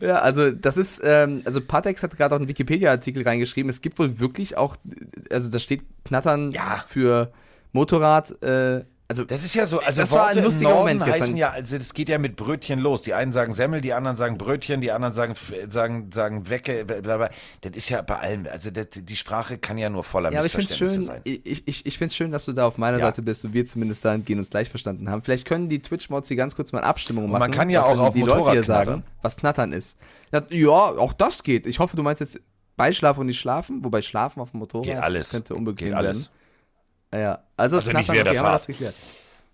Ja, also das ist, ähm, also Patex hat gerade auch einen Wikipedia-Artikel reingeschrieben. Es gibt wohl wirklich auch, also da steht Knattern Ja. für Motorrad, äh, also Das ist ja so, also Das war Worte ein lustiger im Norden Moment gestern. heißen ja, also das geht ja mit Brötchen los. Die einen sagen Semmel, die anderen sagen Brötchen, die anderen sagen sagen sagen Wecke, bla bla. Das ist ja bei allem, also das, die Sprache kann ja nur voller Ja, aber ich finde es Missverständnisse schön, sein. ich, ich, ich find's schön, dass du da auf meiner Ja. Seite bist und wir zumindest dahingehend uns gleich verstanden haben. Vielleicht können die Twitch-Mods hier ganz kurz mal Abstimmung Und machen. man kann ja auch auf die Motorrad Leute hier knattern. sagen, was Knattern ist. Ja, auch das geht. Ich hoffe, du meinst jetzt Beischlafen und nicht schlafen, wobei Schlafen auf dem Motorrad Geht alles. könnte unbequem Geht alles. werden. Ja, also, Also nicht haben wir Fahrt. das geklärt.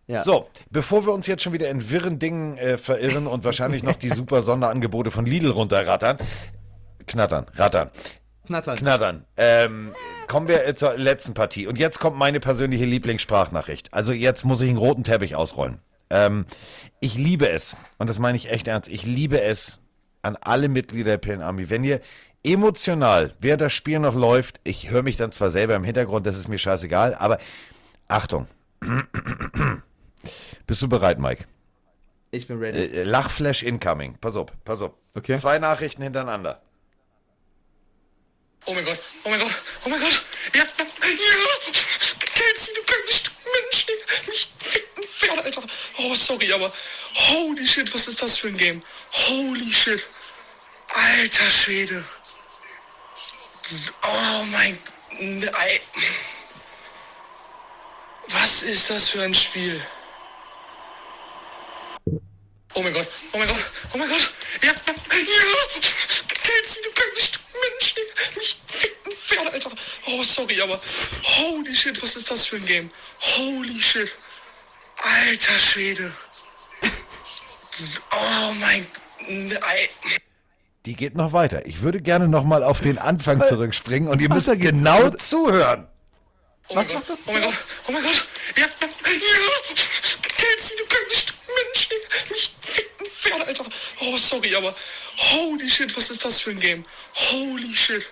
Ja. So, bevor wir uns jetzt schon wieder in wirren Dingen äh, verirren und wahrscheinlich noch die super Sonderangebote von Lidl runterrattern, knattern, rattern, Knattern. knattern, ähm, kommen wir äh, zur letzten Partie. Und jetzt kommt meine persönliche Lieblingssprachnachricht. Also jetzt muss ich einen roten Teppich ausrollen. Ähm, ich liebe es, und das meine ich echt ernst, ich liebe es an alle Mitglieder der Pillen Army. Wenn ihr emotional, während das Spiel noch läuft, ich höre mich dann zwar selber im Hintergrund, das ist mir scheißegal, aber Achtung. Bist du bereit, Mike? Ich bin ready. Äh, Lachflash incoming. Pass auf, pass auf. Okay. Zwei Nachrichten hintereinander. Oh mein Gott, oh mein Gott, oh mein Gott. Ja, ja, ja. Kelsey, du kannst Mensch, nicht ficken Pferd, Alter. Oh, sorry, aber holy shit, was ist das für ein Game? Holy shit. Alter Schwede. Oh mein Ei. Was ist das für ein Spiel? Oh mein Gott, oh mein Gott, oh mein Gott. Ja, ja, ja. Kelsey, du kannst Mensch, nicht ficken Pferd, Alter. Oh, sorry, aber holy shit, was ist das für ein Game? Holy shit. Alter Schwede. Oh mein Ei. Die geht noch weiter. Ich würde gerne noch mal auf den Anfang zurückspringen und ihr müsst geht's. genau zuhören. Oh Was mein macht Gott, das Oh mein Gott, oh mein Gott. Ja, ja, ja. Kelsey, du kannst Mensch, nicht ficken Pferd, Alter. Oh, sorry, aber holy shit, was ist das für ein Game? Holy shit.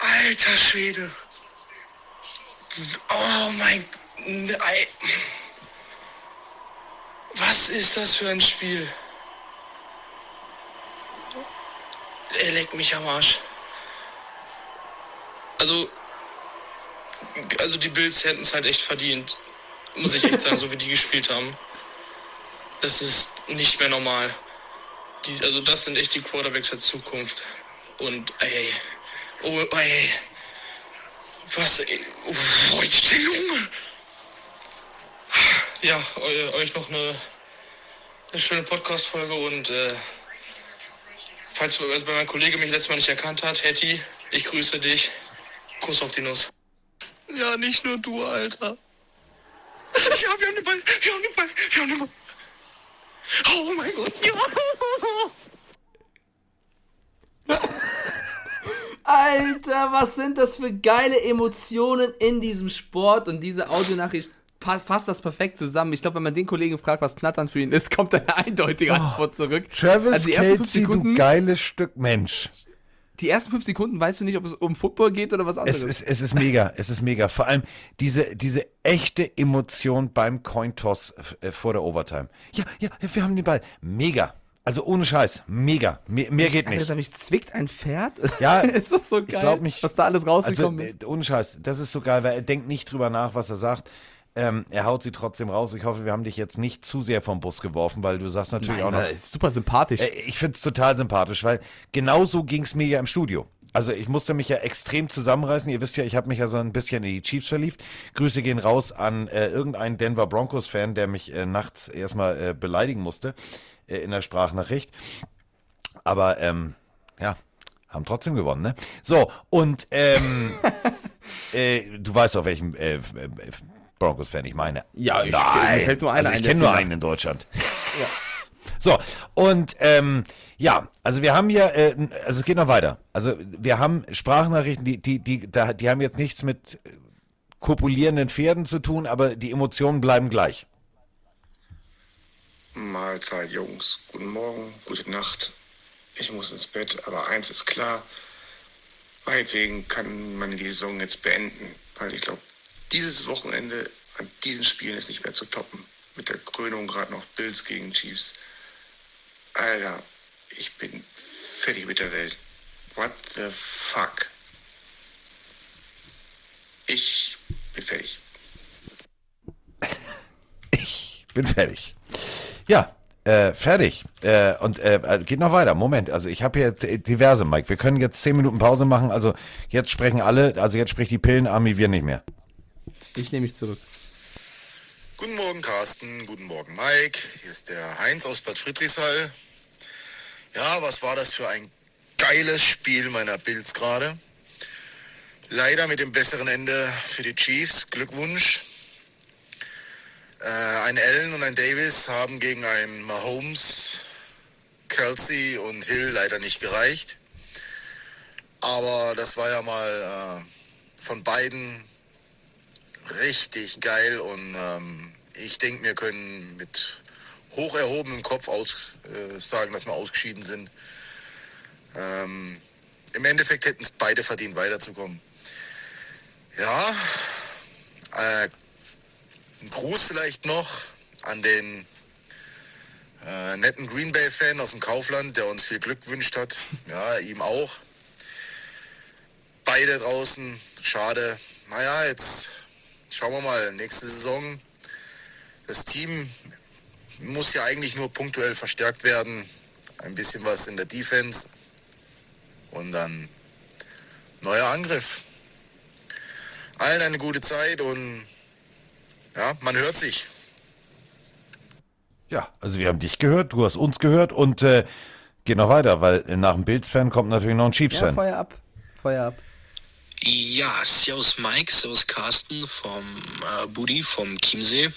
Alter Schwede. Oh mein. Ei. Was ist das für ein Spiel? Er leckt mich am Arsch. Also, also die Bills hätten es halt echt verdient. Muss ich echt sagen, so wie die gespielt haben. Das ist nicht mehr normal. Die, also das sind echt die Quarterbacks der Zukunft. Und ey, oh ey, was, ey, oh, der Junge. Ja, eu, euch noch eine, eine schöne Podcast-Folge und äh, falls also mein Kollege mich letztes Mal nicht erkannt hat, Hetty, ich grüße dich. Kuss auf die Nuss. Ja, nicht nur du, Alter. Ja, wir haben den Ball, wir haben den Ball, wir haben den Ball. Oh mein Gott, ja. Alter, was sind das für geile Emotionen in diesem Sport und diese Audionachricht fasst das perfekt zusammen. Ich glaube, wenn man den Kollegen fragt, was Knattern für ihn ist, kommt eine eindeutige Antwort zurück. Travis Also fünf Kelsey, du Sekunden- geiles Stück Mensch. Die ersten fünf Sekunden weißt du nicht, ob es um Football geht oder was anderes. Es ist, es ist mega, es ist mega. Vor allem diese, diese echte Emotion beim Cointoss äh, vor der Overtime. Ja, ja, wir haben den Ball. Mega. Also ohne Scheiß. Mega. Mehr, mehr geht nicht. Alter, mich zwickt ein Pferd? Ja, ist das so geil, ich nicht. was da alles rausgekommen also, ist. äh, Ohne Scheiß. Das ist so geil, weil er denkt nicht drüber nach, was er sagt. Ähm, er haut sie trotzdem raus. Ich hoffe, wir haben dich jetzt nicht zu sehr vom Bus geworfen, weil du sagst natürlich Nein, auch noch. das ist super sympathisch. Äh, Ich finde es total sympathisch, weil genau so ging es mir ja im Studio. Also ich musste mich ja extrem zusammenreißen. Ihr wisst ja, ich habe mich ja so ein bisschen in die Chiefs verliebt. Grüße gehen raus an äh, irgendeinen Denver Broncos-Fan, der mich äh, nachts erstmal äh, beleidigen musste äh, in der Sprachnachricht. Aber ähm, ja, haben trotzdem gewonnen, ne? So, und ähm, äh, du weißt auch, welchen äh, äh, Broncos-Fan ich meine. Ja, ich- Nein. mir fällt nur einer also ich kenne nur einen in Deutschland. So, und ähm, ja, also wir haben ja, äh, also es geht noch weiter. Also wir haben Sprachnachrichten, die, die, die, da, die haben jetzt nichts mit äh, kopulierenden Pferden zu tun, aber die Emotionen bleiben gleich. Mahlzeit, Jungs. Guten Morgen, gute Nacht. Ich muss ins Bett, aber eins ist klar. Meinetwegen kann man die Saison jetzt beenden, weil ich glaube, dieses Wochenende an diesen Spielen ist nicht mehr zu toppen. Mit der Krönung gerade noch Bills gegen Chiefs. Alter, ich bin fertig mit der Welt. What the fuck? Ich bin fertig. Ich bin fertig. Ja, äh, fertig. Äh, und äh, geht noch weiter. Moment, also ich habe hier äh, diverse, Mike. Wir können jetzt zehn Minuten Pause machen. Also jetzt sprechen alle, also jetzt spricht die Pillenarmee, wir nicht mehr. Ich nehme mich zurück. Guten Morgen, Carsten. Guten Morgen, Mike. Hier ist der Heinz aus Bad Friedrichshall. Ja, was war das für ein geiles Spiel meiner Bills gerade? Leider mit dem besseren Ende für die Chiefs. Glückwunsch. Äh, ein Allen und ein Davis haben gegen einen Mahomes, Kelsey und Hill leider nicht gereicht. Aber das war ja mal äh, von beiden richtig geil und ähm, ich denke, wir können mit hoch erhobenem Kopf aus, äh, sagen, dass wir ausgeschieden sind. Ähm, Im Endeffekt hätten es beide verdient, weiterzukommen. Ja, äh, ein Gruß vielleicht noch an den äh, netten Green Bay-Fan aus dem Kaufland, der uns viel Glück gewünscht hat. Ja, ihm auch. Beide draußen, schade. Naja, jetzt schauen wir mal, nächste Saison. Das Team muss ja eigentlich nur punktuell verstärkt werden. Ein bisschen was in der Defense. Und dann neuer Angriff. Allen eine gute Zeit und ja, man hört sich. Ja, also wir haben dich gehört, du hast uns gehört und äh, geht noch weiter, weil nach dem Bills-Fan kommt natürlich noch ein Ja, Chiefs-Fan. Feuer ab. Feuer ab. Ja, Servus Mike, Servus Carsten vom äh, Budi vom Chiemsee.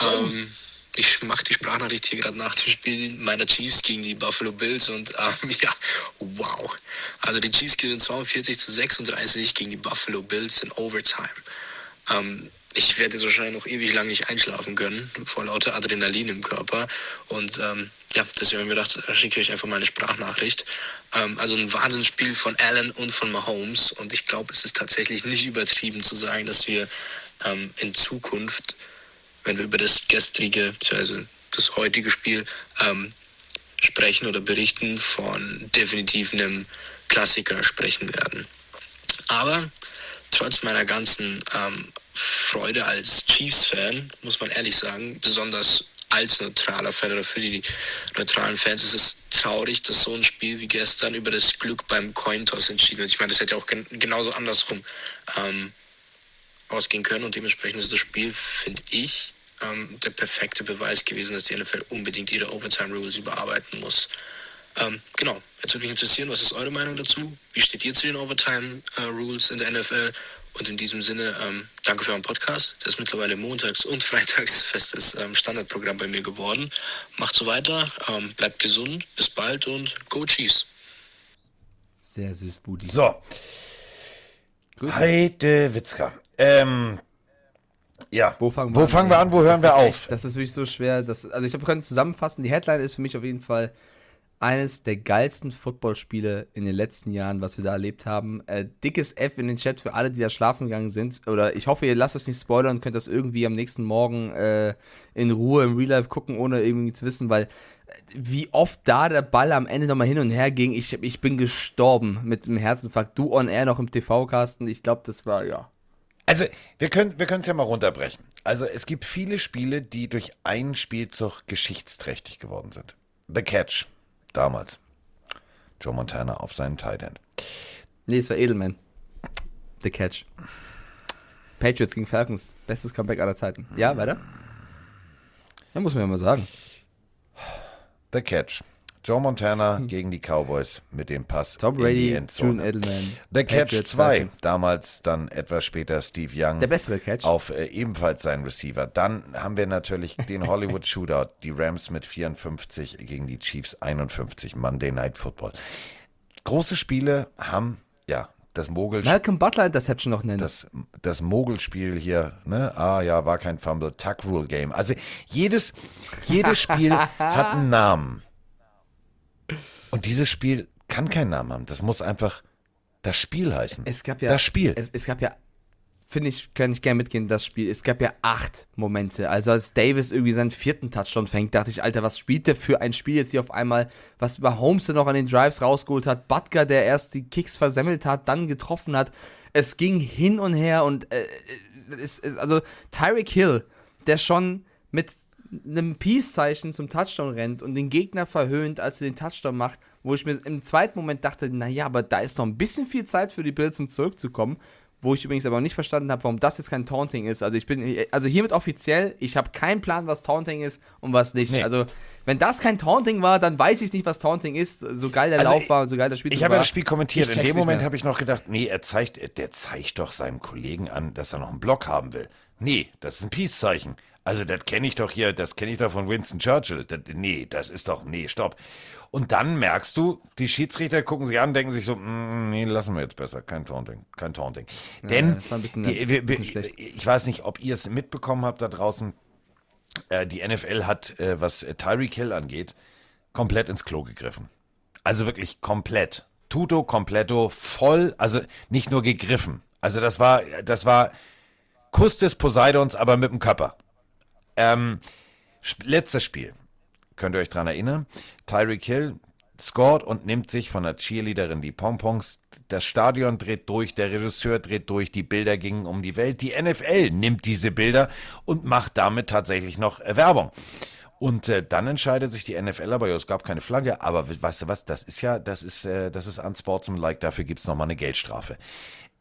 Ähm, ich mache die Sprachnachricht hier gerade nach dem Spiel meiner Chiefs gegen die Buffalo Bills und ähm, ja, wow. Also die Chiefs gewinnen 42 zu 36 gegen die Buffalo Bills in Overtime. Ähm, ich werde jetzt wahrscheinlich noch ewig lang nicht einschlafen können, vor lauter Adrenalin im Körper. Und ähm, ja, deswegen haben wir gedacht, da schicke ich euch einfach mal eine Sprachnachricht. Ähm, also ein Wahnsinnsspiel von Allen und von Mahomes. Und ich glaube, es ist tatsächlich nicht übertrieben zu sagen, dass wir ähm, in Zukunft, wenn wir über das gestrige, also das heutige Spiel ähm, sprechen oder berichten, von definitiv einem Klassiker sprechen werden. Aber trotz meiner ganzen ähm, Freude als Chiefs-Fan, muss man ehrlich sagen, besonders als neutraler Fan oder für die neutralen Fans ist es traurig, dass so ein Spiel wie gestern über das Glück beim Cointoss entschieden wird. Ich meine, das hätte auch gen genauso andersrum ähm, ausgehen können und dementsprechend ist das Spiel, finde ich, ähm, der perfekte Beweis gewesen, dass die NFL unbedingt ihre Overtime Rules überarbeiten muss. Ähm, genau, jetzt würde mich interessieren, was ist eure Meinung dazu? Wie steht ihr zu den Overtime äh, Rules in der NFL? Und in diesem Sinne, ähm, danke für euren Podcast. Der ist mittlerweile montags und freitags festes ähm, Standardprogramm bei mir geworden. Macht so weiter, ähm, bleibt gesund, bis bald und go Chiefs. Sehr süß, Budi. So. Grüße. Heide Witzka. Ähm, ja. Wo fangen Wo fangen wir an? Wo hören das wir ist auf? Echt, das ist wirklich so schwer. Das, also ich glaube, wir können zusammenfassen. Die Headline ist für mich auf jeden Fall eines der geilsten Footballspiele in den letzten Jahren, was wir da erlebt haben. Äh, dickes F in den Chat für alle, die da schlafen gegangen sind. Oder ich hoffe, ihr lasst euch nicht spoilern und könnt das irgendwie am nächsten Morgen äh, in Ruhe im Real Life gucken, ohne irgendwie zu wissen, weil äh, wie oft da der Ball am Ende nochmal hin und her ging. Ich, ich bin gestorben mit dem Herzinfarkt. Du on air noch im TV-Casten. Ich glaube, das war, ja. Also, wir können wir es ja mal runterbrechen. Also, es gibt viele Spiele, die durch einen Spielzug geschichtsträchtig geworden sind. The Catch, damals. Joe Montana auf seinen Tight End. Nee, es war Edelman. The Catch. Patriots gegen Falcons. Bestes Comeback aller Zeiten. Ja, weiter? Ja, muss man ja mal sagen. The Catch. Joe Montana gegen die Cowboys mit dem Pass Tom in die Brady, Endzone. June Edelman. The Catch Patriots, 2, Falcons. damals dann etwas später Steve Young. Der bessere Catch. Auf äh, ebenfalls seinen Receiver. Dann haben wir natürlich den Hollywood Shootout, die Rams mit 54 gegen die Chiefs 51, Monday Night Football. Große Spiele haben, ja, das Mogel Malcolm Butler Interception noch nennen. das, das Mogelspiel hier, ne? Ah ja, war kein Fumble, Tuck Rule Game. Also jedes, jedes Spiel hat einen Namen. Und dieses Spiel kann keinen Namen haben. Das muss einfach das Spiel heißen. Es gab ja. das Spiel. Es, es gab ja. Finde ich, kann ich gerne mitgehen, das Spiel. Es gab ja acht Momente. Also als Davis irgendwie seinen vierten Touchdown fängt, dachte ich, Alter, was spielt der für ein Spiel jetzt hier auf einmal? Was über Holmes noch an den Drives rausgeholt hat, Butker, der erst die Kicks versemmelt hat, dann getroffen hat. Es ging hin und her und äh, es, es, also Tyreek Hill, der schon mit einem Peace-Zeichen zum Touchdown rennt und den Gegner verhöhnt, als er den Touchdown macht, wo ich mir im zweiten Moment dachte, naja, aber da ist noch ein bisschen viel Zeit für die Bills, um zurückzukommen. Wo ich übrigens aber auch nicht verstanden habe, warum das jetzt kein Taunting ist. Also ich bin, also hiermit offiziell, ich habe keinen Plan, was Taunting ist und was nicht. Nee. Also wenn das kein Taunting war, dann weiß ich nicht, was Taunting ist. So geil der Also Lauf ich- war und so geil das Spiel Ich habe ja war. das Spiel kommentiert. Ich In dem Moment habe ich noch gedacht, nee, er zeigt, der zeigt doch seinem Kollegen an, dass er noch einen Block haben will. Nee, das ist ein Peace-Zeichen. Also das kenne ich doch hier, das kenne ich doch von Winston Churchill. Das, nee, das ist doch, nee, stopp. Und dann merkst du, die Schiedsrichter gucken sich an, denken sich so, mm, nee, lassen wir jetzt besser, kein Taunting, kein Taunting. Denn, bisschen- die, wir, wir, ich weiß nicht, ob ihr es mitbekommen habt da draußen, äh, die NFL hat, äh, was äh, Tyreek Hill angeht, komplett ins Klo gegriffen. Also wirklich komplett. Tuto, completo, voll, also nicht nur gegriffen. Also das war, das war Kuss des Poseidons, aber mit dem Körper. Ähm, letztes Spiel. Könnt ihr euch dran erinnern? Tyreek Hill scored und nimmt sich von der Cheerleaderin die Pompons. Das Stadion dreht durch, der Regisseur dreht durch, die Bilder gingen um die Welt. Die NFL nimmt diese Bilder und macht damit tatsächlich noch äh, Werbung. Und äh, dann entscheidet sich die NFL, aber ja, es gab keine Flagge, aber we- weißt du was, das ist ja, das ist, äh, das ist unsportsmanlike, dafür gibt's noch nochmal eine Geldstrafe.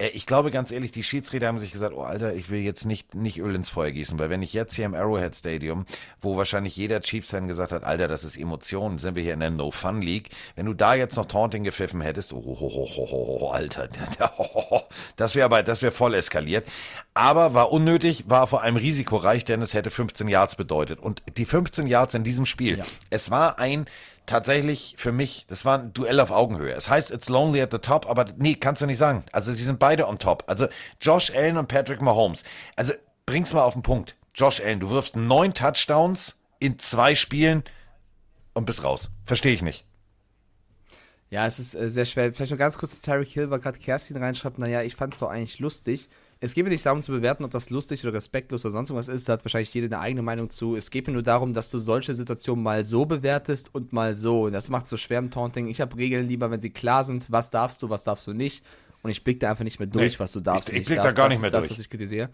Äh, ich glaube ganz ehrlich, die Schiedsrichter haben sich gesagt, oh Alter, ich will jetzt nicht, nicht Öl ins Feuer gießen, weil wenn ich jetzt hier im Arrowhead Stadium, wo wahrscheinlich jeder Chiefs-Fan gesagt hat, Alter, das ist Emotion, sind wir hier in der No-Fun-League, wenn du da jetzt noch Taunting gepfiffen hättest, oh, oh, oh, oh, Alter, das wäre aber, das wäre voll eskaliert. Aber war unnötig, war vor allem risikoreich, denn es hätte 15 Yards bedeutet. Und die 15 Yards in diesem Spiel, es war ein tatsächlich für mich, das war ein Duell auf Augenhöhe. Es heißt, it's lonely at the top, aber nee, kannst du nicht sagen. Also sie sind beide on top. Also Josh Allen und Patrick Mahomes. Also bring's mal auf den Punkt. Josh Allen, du wirfst neun Touchdowns in zwei Spielen. und bist raus. Verstehe ich nicht. Ja, es ist äh, sehr schwer. Vielleicht noch ganz kurz zu Tyreek Hill, weil gerade Kerstin reinschreibt, naja, ich fand es doch eigentlich lustig. Es geht mir nicht darum zu bewerten, ob das lustig oder respektlos oder sonst irgendwas ist. Da hat wahrscheinlich jeder eine eigene Meinung zu. Es geht mir nur darum, dass du solche Situationen mal so bewertest und mal so. Und das macht so schwer im Taunting. Ich habe Regeln lieber, wenn sie klar sind, was darfst du, was darfst du nicht. Und ich blick da einfach nicht mehr durch, Nee, was du darfst. ich- ich blick da gar Das nicht mehr das, durch. was ich kritisiere.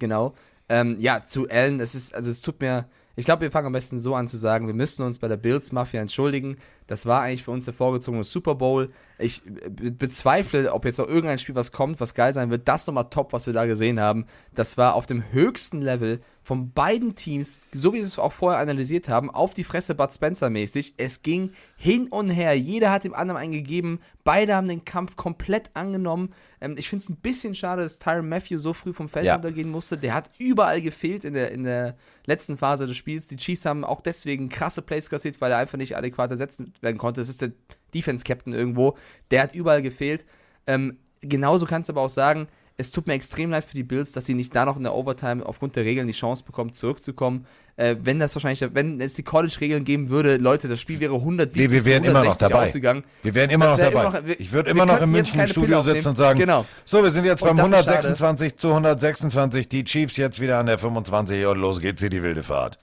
Genau. Ähm, ja, zu Allen, es ist, also es tut mir, ich glaube, wir fangen am besten so an zu sagen, wir müssen uns bei der Bills Mafia entschuldigen. Das war eigentlich für uns der vorgezogene Super Bowl. Ich be- bezweifle, ob jetzt noch irgendein Spiel was kommt, was geil sein wird. Das nochmal top, was wir da gesehen haben. Das war auf dem höchsten Level von beiden Teams, so wie wir es auch vorher analysiert haben, auf die Fresse Bud Spencer mäßig. Es ging hin und her. Jeder hat dem anderen einen gegeben. Beide haben den Kampf komplett angenommen. Ähm, ich finde es ein bisschen schade, dass Tyron Matthew so früh vom Feld Ja. runtergehen musste. Der hat überall gefehlt in der, in der letzten Phase des Spiels. Die Chiefs haben auch deswegen krasse Plays kassiert, weil er einfach nicht adäquat ersetzt werden konnte. Es ist der Defense-Captain irgendwo. Der hat überall gefehlt. Ähm, genauso kannst du aber auch sagen, es tut mir extrem leid für die Bills, dass sie nicht da noch in der Overtime aufgrund der Regeln die Chance bekommen, zurückzukommen. Äh, wenn das wahrscheinlich, wenn es die College-Regeln geben würde, Leute, das Spiel wäre 170 Nee, wir wären immer noch 160 dabei. ausgegangen. Wir wären immer Das noch dabei. immer noch- wir- ich würde immer noch in jetzt München im Studio sitzen und sagen, Genau. so, wir sind jetzt Und beim das ist schade. 126 zu 126, die Chiefs jetzt wieder an der 25 und los geht's hier die wilde Fahrt.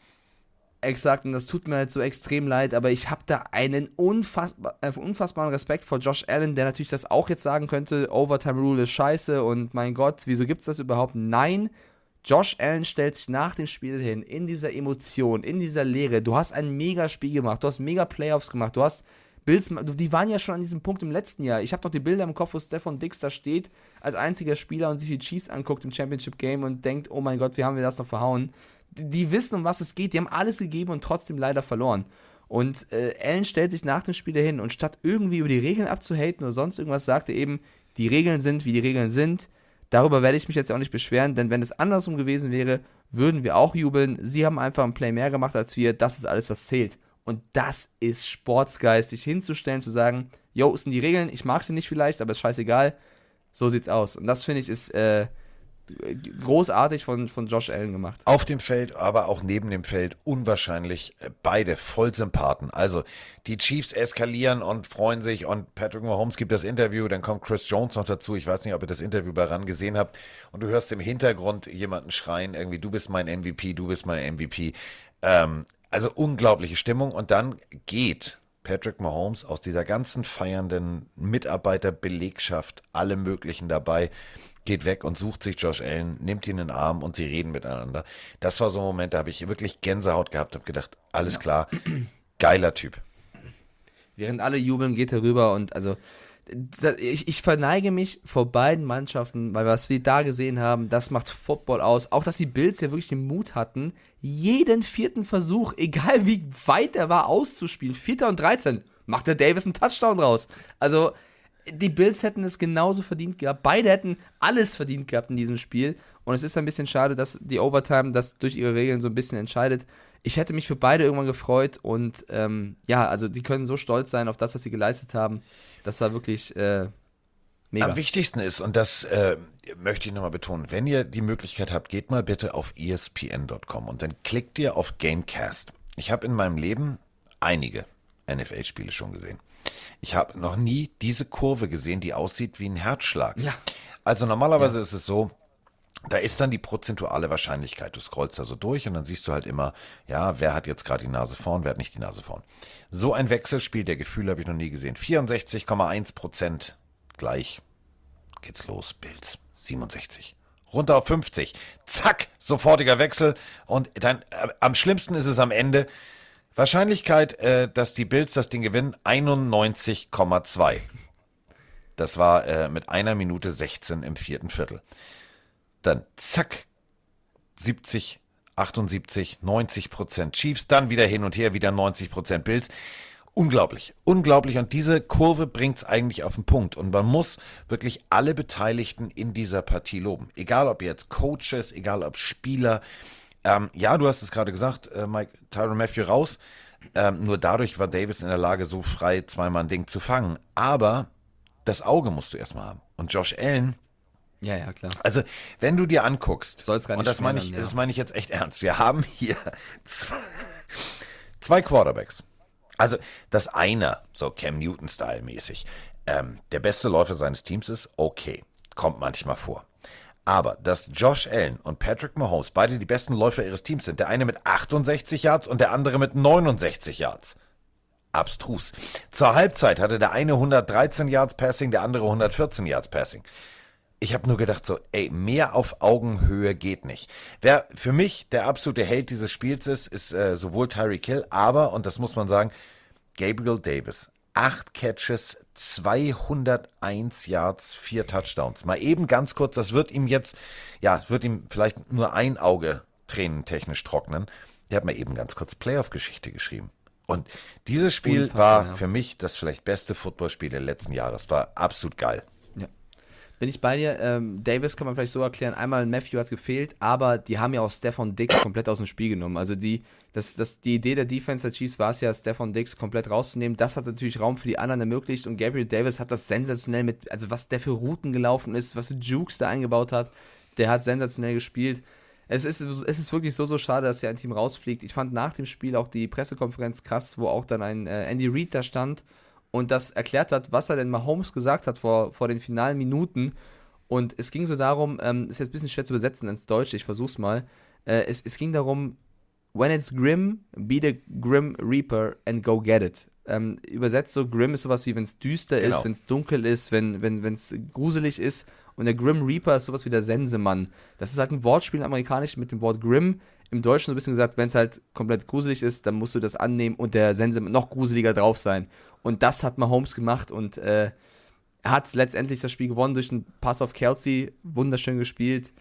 Exakt, und das tut mir halt so extrem leid, aber ich habe da einen unfassbar, unfassbaren Respekt vor Josh Allen, der natürlich das auch jetzt sagen könnte, Overtime Rule ist scheiße und mein Gott, wieso gibt's das überhaupt? Nein, Josh Allen stellt sich nach dem Spiel hin, in dieser Emotion, in dieser Leere. Du hast ein mega Spiel gemacht, du hast mega Playoffs gemacht, du hast Bills, die waren ja schon an diesem Punkt im letzten Jahr. Ich habe doch die Bilder im Kopf, wo Stefan Dix da steht, als einziger Spieler und sich die Chiefs anguckt im Championship Game und denkt, oh mein Gott, wie haben wir das noch verhauen? Die, wissen, um was es geht, die haben alles gegeben und trotzdem leider verloren. Und äh, Allen stellt sich nach dem Spiel hin und statt irgendwie über die Regeln abzuhaten oder sonst irgendwas, sagt er eben, die Regeln sind, wie die Regeln sind. Darüber werde ich mich jetzt auch nicht beschweren, denn wenn es andersrum gewesen wäre, würden wir auch jubeln. Sie haben einfach ein Play mehr gemacht als wir. Das ist alles, was zählt. Und das ist Sportsgeist, sich hinzustellen, zu sagen, yo, es sind die Regeln, ich mag sie nicht vielleicht, aber ist scheißegal. So sieht's aus. Und das finde ich ist äh, großartig von, von Josh Allen gemacht. Auf dem Feld, aber auch neben dem Feld unwahrscheinlich äh, beide Vollsympathen. Also die Chiefs eskalieren und freuen sich und Patrick Mahomes gibt das Interview, dann kommt Chris Jones noch dazu. Ich weiß nicht, ob ihr das Interview bei RAN gesehen habt und du hörst im Hintergrund jemanden schreien, irgendwie du bist mein MVP, du bist mein MVP. Ähm, also unglaubliche Stimmung und dann geht Patrick Mahomes aus dieser ganzen feiernden Mitarbeiterbelegschaft, alle möglichen dabei, geht weg und sucht sich Josh Allen, nimmt ihn in den Arm und sie reden miteinander. Das war so ein Moment, da habe ich wirklich Gänsehaut gehabt, habe gedacht, alles klar, geiler Typ. Während alle jubeln, geht er rüber und also ich, ich verneige mich vor beiden Mannschaften, weil was wir da gesehen haben, das macht Football aus. Auch dass die Bills ja wirklich den Mut hatten, jeden vierten Versuch, egal wie weit er war, auszuspielen. Vierter und 13, macht der Davis einen Touchdown draus. Also die Bills hätten es genauso verdient gehabt. Beide hätten alles verdient gehabt in diesem Spiel. Und es ist ein bisschen schade, dass die Overtime das durch ihre Regeln so ein bisschen entscheidet. Ich hätte mich für beide irgendwann gefreut und ähm, ja, also die können so stolz sein auf das, was sie geleistet haben. Das war wirklich äh, mega. Am wichtigsten ist, und das äh, möchte ich nochmal betonen, wenn ihr die Möglichkeit habt, geht mal bitte auf espn.com und dann klickt ihr auf Gamecast. Ich habe in meinem Leben einige NFL-Spiele schon gesehen. Ich habe noch nie diese Kurve gesehen, die aussieht wie ein Herzschlag. Ja. Also normalerweise ist es so, da ist dann die prozentuale Wahrscheinlichkeit. Du scrollst da so durch und dann siehst du halt immer, ja, wer hat jetzt gerade die Nase vorn, wer hat nicht die Nase vorn. So ein Wechselspiel der Gefühle habe ich noch nie gesehen. 64,1 Prozent gleich. Geht's los, Bills. 67. Runter auf 50. Zack, sofortiger Wechsel. Und dann, äh, am schlimmsten ist es am Ende. Wahrscheinlichkeit, äh, dass die Bills das Ding gewinnen, 91,2. Das war äh, mit einer Minute 16 im vierten Viertel. Dann zack, 70, 78, 90 Prozent Chiefs, dann wieder hin und her, wieder 90 Prozent Bills. Unglaublich, unglaublich. Und diese Kurve bringt es eigentlich auf den Punkt. Und man muss wirklich alle Beteiligten in dieser Partie loben. Egal ob jetzt Coaches, egal ob Spieler. Ähm, ja, du hast es gerade gesagt, äh, Mike, Tyron Matthew raus. Ähm, nur dadurch war Davis in der Lage, so frei zweimal ein Ding zu fangen. Aber das Auge musst du erstmal haben. Und Josh Allen, ja, ja, klar. also, wenn du dir anguckst, Soll's gar und nicht das meine ich, ja. das meine ich jetzt echt ernst, wir haben hier zwei, zwei Quarterbacks. Also, dass einer, so Cam Newton-Style mäßig, ähm, der beste Läufer seines Teams ist, okay, kommt manchmal vor. Aber dass Josh Allen und Patrick Mahomes beide die besten Läufer ihres Teams sind, der eine mit 68 Yards und der andere mit 69 Yards. Abstrus. Zur Halbzeit hatte der eine 113 Yards Passing, der andere 114 Yards Passing. Ich habe nur gedacht so, ey, mehr auf Augenhöhe geht nicht. Wer für mich der absolute Held dieses Spiels ist, ist äh, sowohl Tyreek Hill, aber, und das muss man sagen, Gabriel Davis. Acht Catches, 201 Yards, vier Touchdowns. Mal eben ganz kurz, das wird ihm jetzt, ja, wird ihm vielleicht nur ein Auge tränentechnisch trocknen. Der hat mal eben ganz kurz Playoff-Geschichte geschrieben. Und dieses Spiel Unfassbar, war ja. für mich das vielleicht beste Footballspiel der letzten Jahre. Es war absolut geil. Bin ich bei dir. Ähm, Davis kann man vielleicht so erklären. Einmal Matthew hat gefehlt, aber die haben ja auch Stefan Dix komplett aus dem Spiel genommen. Also die, das, das, die Idee der Defense der Chiefs war es ja, Stefan Dix komplett rauszunehmen. Das hat natürlich Raum für die anderen ermöglicht und Gabriel Davis hat das sensationell mit, also was der für Routen gelaufen ist, was Jukes da eingebaut hat, der hat sensationell gespielt. Es ist, es ist wirklich so, so schade, dass hier ein Team rausfliegt. Ich fand nach dem Spiel auch die Pressekonferenz krass, wo auch dann ein äh, Andy Reid da stand und das erklärt hat, was er denn Mahomes gesagt hat vor, vor den finalen Minuten. Und es ging so darum, ähm, ist jetzt ein bisschen schwer zu übersetzen ins Deutsche, ich versuch's mal. Äh, es, es ging darum, when it's grim, be the grim reaper and go get it. Ähm, übersetzt so, grim ist sowas wie, wenn es düster Genau. ist, wenn es dunkel ist, wenn wenn es gruselig ist. Und der Grim Reaper ist sowas wie der Sensemann. Das ist halt ein Wortspiel im Amerikanischen mit dem Wort Grim. Im Deutschen so ein bisschen gesagt, wenn es halt komplett gruselig ist, dann musst du das annehmen und der Sensemann noch gruseliger drauf sein. Und das hat Mahomes gemacht und äh, er hat letztendlich das Spiel gewonnen durch einen Pass auf Kelsey. Wunderschön gespielt.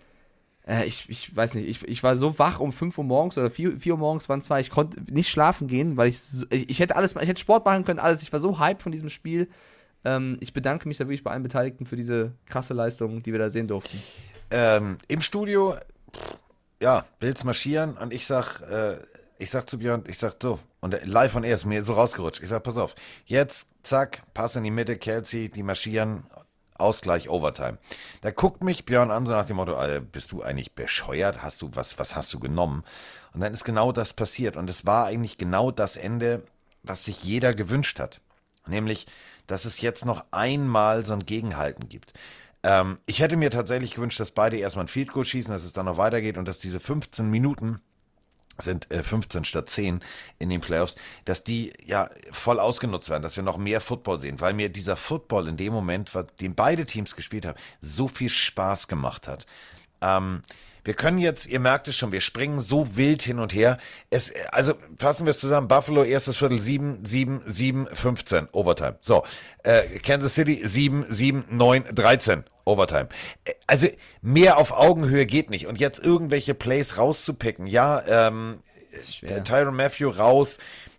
Äh, ich, ich weiß nicht, ich, ich war so wach um 5 Uhr morgens oder 4, 4 Uhr morgens waren zwei. Ich konnte nicht schlafen gehen, weil ich, ich, ich hätte alles, ich hätte Sport machen können, alles. Ich war so hyped von diesem Spiel. Ähm, ich bedanke mich da wirklich bei allen Beteiligten für diese krasse Leistung, die wir da sehen durften. Ähm, Im Studio, pff, ja, Bills marschieren und ich sag, äh, ich sag zu Björn, ich sag so, und live on air ist mir so rausgerutscht. Ich sag, pass auf, jetzt, zack, Pass in die Mitte, Kelsey, die marschieren, Ausgleich, Overtime. Da guckt mich Björn an, so nach dem Motto, Alter, bist du eigentlich bescheuert? Hast du, was, was hast du genommen? Und dann ist genau das passiert. Und es war eigentlich genau das Ende, was sich jeder gewünscht hat. Nämlich, dass es jetzt noch einmal so ein Gegenhalten gibt. Ähm, ich hätte mir tatsächlich gewünscht, dass beide erstmal ein Field Goal schießen, dass es dann noch weitergeht und dass diese 15 Minuten sind äh, 15 statt 10 in den Playoffs, dass die ja voll ausgenutzt werden, dass wir noch mehr Football sehen, weil mir dieser Football in dem Moment, den beide Teams gespielt haben, so viel Spaß gemacht hat. Ähm, wir können jetzt, ihr merkt es schon, wir springen so wild hin und her. Es, also fassen wir es zusammen. Buffalo, erstes Viertel 7, 7, 7, 15, Overtime. So, äh, Kansas City 7, 7, 9, 13, Overtime. Äh, Also mehr auf Augenhöhe geht nicht. Und jetzt irgendwelche Plays rauszupicken. Ja, ähm, schwer. Tyron Matthew raus.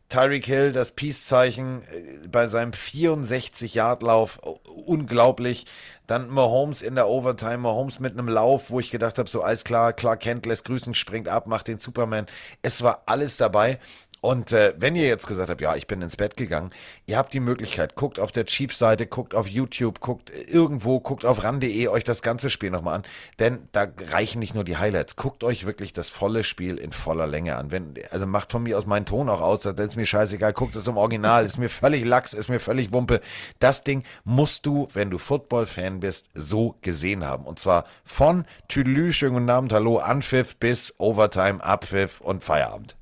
Tyreek Hill, das Peace-Zeichen äh, bei seinem 64-Yard-Lauf, oh, unglaublich. Dann Mahomes in der Overtime, Mahomes mit einem Lauf, wo ich gedacht habe, so alles klar, Clark Kent lässt grüßen, springt ab, macht den Superman. Es war alles dabei. Und äh, wenn ihr jetzt gesagt habt, ja, ich bin ins Bett gegangen, ihr habt die Möglichkeit, guckt auf der Chiefs-Seite, guckt auf YouTube, guckt irgendwo, guckt auf ran.de euch das ganze Spiel nochmal an, denn da reichen nicht nur die Highlights. Guckt euch wirklich das volle Spiel in voller Länge an. Wenn, also macht von mir aus meinen Ton auch aus, das ist mir scheißegal, guckt es im Original, ist mir völlig lax, ist mir völlig Wumpe. Das Ding musst du, wenn du Football-Fan bist, so gesehen haben. Und zwar von Tüdelü, schönen guten Abend, hallo, Anpfiff bis Overtime, Abpfiff und Feierabend.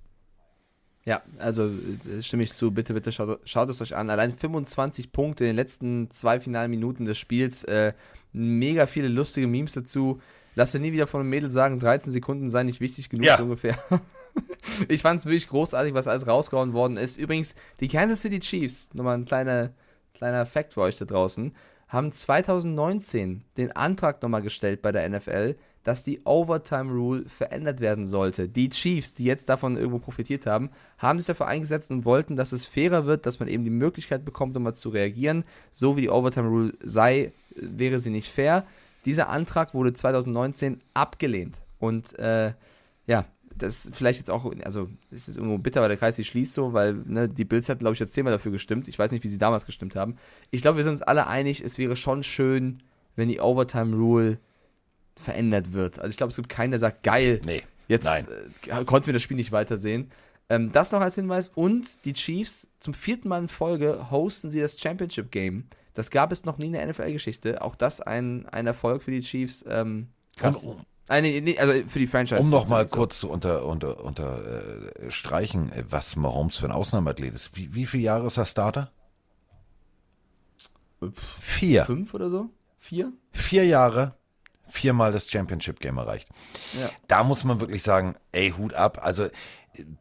Ja, also äh, stimme ich zu. Bitte, bitte schaut, schaut es euch an. Allein 25 Punkte in den letzten zwei finalen Minuten des Spiels. Äh, mega viele lustige Memes dazu. Lass dir nie wieder von einem Mädel sagen, 13 Sekunden seien nicht wichtig genug, Ja. so ungefähr. ich fand es wirklich großartig, was alles rausgehauen worden ist. Übrigens, die Kansas City Chiefs, nochmal ein kleiner, kleiner Fact für euch da draußen, haben 2019 den Antrag nochmal gestellt bei der NFL, dass die Overtime Rule verändert werden sollte. Die Chiefs, die jetzt davon irgendwo profitiert haben, haben sich dafür eingesetzt und wollten, dass es fairer wird, dass man eben die Möglichkeit bekommt, nochmal zu reagieren. So wie die Overtime Rule sei, wäre sie nicht fair. Dieser Antrag wurde 2019 abgelehnt. Und äh, ja, das ist vielleicht jetzt auch, also es ist irgendwo bitter, weil der Kreis sich schließt so, weil ne, die Bills hat, glaube ich, jetzt zehnmal dafür gestimmt. Ich weiß nicht, wie sie damals gestimmt haben. Ich glaube, wir sind uns alle einig, es wäre schon schön, wenn die Overtime Rule verändert wird. Also ich glaube, es gibt keinen, der sagt, geil, Nee, jetzt nein. äh, konnten wir das Spiel nicht weitersehen. Ähm, das noch als Hinweis. Und die Chiefs zum vierten Mal in Folge hosten sie das Championship Game. Das gab es noch nie in der NFL-Geschichte. Auch das ein, ein Erfolg für die Chiefs. Ähm, krass. Und, äh, nee, nee, also für die Franchise. Um noch mal So. kurz zu unter, unter, unterstreichen, äh, was Mahomes für ein Ausnahmeathlet ist. Wie, wie viele Jahre ist er Starter? Vier. Fünf oder so? Vier? Vier Jahre, viermal das Championship Game erreicht. Ja. Da muss man wirklich sagen, ey, Hut ab. Also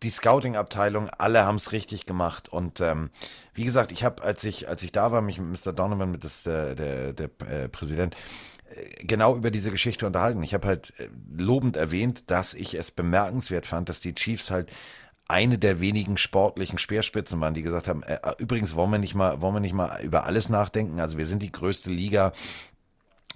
die Scouting-Abteilung, alle haben es richtig gemacht. Und ähm, wie gesagt, ich habe, als ich, als ich da war, mich mit Mr. Donovan, mit das, der, der, der äh, Präsident, äh, genau über diese Geschichte unterhalten. Ich habe halt äh, lobend erwähnt, dass ich es bemerkenswert fand, dass die Chiefs halt eine der wenigen sportlichen Speerspitzen waren, die gesagt haben, äh, übrigens wollen wir nicht mal, wollen wir nicht mal über alles nachdenken. Also wir sind die größte Liga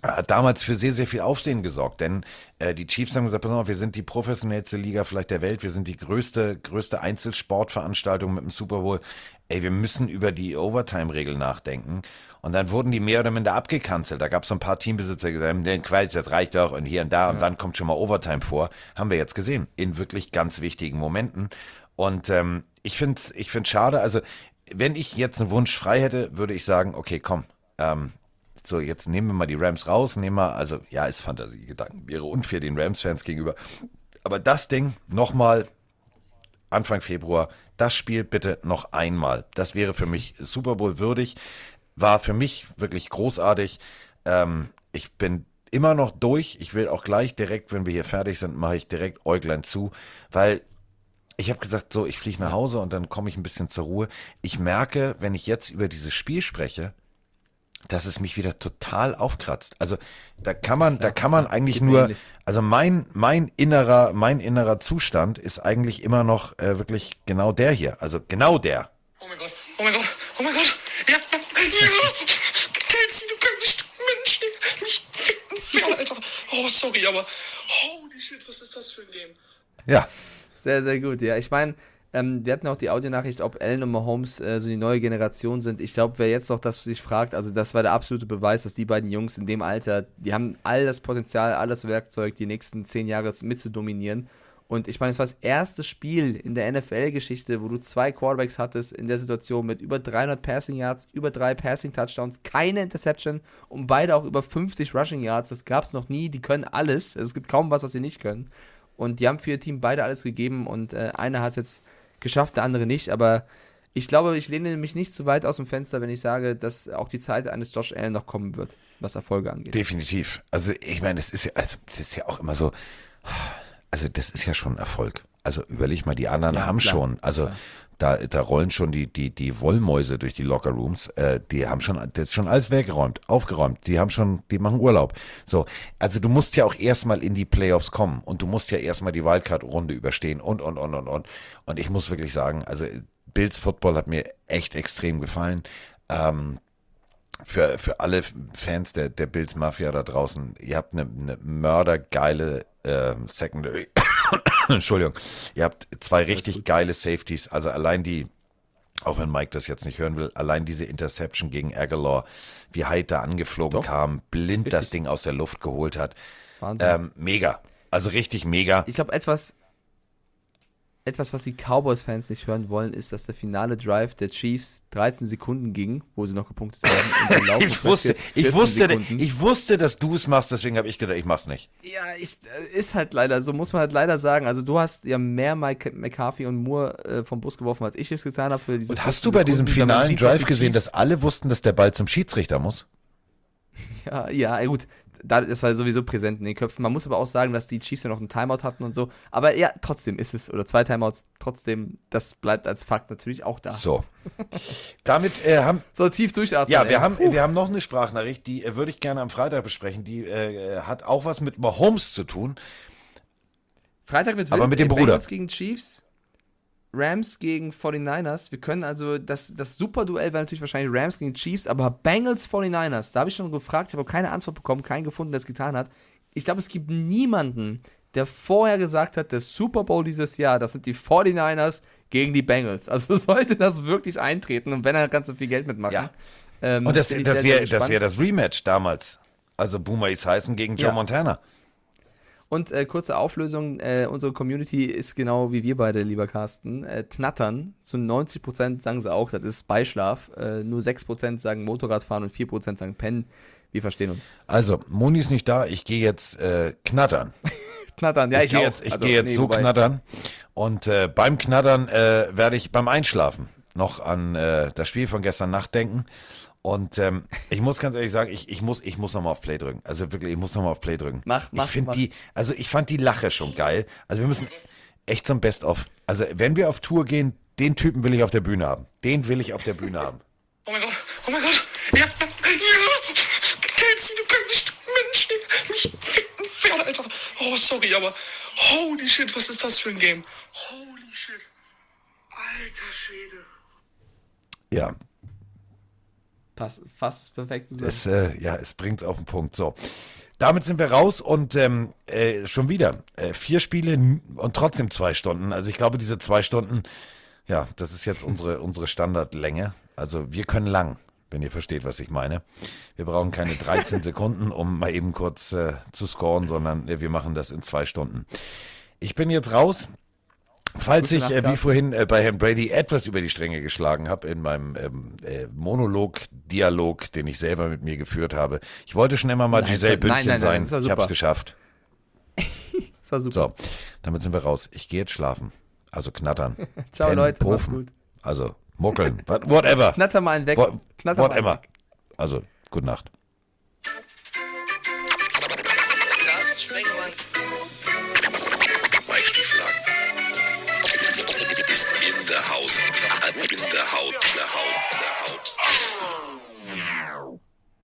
hat damals für sehr, sehr viel Aufsehen gesorgt, denn äh, die Chiefs haben gesagt, pass auf, wir sind die professionellste Liga vielleicht der Welt, wir sind die größte, größte Einzelsportveranstaltung mit dem Super Bowl. Ey, wir müssen über die Overtime-Regel nachdenken. Und dann wurden die mehr oder minder abgekanzelt. Da gab es so ein paar Teambesitzer, die gesagt haben, den Quatsch, das reicht doch und hier und da und dann kommt schon mal Overtime vor. Haben wir jetzt gesehen, in wirklich ganz wichtigen Momenten. Und ähm, ich finde es ich find's schade, also wenn ich jetzt einen Wunsch frei hätte, würde ich sagen, okay, komm, ähm, so, jetzt nehmen wir mal die Rams raus, nehmen wir, also ja, ist Fantasiegedanken, wäre unfair den Rams-Fans gegenüber. Aber das Ding nochmal Anfang Februar, das Spiel bitte noch einmal. Das wäre für mich Super Bowl würdig, war für mich wirklich großartig. Ähm, ich bin immer noch durch. Ich will auch gleich direkt, wenn wir hier fertig sind, mache ich direkt Äuglein zu, weil ich habe gesagt, so, ich fliege nach Hause und dann komme ich ein bisschen zur Ruhe. Ich merke, wenn ich jetzt über dieses Spiel spreche, dass es mich wieder total aufkratzt. Also da kann man, da kann man eigentlich nur, ähnlich. also mein, mein innerer, mein innerer Zustand ist eigentlich immer noch äh, wirklich genau der hier. Also genau der. Oh mein Gott, oh mein Gott, oh mein Gott. Ja, ja. Kelsey, du kannst Mensch nicht ficken, ficken, Alter. Oh, sorry, aber holy shit, was ist das für ein Game? Ja. Sehr, sehr gut, ja. Ich meine, ähm, wir hatten auch die Audionachricht, ob Allen und Mahomes äh, so die neue Generation sind. Ich glaube, wer jetzt noch das sich fragt, also das war der absolute Beweis, dass die beiden Jungs in dem Alter, die haben all das Potenzial, all das Werkzeug, die nächsten zehn Jahre mitzudominieren. Und ich meine, es war das erste Spiel in der NFL-Geschichte, wo du zwei Quarterbacks hattest in der Situation mit über 300 Passing Yards, über drei Passing Touchdowns, keine Interception und beide auch über 50 Rushing Yards. Das gab es noch nie. Die können alles. Also es gibt kaum was, was sie nicht können. Und die haben für ihr Team beide alles gegeben und äh, einer hat jetzt geschafft, der andere nicht. Aber ich glaube, ich lehne mich nicht zu weit aus dem Fenster, wenn ich sage, dass auch die Zeit eines Josh Allen noch kommen wird, was Erfolge angeht. Definitiv. Also ich meine, das ist ja, also, das ist ja auch immer so, also das ist ja schon Erfolg. Also überleg mal, die anderen Ja, haben klar. schon, also Klar. Da, da rollen schon die, die, die Wollmäuse durch die Lockerrooms, äh, die haben schon, das ist schon alles weggeräumt, aufgeräumt, die haben schon, die machen Urlaub. So, also du musst ja auch erstmal in die Playoffs kommen und du musst ja erstmal die Wildcard-Runde überstehen und, und, und, und, und. Und ich muss wirklich sagen, also Bills Football hat mir echt extrem gefallen. Ähm, für, für alle Fans der, der Bills Mafia da draußen, ihr habt eine, eine mördergeile ähm, Secondary. Entschuldigung. Ihr habt zwei richtig geile Safeties. Also allein die, auch wenn Mike das jetzt nicht hören will, allein diese Interception gegen Aguilar, wie da angeflogen Doch. kam, blind Richtig. das Ding aus der Luft geholt hat. Wahnsinn. Ähm, mega. Also richtig mega. Ich glaube, etwas, etwas, was die Cowboys-Fans nicht hören wollen, ist, dass der finale Drive der Chiefs 13 Sekunden ging, wo sie noch gepunktet haben. Ich wusste, ich 14 wusste, Sekunden. ich wusste, dass du es machst, deswegen habe ich gedacht, ich mach's nicht. Ja, ich, äh, ist halt leider, so muss man halt leider sagen. Also du hast ja mehr Mike McCarthy und Moore äh, vom Bus geworfen, als ich es getan habe für diese Und hast 14 du bei diesem Sekunden, man finalen sieht, Drive gesehen, dass alle wussten, dass der Ball zum Schiedsrichter muss? Ja, ja, gut. Da, das war sowieso präsent in den Köpfen. Man muss aber auch sagen, dass die Chiefs ja noch einen Timeout hatten und so. Aber ja, trotzdem ist es, oder zwei Timeouts, trotzdem, das bleibt als Fakt natürlich auch da. So. Damit äh, haben. So, tief durchatmen. Ja, ey. wir haben, Puh. wir haben noch eine Sprachnachricht, die äh, würde ich gerne am Freitag besprechen. Die äh, hat auch was mit Mahomes zu tun. Freitag wird Aber mit dem Bruder. Bengals gegen Chiefs, Rams gegen 49ers. Wir können also, das, das Superduell wäre natürlich wahrscheinlich Rams gegen Chiefs, aber Bengals 49ers, da habe ich schon gefragt, ich habe keine Antwort bekommen, keinen gefunden, der es getan hat. Ich glaube, es gibt niemanden, der vorher gesagt hat, der Super Bowl dieses Jahr, das sind die 49ers gegen die Bengals. Also sollte das wirklich eintreten und wenn er kannst du viel Geld mitmachen. Ja. Ähm, Und das, das wäre das, wär das Rematch damals. Also Boomer Esiason gegen Joe Ja. Montana. Und äh, kurze Auflösung, äh, unsere Community ist genau wie wir beide, lieber Carsten. Äh, knattern, zu 90% sagen sie auch, das ist Beischlaf. Äh, nur 6% sagen Motorradfahren und 4% sagen Pennen. Wir verstehen uns. Also, Moni ist nicht da, ich gehe jetzt äh, knattern. Knattern, ja, ich, ich gehe jetzt, ich Also, gehe jetzt nee, so wobei- knattern. Und äh, beim Knattern äh, werde ich beim Einschlafen noch an äh, das Spiel von gestern Nacht denken. Und ähm, ich muss ganz ehrlich sagen, ich, ich muss, ich muss nochmal auf Play drücken. Also wirklich, ich muss nochmal auf Play drücken. Mach, mach, Ich finde mach. die, also ich fand die Lache schon geil. Also wir müssen echt zum Best-of. Also wenn wir auf Tour gehen, den Typen will ich auf der Bühne haben. Den will ich auf der Bühne haben. Oh mein Gott, oh mein Gott. Ja, ja. Kelsey, du kannst Mensch, nicht ficken Pferd, Alter. Oh, sorry, aber holy shit, was ist das für ein Game? Holy shit. Alter Schwede. Ja, Pass, fast perfekt zusammen. Es, äh, ja, es bringt's auf den Punkt. So. Damit sind wir raus und ähm, äh, schon wieder äh, vier Spiele und trotzdem zwei Stunden. Also ich glaube, diese zwei Stunden, ja, das ist jetzt unsere, unsere Standardlänge. Also wir können lang, wenn ihr versteht, was ich meine. Wir brauchen keine 13 Sekunden, um mal eben kurz äh, zu scoren, sondern äh, wir machen das in zwei Stunden. Ich bin jetzt raus. Falls ich, äh, wie vorhin äh, bei Herrn Brady, etwas über die Stränge geschlagen habe in meinem ähm, äh, Monolog, Dialog, den ich selber mit mir geführt habe. Ich wollte schon immer mal Nein, Giselle nein, nein, Bündchen nein, sein. war ich habe es geschafft. Das war super. So, damit sind wir raus. Ich gehe jetzt schlafen. Also knattern. Ciao, Pennen, Leute, Pofen. Also muckeln. What- Whatever. Knatter mal einen weg. What, Knatter whatever. weg. Also, gute Nacht.